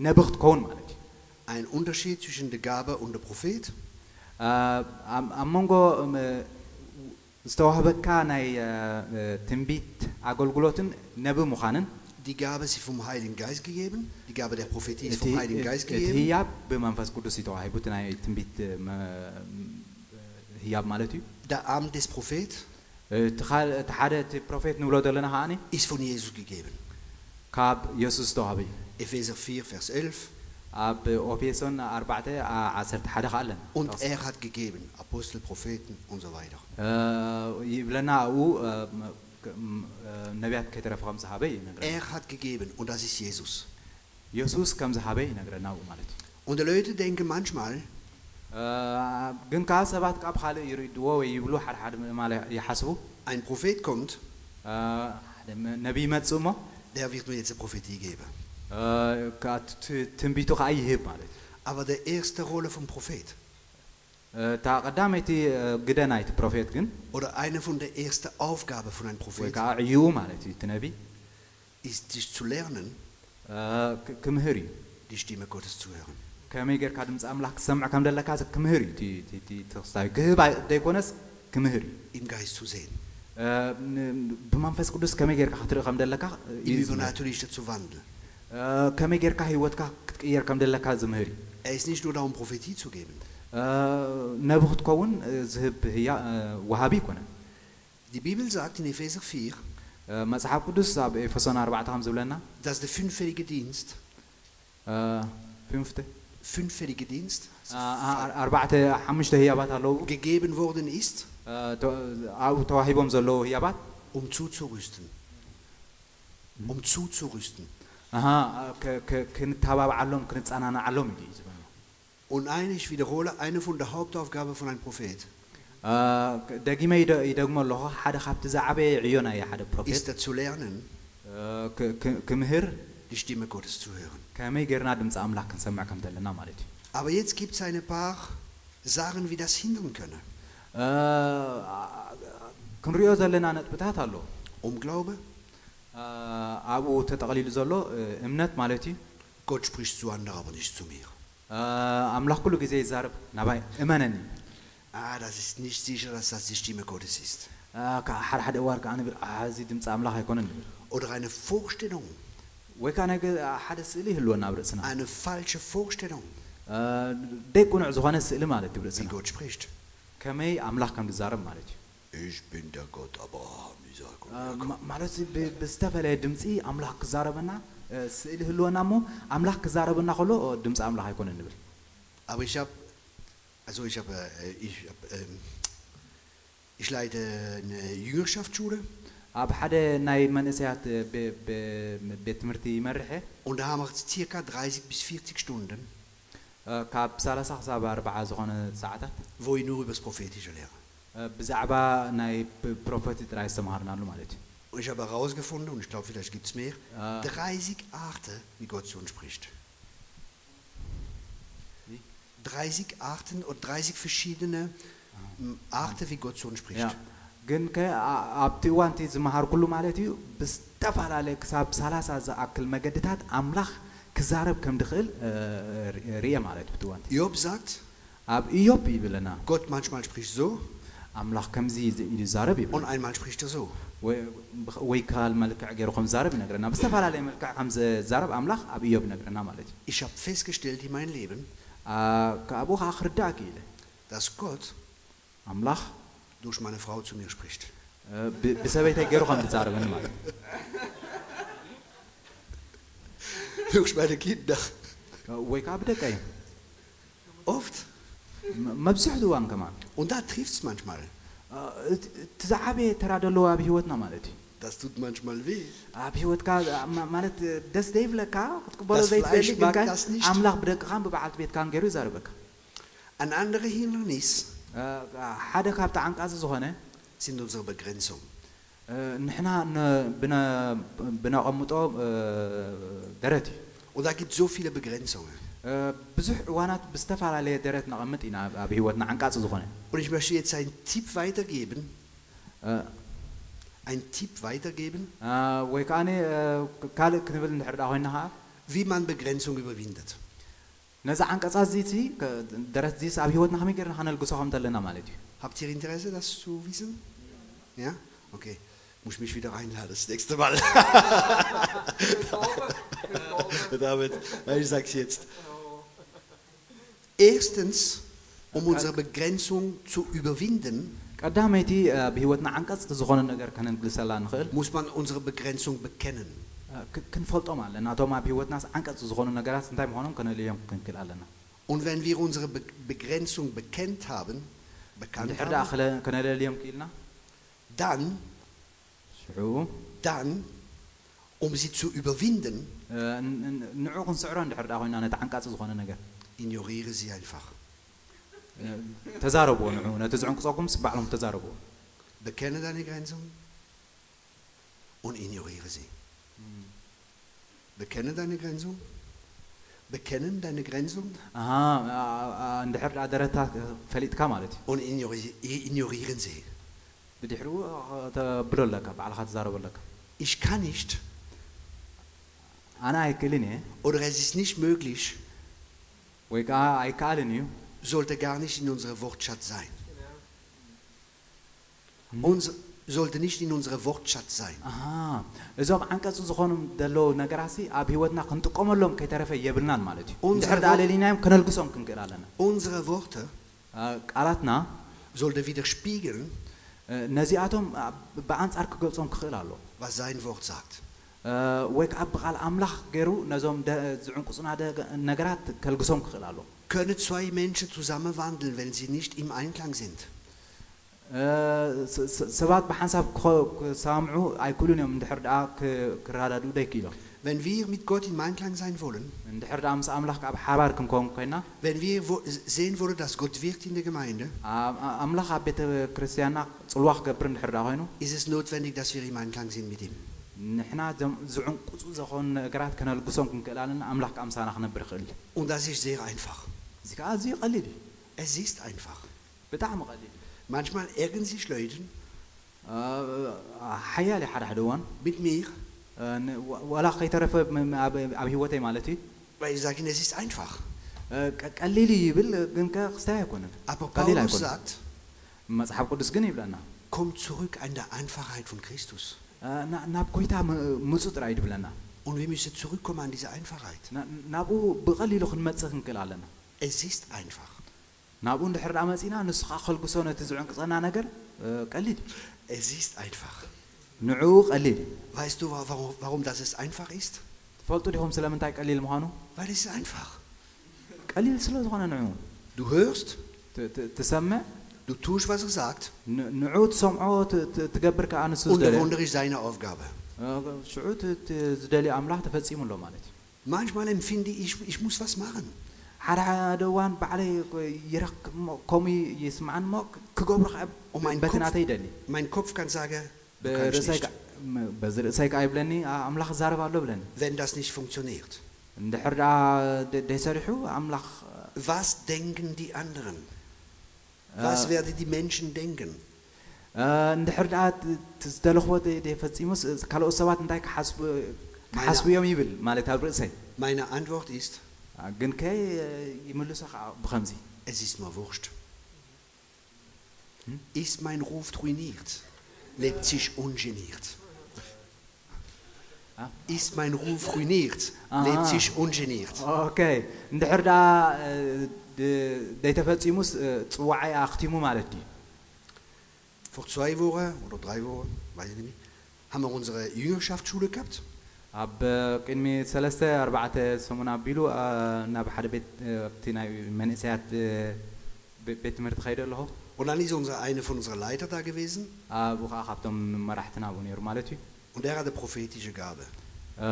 B: ነብኽ ትከውን ማለት እዩ
C: Ein Unterschied zwischen der Gabe und der Prophet.
B: አ፣ ኣብ ኣብ መንጎ እም፣ ዝተዋህበካ ናይ እ፣ እ፣ ትንቢት ኣገልግሎትን ነብ ምዃንን
C: Die Gabe ist vom Heiligen Geist gegeben. Die Gabe der Prophetie ist
B: እቲ
C: vom Heiligen Geist
B: እቲ
C: gegeben.
B: ህያብ ብመንፈስ ቅዱስ እዩ ተዋሂቡ እቲ ናይ ትንቢት እ፣ መ- ህያብ ማለት እዩ
C: Der Amt des Prophet
B: እቲ ካል- እቲ ሓደ እቲ ፕሮፌት ንብሎ ዘለና ከዓኒ
C: ist von Jesus gegeben.
B: ካብ ኢየሱስ ዝተዋህበ እዩ
C: Epheser 4, Vers 11.
B: ኣብ ኦፌሶን 4 11 ከዓ ኣለና
C: Und er hat gegeben Apostel, Propheten und so weiter.
B: እ፣ ይብለና ኣብኡ እ፣ ም- ክ- ም- እ፣ ነቢያት ከይተረፈ ከም ዝሃበ ይነግረና
C: Er hat gegeben und das ist Jesus.
B: ኢየሱስ ከም ዝሃበ ይነግረና ኣብኡ ማለት እዩ
C: Und die Leute denken manchmal,
B: እ፣ ግን ከዓ ሰባት ካብ ካልእ ይርድዎ ወይ ይብሉ ሓደ ሓደ ምእማለ ይሓስቡ
C: ein Prophet kommt,
B: እ፣ ሓደ ም- ነቢይ ይመፅእ እሞ
C: der wird mir jetzt eine Prophetie geben.
B: እ፣ ከዓ ት- ትንቢቱ ከዓ ይህብ ማለት እዩ
C: Aber die erste Rolle vom Prophet
B: እ፣ እታ ቀዳመይቲ እ፣ ግደ ናይቲ ፕሮፌት ግን
C: oder eine von der ersten Aufgabe von einem
B: ወይ
C: Prophet
B: ከዓ ዕይኡ ማለት እዩ እቲ ነቢይ
C: ist, dich zu lernen,
B: እ፣ ክ- ክምህር እዩ
C: die Stimme Gottes zu hören.
B: ከመይ ጌርካ ድምፂ ኣምላኽ ክሰምዕ ከም ዘለካ ክምህር እዩ እቲ- እቲ- እቲ ተክስታዊ ክህብ ኣይ- ዘይኮነስ ክምህር እዩ
C: Im Geist zu sehen,
B: እ፣ ን- ብመንፈስ ቅዱስ ከመይ ጌርካ ክትርኢ ከም ዘለካ እዩ
C: im
B: ዝምህር።
C: Übernatürliche zu wandeln.
B: እ፣ ከመይ ጌርካ ሂወትካ ክትቅየር ከም ዘለካ ዝምህር እዩ
C: Er ist nicht nur da, um Prophetie zu geben.
B: እ፣ ነቢ ክትከውን እ፣ ዝህብ ህያ እ፣ ወሃቢ ይኮነን
C: Die Bibel sagt in Epheser 4,
B: እ፣ መፅሓፍ ቅዱስ ኣብ ኤፌሶን 4 ከም ዝብለና
C: dass der fünffällige Dienst,
B: እ፣ ፍንፍተ
C: fünffällige Dienst gegeben worden ist, um zuzurüsten. Um zuzurüsten. Und eine, ich wiederhole, eine von der Hauptaufgaben von einem Prophet.
B: دقيمة يدقم الله حدا خبت زعبة عيونا يا حدا بروفيت.
C: Ist zu lernen.
B: كمهر.
C: Die Stimme Gottes zu hören.
B: ከመይ ጌርና ድምፂ ኣምላኽ ክንሰምዕ ከም ዘለና ማለት እዩ
C: Aber jetzt gibt es ein paar Sachen, wie das hindern könne.
B: እ፣ ክንሪኦ ዘለና ነጥብታት ኣሎ
C: Unglaube,
B: እ፣ ኣብኡ ተጠቕሊሉ ዘሎ እ፣ እምነት ማለት እዩ
C: Gott spricht zu anderen, aber nicht zu mir.
B: እ፣ ኣምላኽ ኩሉ ግዜ ይዛርብ ናባይ እመነኒ
C: Ah, das ist nicht sicher, dass das die Stimme Gottes ist.
B: እ፣ ከዓ ሓደ ሓደ እዋን ከዓ ንብል "አ፣ እዚ ድምፂ ኣምላኽ ኣይኮነን ንብል
C: Oder eine Vorstellung, Eine falsche Vorstellung. Wie Gott spricht. Ich bin der Gott Abraham, Isaac und Jakob. Aber ich habe, also ich habe, äh, ich, hab, ähm, ich leite eine Jüngerschaftsschule.
B: ኣብ ሓደ ናይ መንእሰያት እ፣ ብ- ብ- ቤት ትምህርቲ ይመርሐ
C: und da haben wir circa 30 bis 40 Stunden,
B: እ፣ ካብ 30 ክሳብ 40 ዝኾነ ሰዓታት
C: wo ich nur über das Prophetische lehre.
B: እ፣ ብዛዕባ ናይ ፕ- ፕሮፌት ጥራይ ዝተምሃርናሉ ማለት እዩ
C: Und ich habe herausgefunden, und ich glaube, vielleicht gibt es mehr,
B: Ah.
C: 30 Arten, wie Gott zu uns spricht.
B: Wie?
C: 30 Arten und 30 verschiedene m, Arten, wie Gott zu uns spricht.
B: ያ ግን ከ አ- ኣብቲ እዋን እቲ ዝመሃር ኩሉ ማለት እዩ ብዝተፈላለየ ክሳብ 30 ዝኣክል መገድታት ኣምላኽ ክዛረብ ከም ድኽእል እ፣ ር- ርየ ማለት እዩ እቲ እዋን እቲ።
C: Job sagt,
B: ኣብ ኢዮብ ይብለና
C: Gott manchmal spricht so
B: ኣምላኽ ከምዚ ዝ- ኢሉ ይዛረብ ይብል
C: und einmal spricht er so.
B: ወይ- ብኸ- ወይ ካል መልክዕ ገይሩ ከም ዝዛረብ ይነግረና ብዝተፈላለየ መልክዕ ከም ዝዛረብ ኣምላኽ ኣብ ኢዮብ ይነግረና ማለት እዩ
C: Ich habe festgestellt in meinem Leben,
B: አ- ካብኡ ከዓ ክርዳእ ክኢለ
C: dass Gott
B: ኣምላኽ
C: durch meine Frau zu mir spricht.
B: እ፣ ብ- ብሰበይተይ ገይሩ ከም ዝዛረበኒ ማለት እዩ
C: durch meine Kinder.
B: ወይ ከዓ ብደቀ እዩ
C: Oft.
B: ም- መብዛሕትኡ እዋን ከማ
C: Und da trifft es manchmal.
B: እቲ እቲ ዝዓበየ ተራ ዘለዎ ኣብ ሂወትና ማለት እዩ
C: Das tut manchmal weh.
B: ኣብ ሂወትካ ማ- ማለት ደስ ዘይብለካ ክትቅበሎ
C: Das
B: ዘይትደሊ
C: Fleisch
B: ግን
C: mag
B: ከ
C: das nicht.
B: ኣምላኽ ብደቅኻን ብበዓልቲ ቤትካን ገይሩ ይዛረበካ
C: Ein anderer Hindernis
B: እ፣ ሓደ ካብቲ ዓንቃዚ ዝኾነ
C: sind unsere Begrenzung.
B: እ፣ ንሕና ነ- ብነ- ብነቐምጦ እ፣ ደረት እዩ
C: Und da gibt es so viele Begrenzungen.
B: እ፣ ብዙሕ እዋናት ብዝተፈላለየ ደረት ነቐምጥ ኢና ኣብ- ኣብ ሂወትና ዓንቃፂ ዝኾነ
C: Und ich möchte jetzt einen Tipp weitergeben.
B: እ፣
C: einen Tipp weitergeben,
B: አ፣ ወይ ከዓኒ አ፣ ካልእ ክንብል እንድሕር ዳ ኮይና ከዓ
C: wie man Begrenzung überwindet.
B: ነዚ ዓንቀፃ እዚ እቲ ደረት እዚስ ኣብ ሂወትና ከመይ ጌርና ከነልግሶ ከም ዘለና ማለት እዩ
C: Habt ihr Interesse, das zu wissen? Ja? Okay. Muss mich wieder einladen das nächste Mal. David, ich sag's jetzt. Erstens, um unsere Begrenzung zu überwinden,
B: ቀዳመይቲ አ፣ ብሂወትና ዓንቀፅቲ ዝኾነ ነገር ከነንግልሰላ ንኽእል
C: muss man unsere Begrenzung bekennen.
B: አ፣ ክ- ክንፈልጦም ኣለና እቶም ኣብ ሂወትናስ ዓንቀፅቲ ዝኾኑ ነገራት እንታይ ምዃኖም ከነልዮም ክንክእል ኣለና
C: Und wenn wir unsere Be Begrenzung bekennt haben, bekannt
B: እንድሕር ዳ
C: haben,
B: ከነለልዮም ክኢልና
C: dann,
B: ሽዑ
C: dann, um sie zu überwinden,
B: አ፣ ን- ን- ንዑ ክንስዕሮ እንድሕር ዳ ኮይና ነቲ ዓንቃፂ ዝኾነ ነገር
C: ignoriere sie einfach.
B: አ፣ ተዛረብዎ ንዑ ነቲ ዝዕንቅፀኩምስ ባዕሎም ተዛረብዎ
C: Bekenne deine Grenzung und ignoriere sie. Bekenne deine Grenzung? Bekennen deine Grenzung?
B: Aha, عند der عدالتها فليتكا مالتي.
C: Und ignorieren, sie.
B: بدحرو تبلو لك خاطر زارو لك.
C: Ich kann nicht.
B: أنا أكلني.
C: Oder es ist nicht möglich.
B: ويكا أكلني.
C: Sollte gar nicht in unserem Wortschatz sein. Unser sollte nicht in unserem Wortschatz sein.
B: ኣሃ እዞም ዓንቀፂ ዝኾኑ ዘለዉ ነገራሲ ኣብ ሂወትና ክንጥቀመሎም ከይተረፈ የብልናን ማለት እዩ
C: ኡንዘ
B: እንድሕር ዳ
C: ዎ-
B: ለሊናዮም ከነልግሶም ክንክእል ኣለና
C: Unsere Worte
B: አ፣ ቃላትና
C: sollte widerspiegeln,
B: አ፣ ነዚኣቶም አ፣ ብኣንጻር ክገልፆም ክኽእል ኣሎ
C: was sein Wort sagt.
B: አ፣ ወይ ከዓ ብቓል ኣምላኽ ገይሩ ነዞም ደ- ዝዕንቁፅና ደ- ነገራት ከልግሶም ክኽእል ኣሎ
C: Können zwei Menschen zusammen wandeln, wenn sie nicht im Einklang sind?
B: አ፣ ስ- ስ- ሰባት ብሓንሳብ ክኸ- ክሰምዑ ኣይክእሉን እዮም እንድሕር ደኣ ክ- ክረዳድኡ ደይክኢሎም
C: Wenn wir mit Gott im Einklang sein wollen,
B: እንድሕር ደኣ ምስ ኣምላኽ ኣብ ሓባር ክንከውን ኮይና
C: wenn wir wo- sehen wollen, dass Gott wirkt in der Gemeinde,
B: አ- አ- ኣምላኽ ኣብ ቤተ ክርስትያንና ፅልዋ ክገብር እንድሕር ዳ ኮይኑ
C: ist es notwendig, dass wir im Einklang sind mit ihm.
B: ንሕና ዞም ዝዕንቁፁ ዝኾኑ ነገራት ከነልግሶም ክንክእል ኣለና ኣምላኽ ከዓ ምሳና ክነብር ይኽእል
C: Und das ist sehr einfach.
B: እዚ ከዓ ኣዝዩ ቀሊል እዩ
C: Es ist einfach.
B: ብጣዕሚ ቀሊል እዩ
C: Manchmal ärgern sich Leute
B: አ- ሓያል እዩ ሓደ ሓደ እዋን
C: mit mir,
B: አ፣ ን- ወ- ወላ ከይተረፈ ም- ኣብ ኣብ ሂወተይ ማለት እዩ
C: weil ich sage, ihnen, es ist einfach.
B: አ፣ ቀ- ቀሊል እዩ ይብል ግን ከ ክስታይ ኣይኮነን
C: Aber
B: ቀሊል
C: Paulus
B: ኣይኮነን
C: sagt,
B: መፅሓፍ ቅዱስ ግን ይብለና
C: kommt zurück an der Einfachheit von Christus.
B: አ፣ ና- ናብ ጎይታ ም- ምፁ ጥራይ ድብለና
C: Und wir müssen zurückkommen an diese Einfachheit.
B: ና- ናብኡ ብቐሊሉ ክንመፅእ ክንክእል ኣለና
C: Es ist einfach.
B: ናብኡ እንድሕር ዳ መፂና ንሱ ከዓ ከልግሶ ነቲ ዝዕንቅፀና ነገር አ፣ ቀሊል እዩ
C: Es ist einfach.
B: ንዕኡ ቀሊል እዩ
C: Weißt du, wa- warum, warum das es einfach ist?
B: ትፈልጡ ዲኹም ስለምንታይ ቀሊል ምዃኑ
C: Weil es ist einfach.
B: ቀሊል ስለ ዝኾነ ንዑ
C: Du hörst,
B: ት- ት- ትሰምዕ
C: du tust, was er sagt,
B: ን- ንዑ ትሰምዖ ት- ት- ትገብር ከዓ ንሱ
C: und der
B: ዝደልዮ
C: Wunder ist seine Aufgabe.
B: አ፣ ሽዑ ት- ት- ዝደልዮ ኣምላኽ ተፈፂሙ ኣሎ ማለት እዩ
C: Manchmal empfinde ich, ich muss was machen.
B: ሓደ ሓደ እዋን ባዕለይ ይረክብ ሞ ከምኡ ይስምዓን ሞ ክገብሮ ከዓ
C: Oh mein
B: በቲ
C: Kopf.
B: ናተይ ይደሊ
C: Mein Kopf kann sagen, du kannst
B: ብርእሰይ
C: nicht,
B: ከዓ- ም- በዚ ርእሰይ ከዓ ይብለኒ አ- ኣምላኽ ዛረብ ኣሎ ብለኒ
C: wenn das nicht funktioniert.
B: እንድሕር ደኣ ደ- ደይሰሪሑ ኣምላኽ
C: Was denken die anderen?
B: አ፣
C: Was werden die Menschen denken?
B: አ፣ እንድሕር ደኣ ት- ት- ዝደለኽዎ ደ- ደይፈፂሙስ ካልኦት ሰባት እንታይ ክሓስቡ ክሓስቡ እዮም ይብል ማለት ኣብ ርእሰይ
C: Meine Antwort ist,
B: አ፣ ግን ከ ይምልሶ ከዓ ብኸምዚ
C: es ist mir wurscht.
B: Hm?
C: Ist mein Ruf ruiniert, lebt sich ungeniert.
B: Ah.
C: Ist mein Ruf ruiniert,
B: Aha.
C: lebt sich ungeniert.
B: ኦኬ እንድሕር ደኣ አ፣ ድ- ደይተፈፂሙስ አ፣ ፅዋዓይ ኣኽቲሙ ማለት እዩ
C: Vor zwei Wochen oder drei Wochen, weiß ich nicht, haben wir unsere Jüngerschaftsschule gehabt.
B: ኣብ ቅድሚ ሰለስተ ኣርባዕተ ሰሙን ኣቢሉ አ፣ ናብ ሓደ ቤት አ፣ ኣብቲ ናይ መንእሰያት አ፣ ቤ- ቤት ትምህርቲ ከይደ ኣለኹ
C: Und dann ist unser, eine von unseren Leiter da gewesen
B: ኣብኡ ከዓ ካብቶም መራሕትና ኣብኡ ነይሩ ማለት እዩ
C: und der hatte prophetische Gabe.
B: አ፣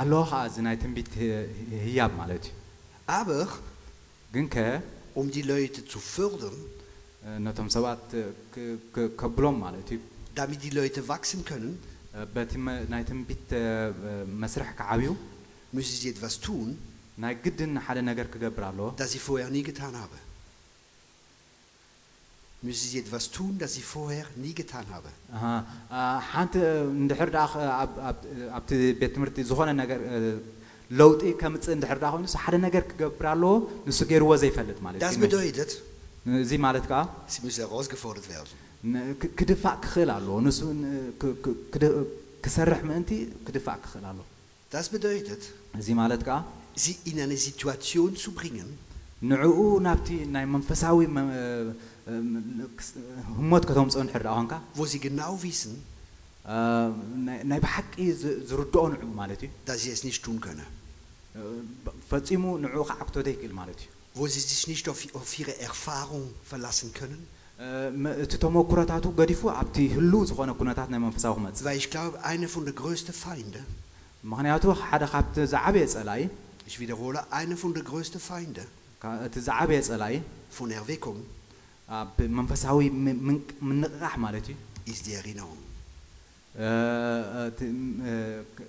B: ኣለዎ ከዓ እዚ ናይ ትንቢት ህ- ህያብ ማለት እዩ
C: Aber
B: ግን ከ
C: um die Leute zu fördern,
B: አ፣ ነቶም ሰባት አ፣ ክ- ክ- ከብሎም ማለት እዩ
C: damit die Leute wachsen können,
B: አ፣ በቲ መ- ናይ ትንቢት አ፣ አ፣ መስርሕ ክዓብዩ
C: müssen sie etwas tun,
B: ናይ ግድን ሓደ ነገር ክገብር ኣለዎ
C: das sie vorher nie getan haben. müssen sie etwas tun, das sie vorher nie getan haben.
B: ኣሃ፣ አ፣ ሓንቲ እንድሕር ዳ ኣብ- ኣብ- ኣብቲ ቤት ትምህርቲ ዝኾነ ነገር እ፣ ለውጢ ከምፅእ እንድሕር ዳ ኮይኑ ሓደ ነገር ክገብር ኣለዎ ንሱ ገይርዎ ዘይፈልጥ ማለት
C: Das
B: እዩ
C: bedeutet,
B: እዚ ማለት ከዓ
C: sie müssen herausgefordert werden.
B: ን- ክ- ክድፋእ ክኽእል ኣለዎ ንሱ ን- ክ- ክ- ክድ- ክሰርሕ ምእንቲ ክድፋእ ክኽእል ኣለዎ
C: Das bedeutet,
B: እዚ ማለት ከዓ
C: sie in eine Situation zu bringen,
B: ንዕኡ ናብቲ ናይ መንፈሳዊ መ- እ- እ- ክስ- ህሞት ከተምፅኦ እንድሕር ዳ ኮንካ
C: wo sie genau wissen,
B: አ፣ ናይ- ናይ ብሓቂ ዝ- ዝርድኦ ንዕኡ ማለት እዩ
C: dass sie es nicht tun können.
B: እ፣ ፈፂሙ ንዕኡ ከዓክቶ ዘይክእል ማለት እዩ
C: Wo sie sich nicht auf, auf ihre Erfahrung verlassen können.
B: እ፣ መ- እቲ ተመኩሮታቱ ገዲፉ ኣብቲ ህልው ዝኾነ ኩነታት ናይ መንፈሳዊ ክመፅእ
C: Weil ich glaube, einer von der größten Feinde,
B: ምክንያቱ ሓደ ካብቲ ዝዓበየ ፀላይ
C: ich wiederhole, einer von der größten Feinde
B: ካ- እቲ ዝዓበየ ፀላይ
C: von Erweckung
B: ኣብ መንፈሳዊ ም- ምንቅ- ምንቕቃሕ ማለት እዩ
C: ist die Erinnerung.
B: እ፣ እቲ እ፣ ክ-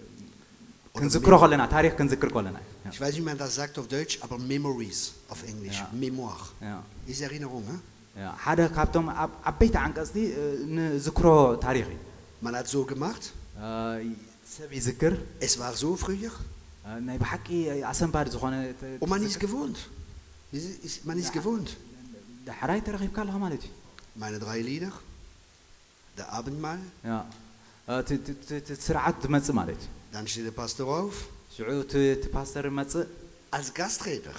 B: ክንዝክሮ ከለና ታሪክ ክንዝክር ከለና እዩ።
C: Ich weiß nicht, wie man das sagt auf Deutsch, aber Memories auf Englisch.
B: Ja.
C: Mémoire.
B: ያ፣
C: Ist Erinnerung. Hein?
B: ያ፣ ሓደ ካብቶም ኣብ ዓበይቲ ዓንቀፅቲ እ፣ ንዝክሮ ታሪክ እዩ
C: Man hat so gemacht,
B: እ፣ ሰብ ይዝክር
C: es war so früher
B: እ፣ ናይ ብሓቂ ኣሰንባዲ ዝኾነ ተ-
C: und man ist gewohnt. Ist- ist- Man ist
B: Ja.
C: gewohnt.
B: ዳሕራይ ተረኺብካ ኣለኻ ማለት እዩ
C: Meine drei Lieder, der Abendmahl,
B: ያ፣ እ፣ እቲ- እቲ- እቲ- እቲ ስርዓት ዝመፅእ ማለት እዩ
C: dann steht der Pastor auf,
B: ሽዑ እቲ እቲ ፓስተር መፅእ
C: als Gastredner,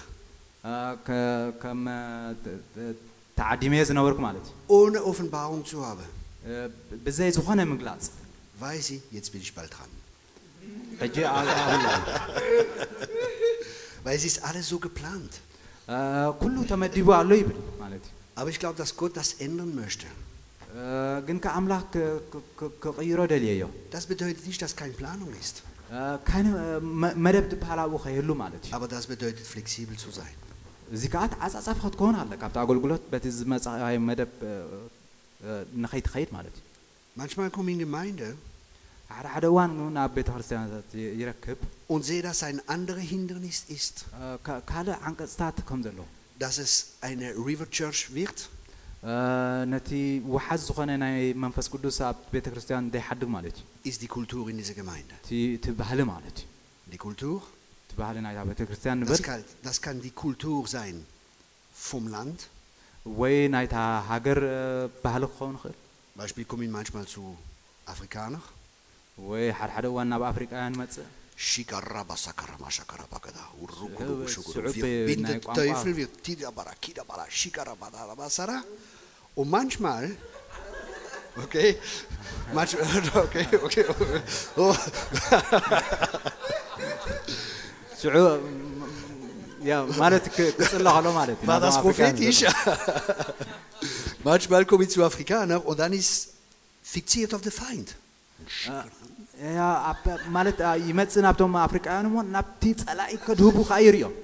B: እ፣ ከ- ከም እ፣ ተ- ተ- ተዓዲመ ዝነበርኩ ማለት እዩ
C: ohne Offenbarung zu haben.
B: እ፣ ብዘይ ዝኾነ ምግላፅ
C: Weiß ich, jetzt bin ich bald dran.
B: ሕጂ ኣብ- ኣብ-
C: Weil es ist alles so geplant.
B: እ፣ ኩሉ ተመዲቡ ኣሎ ይብል ማለት እዩ
C: Aber ich glaube, dass Gott das ändern möchte.
B: እ፣ ግን ከኣምላኽ ክ- ክ- ክ- ክቕይሮ ደልየዮ
C: Das bedeutet nicht, dass keine Planung ist.
B: እ፣ ካይነ እ፣ መ- መደብ ትበሃል ኣብኡ ከየሉ ማለት እዩ
C: Aber das bedeutet, flexibel zu sein.
B: እዚ ከዓ ተዓፃፃፊ ክትከውን ኣለ ካብቲ ኣገልግሎት በቲ ዝመፃይ መደብ እ፣ እ፣ ንኸይትኸይድ ማለት እዩ
C: Manchmal komme ich in Gemeinde
B: ሓደ ሓደ እዋን ናብ ቤተ ክርስቲያናት ይ- ይረክብ
C: und sehe, dass ein anderer Hindernis ist,
B: እ፣ ካ- ካልእ ዓንቀፅታት ከም ዘለዎ
C: dass es eine River Church wird,
B: እ፣ ነቲ ውሓዝ ዝኾነ ናይ መንፈስ ቅዱስ ኣብ ቤተ ክርስቲያን ዘይሓድግ ማለት እዩ
C: ist die Kultur in dieser Gemeinde.
B: እቲ እቲ ባህሊ ማለት እዩ
C: Die Kultur,
B: እቲ ባህሊ ናይታ ቤተ ክርስቲያን
C: das
B: ንብል
C: kann, das kann die Kultur sein vom Land.
B: ወይ ናይታ ሃገር እ፣ ባህሊ ክኸውን ይኽእል
C: Beispiel komme ich manchmal zu Afrikaner.
B: ወይ ሓደ ሓደ እዋን ናብ ኣፍሪቃውያን መፅእ
C: Shikaraba sakarama shakaraba kada. Urukudu
B: Shu'ub-
C: shukuru.
B: shu'ub,
C: Wir
B: äh,
C: bindet
B: nein,
C: Teufel, wir tidabara, kidabara, shikaraba, darabasara. Und manchmal, okay, manchmal, okay, okay, okay. Oh,
B: ሽዑ ያ ማለት ክ- ክፅሎ ከሎ ማለት እዩ
C: war
B: ናብዞም
C: das
B: ኣፍሪቃውያን
C: prophetisch? manchmal komme ich zu Afrikaner und dann ist fixiert auf den Feind.
B: ዘሎ። ያ ኣብ- ማለት አ፣ ይመፅእ ናብቶም ኣፍሪቃውያን እሞ ናብቲ ፀላኢ ከድህቡ ከዓ ይርዮም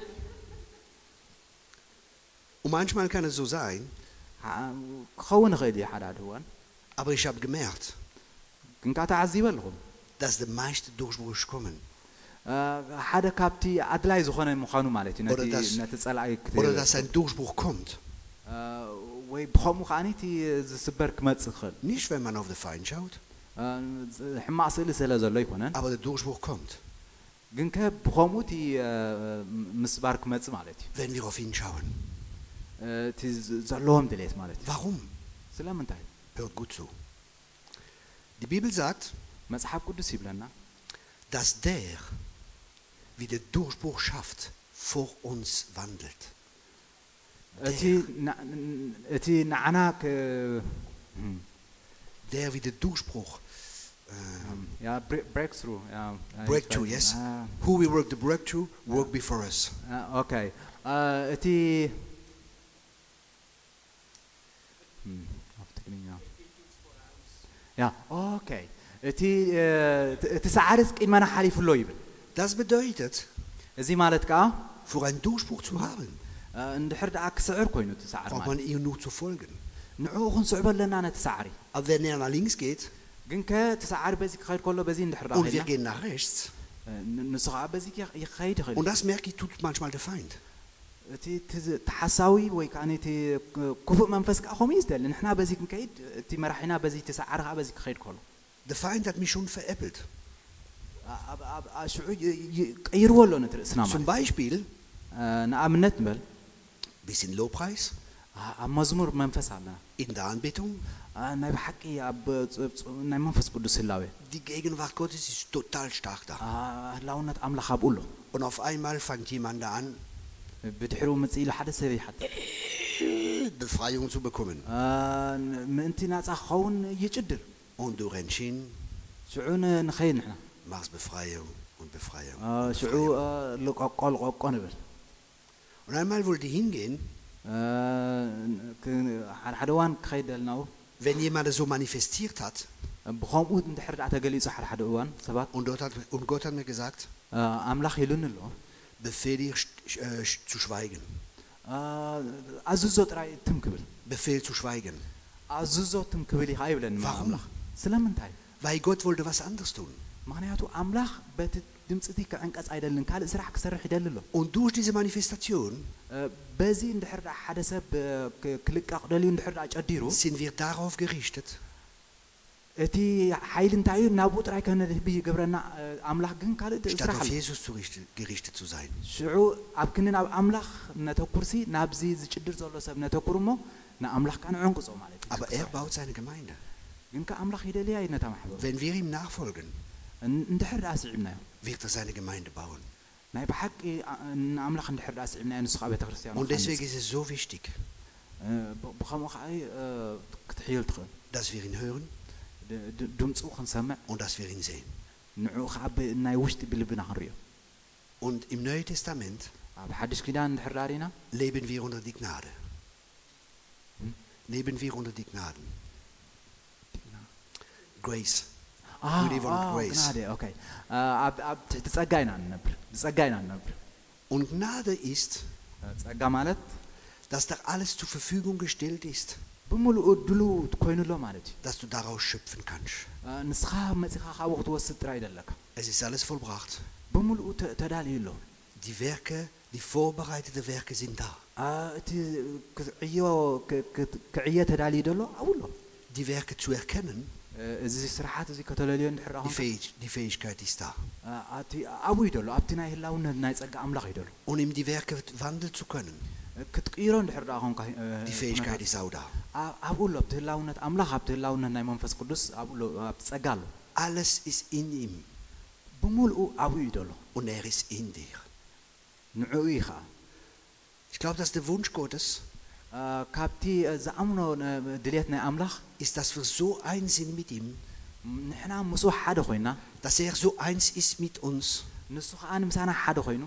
C: Und manchmal kann es so sein,
B: ዓ- ክኸውን ይኽእል እዩ ሓደ ሓደ እዋን
C: aber ich habe gemerkt,
B: ግን ከዓ ተዓዚበ ኣለኹም
C: dass die meisten Durchbrüche kommen.
B: አ፣ ሓደ ካብቲ ኣድላይ ዝኾነ ምዃኑ ማለት እዩ
C: Oder
B: ነቲ
C: das-
B: ነቲ ፀላኢ ክት-
C: Oder dass ein Durchbruch kommt.
B: አ፣ ወይ ብከምኡ ከዓኒ እቲ ዝስበር ክመፅእ ክኽእል
C: Nicht, wenn man auf den Feind schaut,
B: አ፣ ሕማቅ ስእሊ ስለ ዘሎ ይኮነን
C: aber der Durchbruch kommt,
B: ግን ከ ብከምኡ እቲ አ፣ ምስባር ክመፅእ ማለት እዩ
C: wenn wir auf ihn schauen.
B: አ፣ እቲ ዝ- ዘለዎም ድሌት ማለት እዩ
C: Warum?
B: ስለምንታይ
C: Hört gut zu. Die Bibel sagt,
B: መፅሓፍ ቅዱስ ይብለና
C: dass der, wie der Durchbruch schafft, vor uns wandelt.
B: እቲ ና- ን- እቲ ንዓና ክ- እም፣
C: Der, wie der Durchbruch, äh,
B: ያ ብሬክ ትሩ
C: breakthrough, yes? Who will work the breakthrough, work before us.
B: ኦኬ አ፣ እቲ እም፣ ኣብ ትግርኛ ያ ኦኬ እቲ እ፣ እቲ- እቲ ሰዓርስ ቅድመና ሓሊፉሎ ይብል
C: Das bedeutet,
B: እዚ ማለት ከዓ
C: für einen Durchbruch zu haben,
B: እ፣ እንድሕር ደኣ ክስዕር ኮይኑ እቲ ሰዓር
C: braucht
B: ማለት
C: man ihm nur zu folgen.
B: ንዕኡ ክንስዕቦ ኣለና ነቲ ሰዓሪ
C: Aber wenn er nach links geht
B: ግን ከ እቲ ሰዓሪ በዚ ክኸይድ ከሎ በዚ እንድሕር ደኣ
C: und wir
B: ኸይድና
C: gehen nach rechts,
B: እ፣ ን- ንሱ ከዓ በዚ ክኸይድ ይኽእል
C: und das merke ich, tut manchmal der Feind.
B: እቲ እቲ- እቲ ሓሳዊ ወይ ከዓ እቲ ክፉእ መንፈስ ከዓ ከምኡ እዩ ዝደሊ ንሕና በዚ ክንከይድ እቲ መራሒና በዚ ተሰዓረ ከዓ በዚ ክኸይድ ከሎ
C: Der Feind hat mich schon veräppelt. Zum
B: ማለት
C: Beispiel,
B: አ፣ ንኣብነት ንበል
C: bisschen Lobpreis
B: አ- ኣብ መዝሙር መንፈስ ኣለና
C: in der Anbetung.
B: አ፣ ናይ ብሓቂ ኣብ ፅ- ፅ- ናይ መንፈስ ቅዱስ ህላዌ
C: Die Gegenwart Gottes ist total stark da.
B: አ፣ ህላውነት ኣምላኽ ኣብኡ ኣሎ
C: Und auf einmal fängt jemand an,
B: ብድሕሪኡ መፅእ ኢሉ ሓደ ሰብ ይሓትት
C: Befreiung zu bekommen.
B: አ፣ ን- ምእንቲ ናፃ ክኸውን ይጭድር
C: Und du rennst hin,
B: ሽዑ ን- ንኸይድ ንሕና
C: machst Befreiung und Befreiung. Und, Befreiung. und einmal wollte ich hingehen. Wenn jemand so manifestiert hat, und, dort hat, und Gott hat mir gesagt, befehle ich äh, äh zu schweigen. Befehl zu schweigen. Warum? Weil Gott wollte was anderes tun.
B: ምክንያቱ ኣምላኽ በቲ ድምፂ እቲ ክዕንቀፅ ኣይደልን ካልእ ስራሕ ክሰርሕ ይደሊ ኣሎ
C: Und durch diese Manifestation
B: አ፣ በዚ እንድሕር ዳኣ ሓደ ሰብ አ፣ ክ- ክልቃቕ ደልዩ እንድሕር ዳኣ ጨዲሩ
C: sind wir darauf gerichtet,
B: እቲ ሓይሊ እንታይ እዩ ናብኡ ጥራይ ከነድህቢ ይገብረና አ፣ ኣምላኽ ግን ካልእ
C: statt
B: ስራሕ
C: auf
B: ኣሎ
C: Jesus zu richten, gerichtet zu sein.
B: ሽዑ ኣብ ክኒ ናብ ኣምላኽ ነተኩርሲ ናብዚ ዝጭድር ዘሎ ሰብ ነተኩር እሞ ንኣምላኽ ከዓ ንዕንቅፆ ማለት እዩ
C: Aber er baut seine Gemeinde.
B: ግን ከዓ ኣምላኽ ይደልያ እዩ ነታ ማሕበሩ
C: Wenn wir ihm nachfolgen,
B: እን- እንድሕር ዳኣ ስዒብናዮ
C: wird er seine Gemeinde bauen.
B: ናይ ብሓቂ አ- ንኣምላኽ እንድሕር ዳኣ ስዒብናዮ ንሱ ከዓ ቤተ ክርስትያን
C: Und deswegen ist es so wichtig,
B: ብከምኡ ከዓ እዩ፣ አ፣ ክትሕይል ትኽእል
C: dass wir ihn hören
B: ድ- ድ- ድምፁ ክንሰምዕ
C: und dass wir ihn sehen.
B: ንዕኡ ከዓ ብ- ናይ ውሽጢ ብልብና ክንሪዮ
C: Und im Neuen Testament
B: ኣብ ሓድሽ ኪዳን እንድሕር ዳሪና
C: leben wir unter die Gnade.
B: Hm?
C: Leben wir unter die Gnaden. Grace.
B: አ፣
C: We live on
B: አ፣
C: grace.
B: ግናደ ኦኬ አ፣ ኣብ- ኣብ ትሕቲ ፀጋ ኢና ንነብር ብፀጋ ኢና ንነብር
C: Und Gnade ist,
B: ፀጋ ማለት
C: dass da alles zur Verfügung gestellt ist,
B: ብምሉኡ ድልው ኮይኑሎ ማለት እዩ
C: dass du daraus schöpfen kannst.
B: አ፣ ንስኻ መፂኻ ካብኡ ክትወስድ ጥራይ ደለካ
C: Es ist alles vollbracht.
B: ብምሉኡ ተ- ተዳልዩ ኣሎ
C: Die Werke, die vorbereiteten Werke sind da.
B: አ፣ እቲ ክዕዮ ክ- ክ- ክዕየ ተዳልዩ ደሎ ኣብኡ ኣሎ
C: Die Werke zu erkennen, die, Fähigkeit ist da. Und ihm die Werke wandeln zu können. Die Fähigkeit ist auch da. Alles ist in ihm. Und er ist in dir. Ich glaube, dass der Wunsch Gottes.
B: ካብቲ ዝኣምኖ ነ- ድልየት ናይ ኣምላኽ
C: ist, dass wir so eins sind mit ihm,
B: ንሕና ምስኡ ሓደ ኮይና
C: dass er so eins ist mit uns.
B: ንሱ ከዓ ንምሳና ሓደ ኮይኑ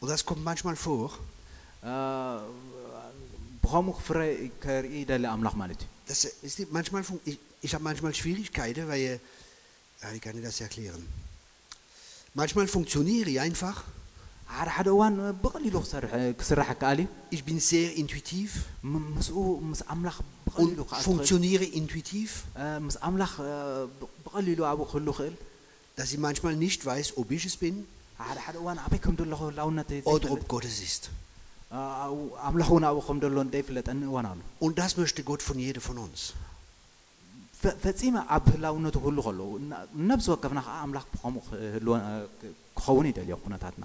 C: Und das kommt manchmal vor,
B: አ፣ ብከምኡ ክፍረ ከርኢ ይደሊ ኣምላኽ ማለት እዩ
C: dass er- wisst ihr, manchmal fun- ich, ich habe manchmal Schwierigkeiten, weil äh, ja, ich kann nicht das erklären. Manchmal funktioniere ich einfach.
B: ሓደ ሓደ እዋን ብቐሊሉ ክሰርሕ ክስራሕ ከኣል እዩ
C: Ich bin sehr intuitiv
B: ም- ምስኡ ምስ ኣምላኽ
C: und
B: ብቐሊሉ ከዓ ትኽእል
C: funktioniere intuitiv,
B: አ፣ ምስ ኣምላኽ አ፣ ብ- ብቐሊሉ ኣብኡ ክህሉ ክእል
C: dass ich manchmal nicht weiß, ob ich es bin
B: ሓደ ሓደ እዋን ኣበይ ከም ደለኹ ህላውነት
C: oder
B: ዘይፈልጥ
C: ob Gott es ist.
B: አ፣ ኣብኡ- ኣምላኽ እውን ኣብኡ ከም ደሎ እንደይፍለጠኒ እዋን ኣሎ
C: Und das möchte Gott von jedem von uns.
B: ፈ- ፈፂመ ኣብ ህላውነቱ ክህሉ ከለዉ ና- ነብዚ ወከፍና ከዓ ኣምላኽ ብከምኡ ክህልወ- አ፣ ክ- ክኸውን ይደልዮ ኩነታትና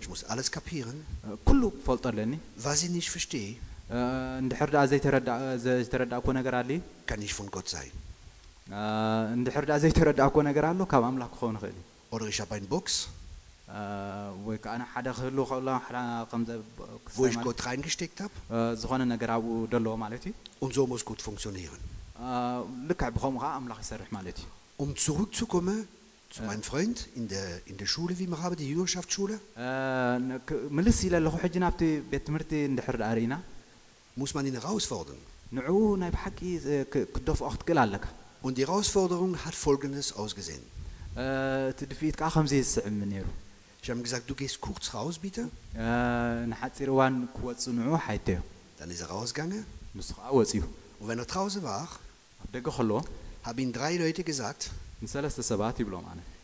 C: ich muss alles kapieren.
B: አ፣ ኩሉ ክፈልጦ ኣለኒ
C: Was ich nicht verstehe,
B: አ፣ እንድሕር ዳ ዘይተረዳእ- ዘይተረዳእኮ ነገር ኣለ
C: kann nicht von Gott sein.
B: እንድሕር ዳ ዘይተረዳእኮ ነገር ኣሎ ካብ ኣምላኽ ክኸውን ይኽእል እዩ
C: Oder ich habe eine Box,
B: አ፣ ወይ ከዓ ሓደ ክህሉ ከሎ ሓደ ከምዘ
C: wo ich Gott reingesteckt habe
B: ዝኾነ ነገር ኣብኡ ደለዎ ማለት እዩ
C: und so muss Gott funktionieren.
B: አ፣ ልክዕ ብከምኡ ከዓ ኣምላኽ ይሰርሕ ማለት እዩ
C: Um zurückzukommen zu meinem Freund in der, in der Schule, wie wir haben, die Jüngerschaftsschule. Muss man ihn herausfordern. Und die Herausforderung hat Folgendes ausgesehen. Ich habe ihm gesagt, du gehst kurz raus, bitte. Dann ist er rausgegangen. Und wenn er draußen war, haben ihm drei Leute gesagt,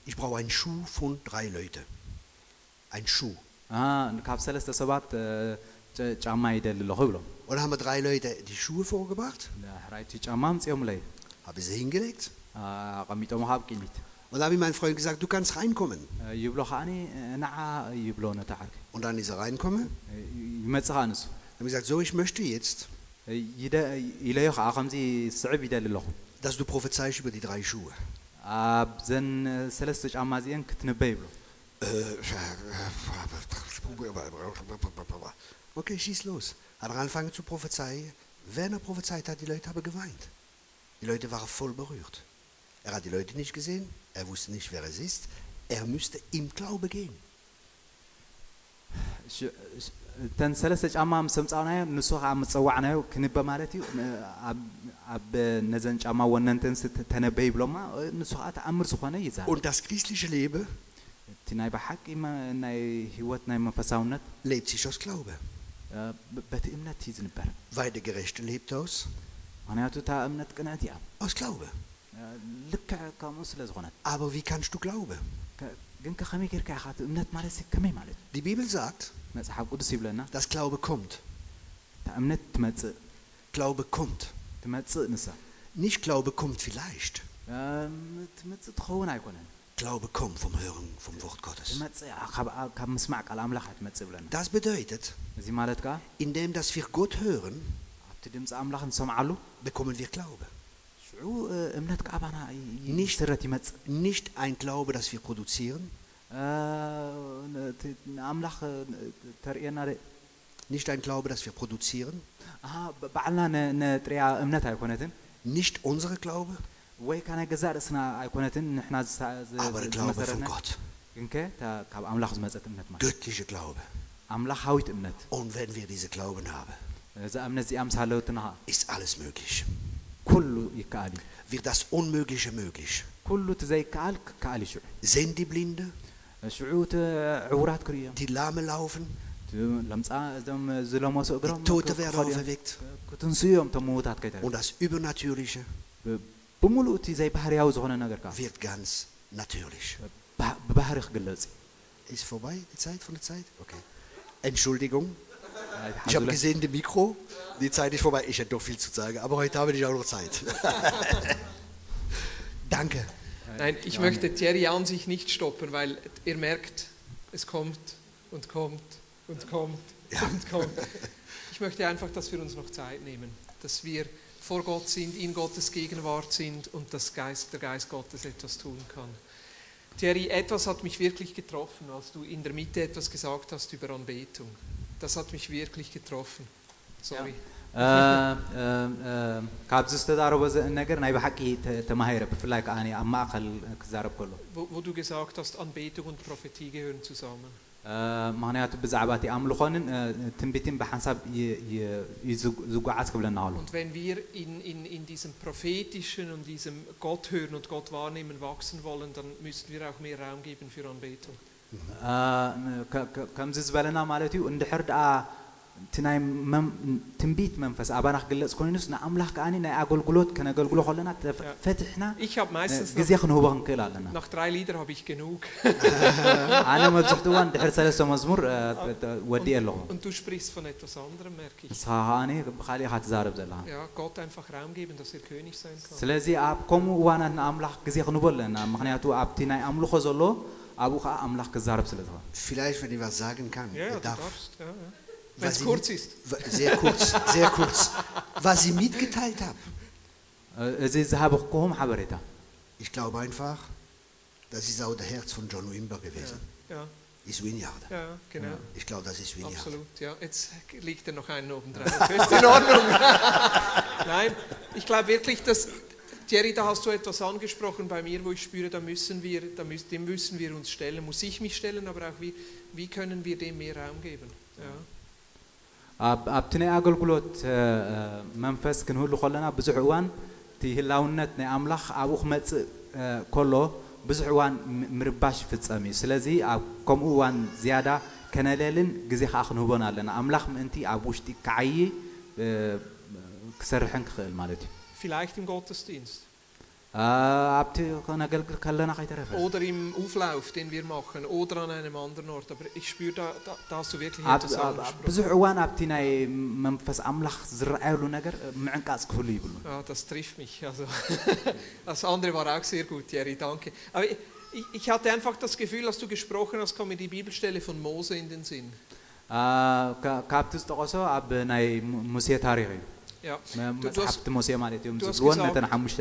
C: ich brauche einen Schuh von drei Leuten. Ein Schuh. Und dann haben wir drei Leute die Schuhe vorgebracht. Habe sie hingelegt. Und dann habe ich meinen Freund gesagt, du kannst reinkommen. Und dann ist er reinkommen. Dann habe ich gesagt, so ich möchte jetzt, dass du prophezeist über die drei Schuhe.
B: ኣብዘን እ፣ ሰለስተ ጫማ እዚአን ክትንበይ ይብሎ
C: Okay, schieß los. Hat er angefangen zu prophezeien. Wenn er prophezeit hat, die Leute haben geweint. Die Leute waren voll berührt. Er hat die Leute nicht gesehen, er wusste nicht, wer es ist. Er müsste im Glaube gehen.
B: ሽ- ሽ- እተን ሰለስተ ጫማ ምስ ሰምፃናዮ ንሱ ከዓ ምፀዋዕናዮ ክንበ ማለት እዩ ን- ኣብ- ኣብ ነዘን ጫማ ወነንተን ስት- ተነበይ ይብሎማ እ፣ ንሱ ከዓ ተኣምር ዝኾነ ይዛረብ
C: Und das christliche Leben
B: እቲ ናይ ብሓቂ መ- ናይ ህይወት ናይ መንፈሳውነት
C: lebt sich aus Glaube.
B: እ፣ ብ- በቲ እምነት እዩ ዝንበር
C: Weil der Gerechte lebt aus,
B: ምክንያቱ እታ እምነት ቅንዕት እያ
C: aus Glaube.
B: እ፣ ልክዕ ከምኡ ስለ ዝኾነት
C: Aber wie kannst du glauben?
B: ከ- ግን ከ ከመይ ጌርካ ኢኻ እቲ እምነት ማለት ሲ ከመይ ማለት እዩ
C: Die Bibel sagt,
B: መፅሓፍ ቅዱስ ይብለና
C: dass Glaube kommt.
B: እታ እምነት ትመፅእ
C: Glaube kommt.
B: ትመፅእ ንሳ
C: Nicht Glaube kommt vielleicht.
B: እ፣ ትመፅእ ትኸውን ኣይኮነን
C: Glaube kommt vom Hören vom Wort Gottes.
B: ትመፅእ እያ ካብ- ካብ ምስማዕ ቃል ኣምላኽ እያ ትመፅእ ብለና
C: Das bedeutet,
B: እዚ ማለት ከዓ
C: indem dass wir Gott hören,
B: ኣብቲ ድምፂ ኣምላኽ ንሰምዓሉ
C: bekommen wir Glaube.
B: ሽዑ እ፣ እምነት ከዓ ባና ይ- ይ-
C: ኒሽ-
B: ይስረት ይመፅእ
C: Nicht ein Glaube, das wir produzieren, nicht ein Glaube, das wir produzieren. Nicht unsere Glaube. Aber der Glaube von Gott. Göttliche Glaube. Und wenn wir diese Glauben haben, ist alles möglich. Wird das Unmögliche möglich? Sehen die Blinde? Die Lahme laufen. Die Tote werden auferweckt. Und das Übernatürliche wird ganz natürlich. Ist vorbei die Zeit von der Zeit? Okay. Entschuldigung. Ich habe gesehen, das Mikro, die Zeit ist vorbei. Ich hätte doch viel zu sagen, aber heute habe ich auch noch Zeit. Danke.
A: Nein, ich ja. möchte Thierry an sich nicht stoppen, weil er merkt, es kommt und kommt und kommt
C: ja.
A: und kommt. Ich möchte einfach, dass wir uns noch Zeit nehmen, dass wir vor Gott sind, in Gottes Gegenwart sind und dass Geist, der Geist Gottes etwas tun kann. Thierry, etwas hat mich wirklich getroffen, als du in der Mitte etwas gesagt hast über Anbetung. Das hat mich wirklich getroffen. Sorry.
B: Ja. ካብዚ ዝተዛረቦ ዘ- ነገር ናይ ብሓቂ ተ- ተማሂረ ብፍላይ ከዓ ኣብ ማእኸል ክዛረብ ከሎ
A: Wo, wo du gesagt hast, Anbetung und Prophetie gehören zusammen.
B: እ፣ ምክንያቱ ብዛዕባ እቲ ኣምልኾንን እ፣ ትንቢትን ብሓንሳብ ይ- ይ- እዩ ዝጉ- ዝጓዓዝ ክብለና ከሎ
A: Und wenn wir in, in, in diesem prophetischen und diesem Gott hören und Gott wahrnehmen wachsen wollen, dann müssen wir auch mehr Raum geben für Anbetung.
B: እ፣ ከ- ከ- ከምዚ ዝበለና ማለት እዩ እንድሕር ደኣ እቲ ናይ መም- ትንቢት መንፈስ ኣባና ክግለጽ ኮይኑስ ንኣምላኽ ከዓኒ ናይ ኣገልግሎት ከነገልግሎ ከለና ተፈ-
A: Ja.
B: ፈትሕና
A: Ich habe meistens
B: ግዜ
A: nach,
B: ክንህቦ ክንክእል ኣለና
A: nach drei Lieder habe ich genug.
B: ኣነ መብዛሕትኡ እዋን ድሕሪ ሰለስተ መዝሙር እ፣ ተ- ተ- ወዲእ ኣለኹ
A: Und du sprichst von etwas anderem, merke ich.
B: ንስኻ ከዓኒ ብካሊእ ኢኻ ትዛረብ ዘለኻ
A: Ja, Gott einfach Raum geben, dass er König sein kann.
B: ስለዚ ኣብ ከምኡ እዋናት ንኣምላኽ ግዜ ክንህቦ ኣለና ምክንያቱ ኣብቲ ናይ ኣምልኾ ዘሎ ኣብኡ ከዓ ኣምላኽ ክዛረብ ስለ ዝኽእል
C: Vielleicht, Wenn
A: es kurz ist.
C: Sehr kurz, sehr kurz. Was ich mitgeteilt habe. Ich glaube einfach, das ist auch das Herz von John Wimber gewesen.
A: Ja, ja.
C: Ist Winyard.
A: Ja, genau.
C: Ich glaube, das ist Winyard.
A: Absolut, ja. Jetzt liegt er noch einen oben dran. ist in Ordnung. Nein, ich glaube wirklich, dass Thierry, da hast du etwas angesprochen bei mir, wo ich spüre, da müssen wir, da müssen, dem müssen wir uns stellen. Muss ich mich stellen, aber auch wie, wie können wir dem mehr Raum geben? Ja.
B: ኣብ ኣብቲ ናይ ኣገልግሎት እ፣ እ፣ መንፈስ ክንህሉ ከለና ብዙሕ እዋን እቲ ህላውነት ናይ ኣምላኽ ኣብኡ ክመፅእ እ፣ ከሎ ብዙሕ እዋን ም- ምርባሽ ይፍፀም እዩ ስለዚ ኣብ ከምኡ እዋን ዝያዳ ከነለልን ግዜ ከዓ ክንህቦን ኣለና ኣምላኽ ምእንቲ ኣብ ውሽጢ ክዓይ እ፣ ክሰርሕን ክኽእል ማለት እዩ
A: Vielleicht im Gottesdienst oder im Auflauf, den wir machen, oder an einem anderen Ort. Aber ich spüre, da, da, da hast du wirklich
B: ኣብ-
A: etwas
B: ኣብ- ኣብ
A: angesprochen.
B: ብዙሕ እዋን ኣብቲ ናይ መንፈስ ኣምላኽ ዝረኣየሉ ነገር እ፣ ምዕንቃፅ ክህሉ ይብሉ
A: Ja, das trifft mich. Also, das andere war auch sehr gut, Jerry, danke. Aber ich, ich hatte einfach das Gefühl, als du gesprochen hast, kam mir die Bibelstelle von Mose in den Sinn.
B: አ፣ ካ- ካብቲ ዝጠቐሶ ኣብ ናይ ሙ- ሙሴ ታሪክ እዩ
A: Ja.
B: መ-
A: Du- du hast-
B: መፅሓፍቲ ሙሴ ማለት እዮም
A: du hast
B: ዝብልዎን
A: gesagt,
B: ነተን ሓሙሽተ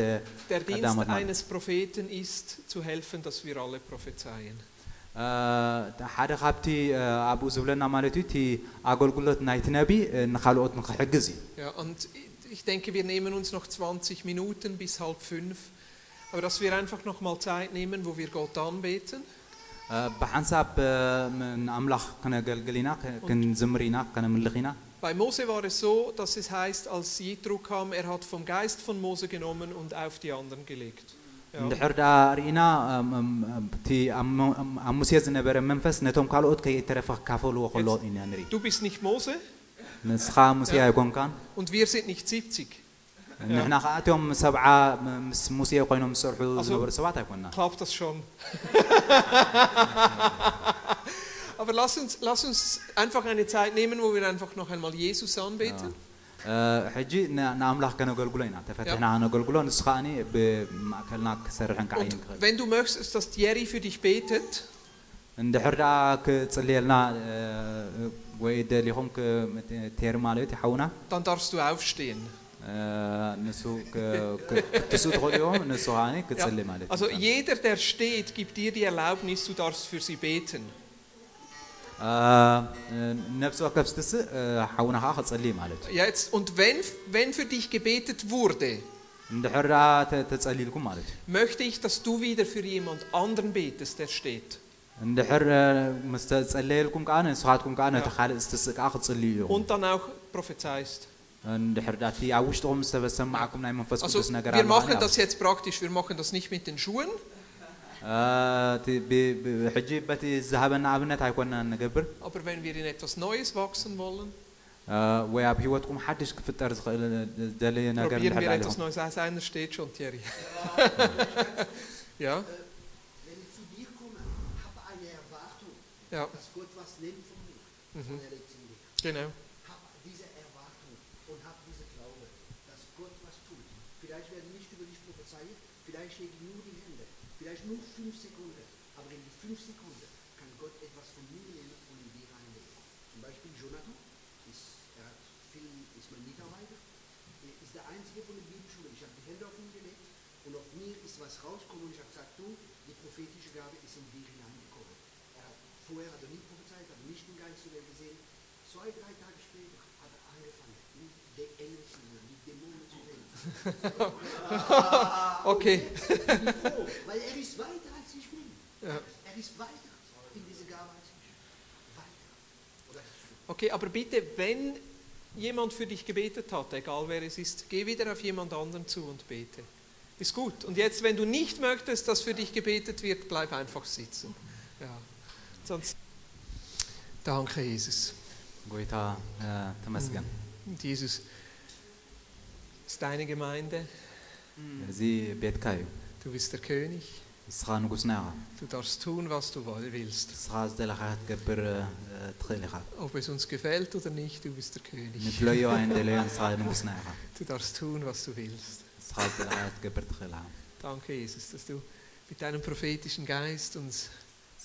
A: Der Dienst
B: ቀዳሞት ማለት
A: eines Propheten ist, zu helfen, dass wir alle prophezeien.
B: አ፣ ሓደ ካብቲ አ፣ ኣብኡ ዝብለና ማለት እዩ እቲ ኣገልግሎት ናይቲ ነቢ እ፣ ንካልኦት ንክሕግዝ እዩ
A: Ja, und ich denke, wir nehmen uns noch 20 Minuten bis halb fünf, aber dass wir einfach noch mal Zeit nehmen, wo wir Gott anbeten.
B: አ፣ ብሓንሳብ አ፣ ም- ንኣምላኽ ክነገልግል ኢና ክ- ክንዝምር ኢና ከነምልኽ ኢና
A: Bei Mose war es so, dass es heißt, als Jethro kam, er hat vom Geist von Mose genommen und auf die anderen gelegt. Ja.
B: እንድሕር ዳ ርኢና እም፣ እም፣ እም፣ እቲ ኣብ ሞ- እም፣ ኣብ ሙሴ ዝነበረ መንፈስ ነቶም ካልኦት ከይተረፈ ክካፈልዎ ከሎ ኢና ንርኢ
A: Du bist nicht Mose
B: ንስኻ ሙሴ
A: Ja.
B: ኣይኮንካን
A: und wir sind nicht 70.
B: ንሕና ከዓ እቶም ሰብዓ ም- ምስ ሙሴ ኮይኖም ዝሰርሑ
A: Also-
B: ዝነበሩ ሰባት ኣይኮንና
A: Klappt das schon? Aber lass uns, lass uns einfach eine Zeit nehmen, wo wir einfach noch einmal Jesus anbeten.
B: እ፣ ሕጂ ን- ንኣምላኽ ከነገልግሎ ኢና ተፈቲሕና ከነገልግሎ ንሱ ከዓኒ ብማእከልና ክሰርሕን ክዓይን
A: Und
B: ክኽእል
A: wenn du möchtest, dass Thierry für dich betet,
B: እንድሕር ደኣ ክፅልየልና እ፣ ወይ ደሊኹም ቴር ማለት እዩ ሓውና
A: dann darfst du aufstehen.
B: እ፣ ንሱ ክ- ክ- ክትሱ ትኽእሉ ኢኹም ንሱ ከዓኒ ክፅሊ ማለት እዩ
A: Also jeder, der steht, gibt dir die Erlaubnis, du darfst für sie beten.
B: አ፣ ነብሲ ወከፍ ስትስእ እ፣ ሓውና ከዓ ክፅሊ ማለት እዩ
A: Ja, Jetzt, und wenn, wenn für dich gebetet wurde,
B: እንድሕር ደኣ ተ- ተፀሊልኩም ማለት እዩ
A: möchte ich, dass du wieder für jemand anderen betest, der steht.
B: እንድሕር እ፣ ምስ ተፀለየልኩም ከዓ ንስኻትኩም ከዓ ነቲ ካልእ ዝተስእ ከዓ ክፅልዩ ኢኹም
A: Und dann auch prophezeist.
B: እንድሕር ዳ እቲ ኣብ ውሽጥኩም ዝተሰማዓኩም ናይ መንፈስ
A: Also
B: ቅዱስ ነገር
A: wir
B: ኣሎ
A: machen
B: ከዓ
A: das jetzt praktisch, wir machen das nicht mit den Schuhen,
B: አ፣ እቲ ብ- ብ- ሕጂ በቲ ዝሃበና ኣብነት ኣይኮንና ንገብር
A: aber wenn wir in etwas Neues wachsen wollen,
B: አ፣ ወይ ኣብ ሂወትኩም ሓድሽ ክፍጠር ዝኽእል ዝደለየ ነገር
A: probieren
B: እንድሕር
A: wir
B: ዳ
A: etwas
B: ኢኹም
A: Neues aus. Einer steht schon, Thierry. ja,
C: Wenn ich zu dir komme, habe eine Erwartung,
A: ja,
C: dass Gott was nimmt von mir.
A: Mhm.
C: Und er legt es in mich.
A: genau.
C: nur fünf Sekunden. Aber in die fünf Sekunden kann Gott etwas von mir nehmen und in dir reinlegen. Zum Beispiel Jonathan, ist, er hat viel, ist mein Mitarbeiter, er ist der Einzige von der Bibelschule. Ich habe die Hände auf ihn gelegt und auf mir ist was rausgekommen und ich habe gesagt, du, die prophetische Gabe ist in dir hineingekommen. Er hat, vorher hat er nie prophezeit, hat nicht den Geist zu gesehen. Zwei, drei Tage später hat er angefangen, mit den Engeln zu mit Dämonen zu reden.
A: Okay.
C: Wieso? Weil er ist weiter als ich bin.
A: Ja.
C: Er ist weiter in diese Gabe als ich. Weiter.
A: Okay, aber bitte, wenn jemand für dich gebetet hat, egal wer es ist, geh wieder auf jemand anderen zu und bete. Ist gut. Und jetzt, wenn du nicht möchtest, dass für dich gebetet wird, bleib einfach sitzen. Ja. Sonst. Danke, Jesus.
B: ጎይታ አ፣ ተመስገን
A: Und Jesus, es ist deine Gemeinde.
B: እዚ ቤትካ እዩ
A: Du bist der König.
B: ንስኻ ንጉስና ኢኻ
A: Du darfst tun, was du willst.
B: ንስኻ ዝደለኻ ክትገብር አ፣ ትኽእል ኢኻ
A: Ob es uns gefällt oder nicht, du bist der König.
B: ንድለዮ ኣይንደለዮ ንስኻ ንጉስና ኢኻ
A: Du darfst tun, was du willst.
B: ንስኻ ዝደለኻ ክትገብር ትኽእል ኢኻ
A: Danke, Jesus, dass du mit deinem prophetischen Geist uns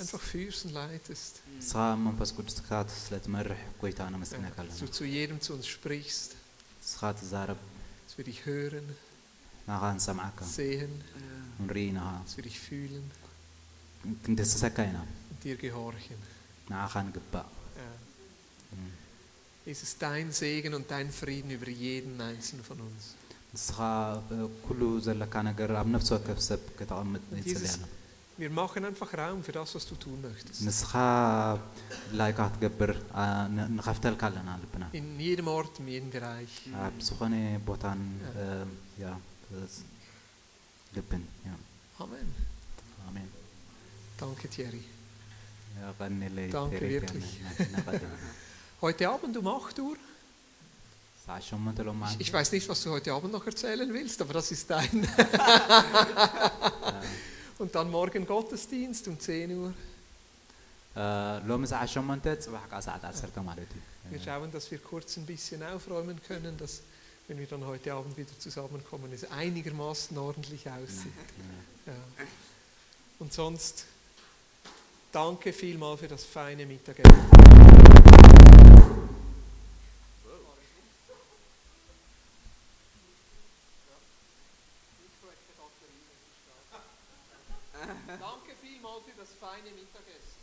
A: einfach führst und leitest.
B: ንስኻ መንፈስ ቅዱስካ ስለ ትመርሕ ጎይታ ነመስግነካ
A: Dass
B: ኣለና
A: du zu jedem zu uns sprichst,
B: ንስኻ ትዛረብ
A: dass wir dich hören,
B: ናኻ ንሰምዓካ
A: sehen,
B: ንርኢ ናኻ
A: dass wir dich fühlen
B: ክንደስሰካ ኢና
A: und dir gehorchen.
B: ንዓኻ ንግባእ
A: Ja. Jesus, dein Segen und dein Frieden über jeden einzelnen von uns.
B: ንስኻ ኩሉ ዘለካ ነገር ኣብ ነፍሲ ወከፍ ሰብ ከተቐምጥ ይፅልያ
A: Jesus,
B: ኣሎ
A: Wir machen einfach Raum für das, was du tun möchtest.
B: ንስኻ ላይካ ክትገብር አ፣ ን- ንኸፍተልካ ኣለና ልብና
A: In jedem Ort, in jedem Bereich.
B: ኣብ ዝኾነ ቦታን እ፣ ያ እ፣ ልብን ያ
A: Amen.
B: ኣሜን
A: Danke, Thierry.
B: ያ፣ ቀኒለይ
A: Danke,
B: ተረክያ
A: wirklich.
B: ነ- ነቐድም።
A: Heute Abend um 8 Uhr.
B: ሰዓት ሸሞንተ ሎማ
A: Ich, ich weiß nicht, was du heute Abend noch erzählen willst, aber das ist dein. Und dann morgen Gottesdienst um 10 Uhr. Wir schauen, dass wir kurz ein bisschen aufräumen können, dass wenn wir dann heute Abend wieder zusammenkommen, es einigermaßen ordentlich aussieht. Ja. Und sonst danke vielmal für das feine Mittagessen. Danke vielmal für das feine Mittagessen.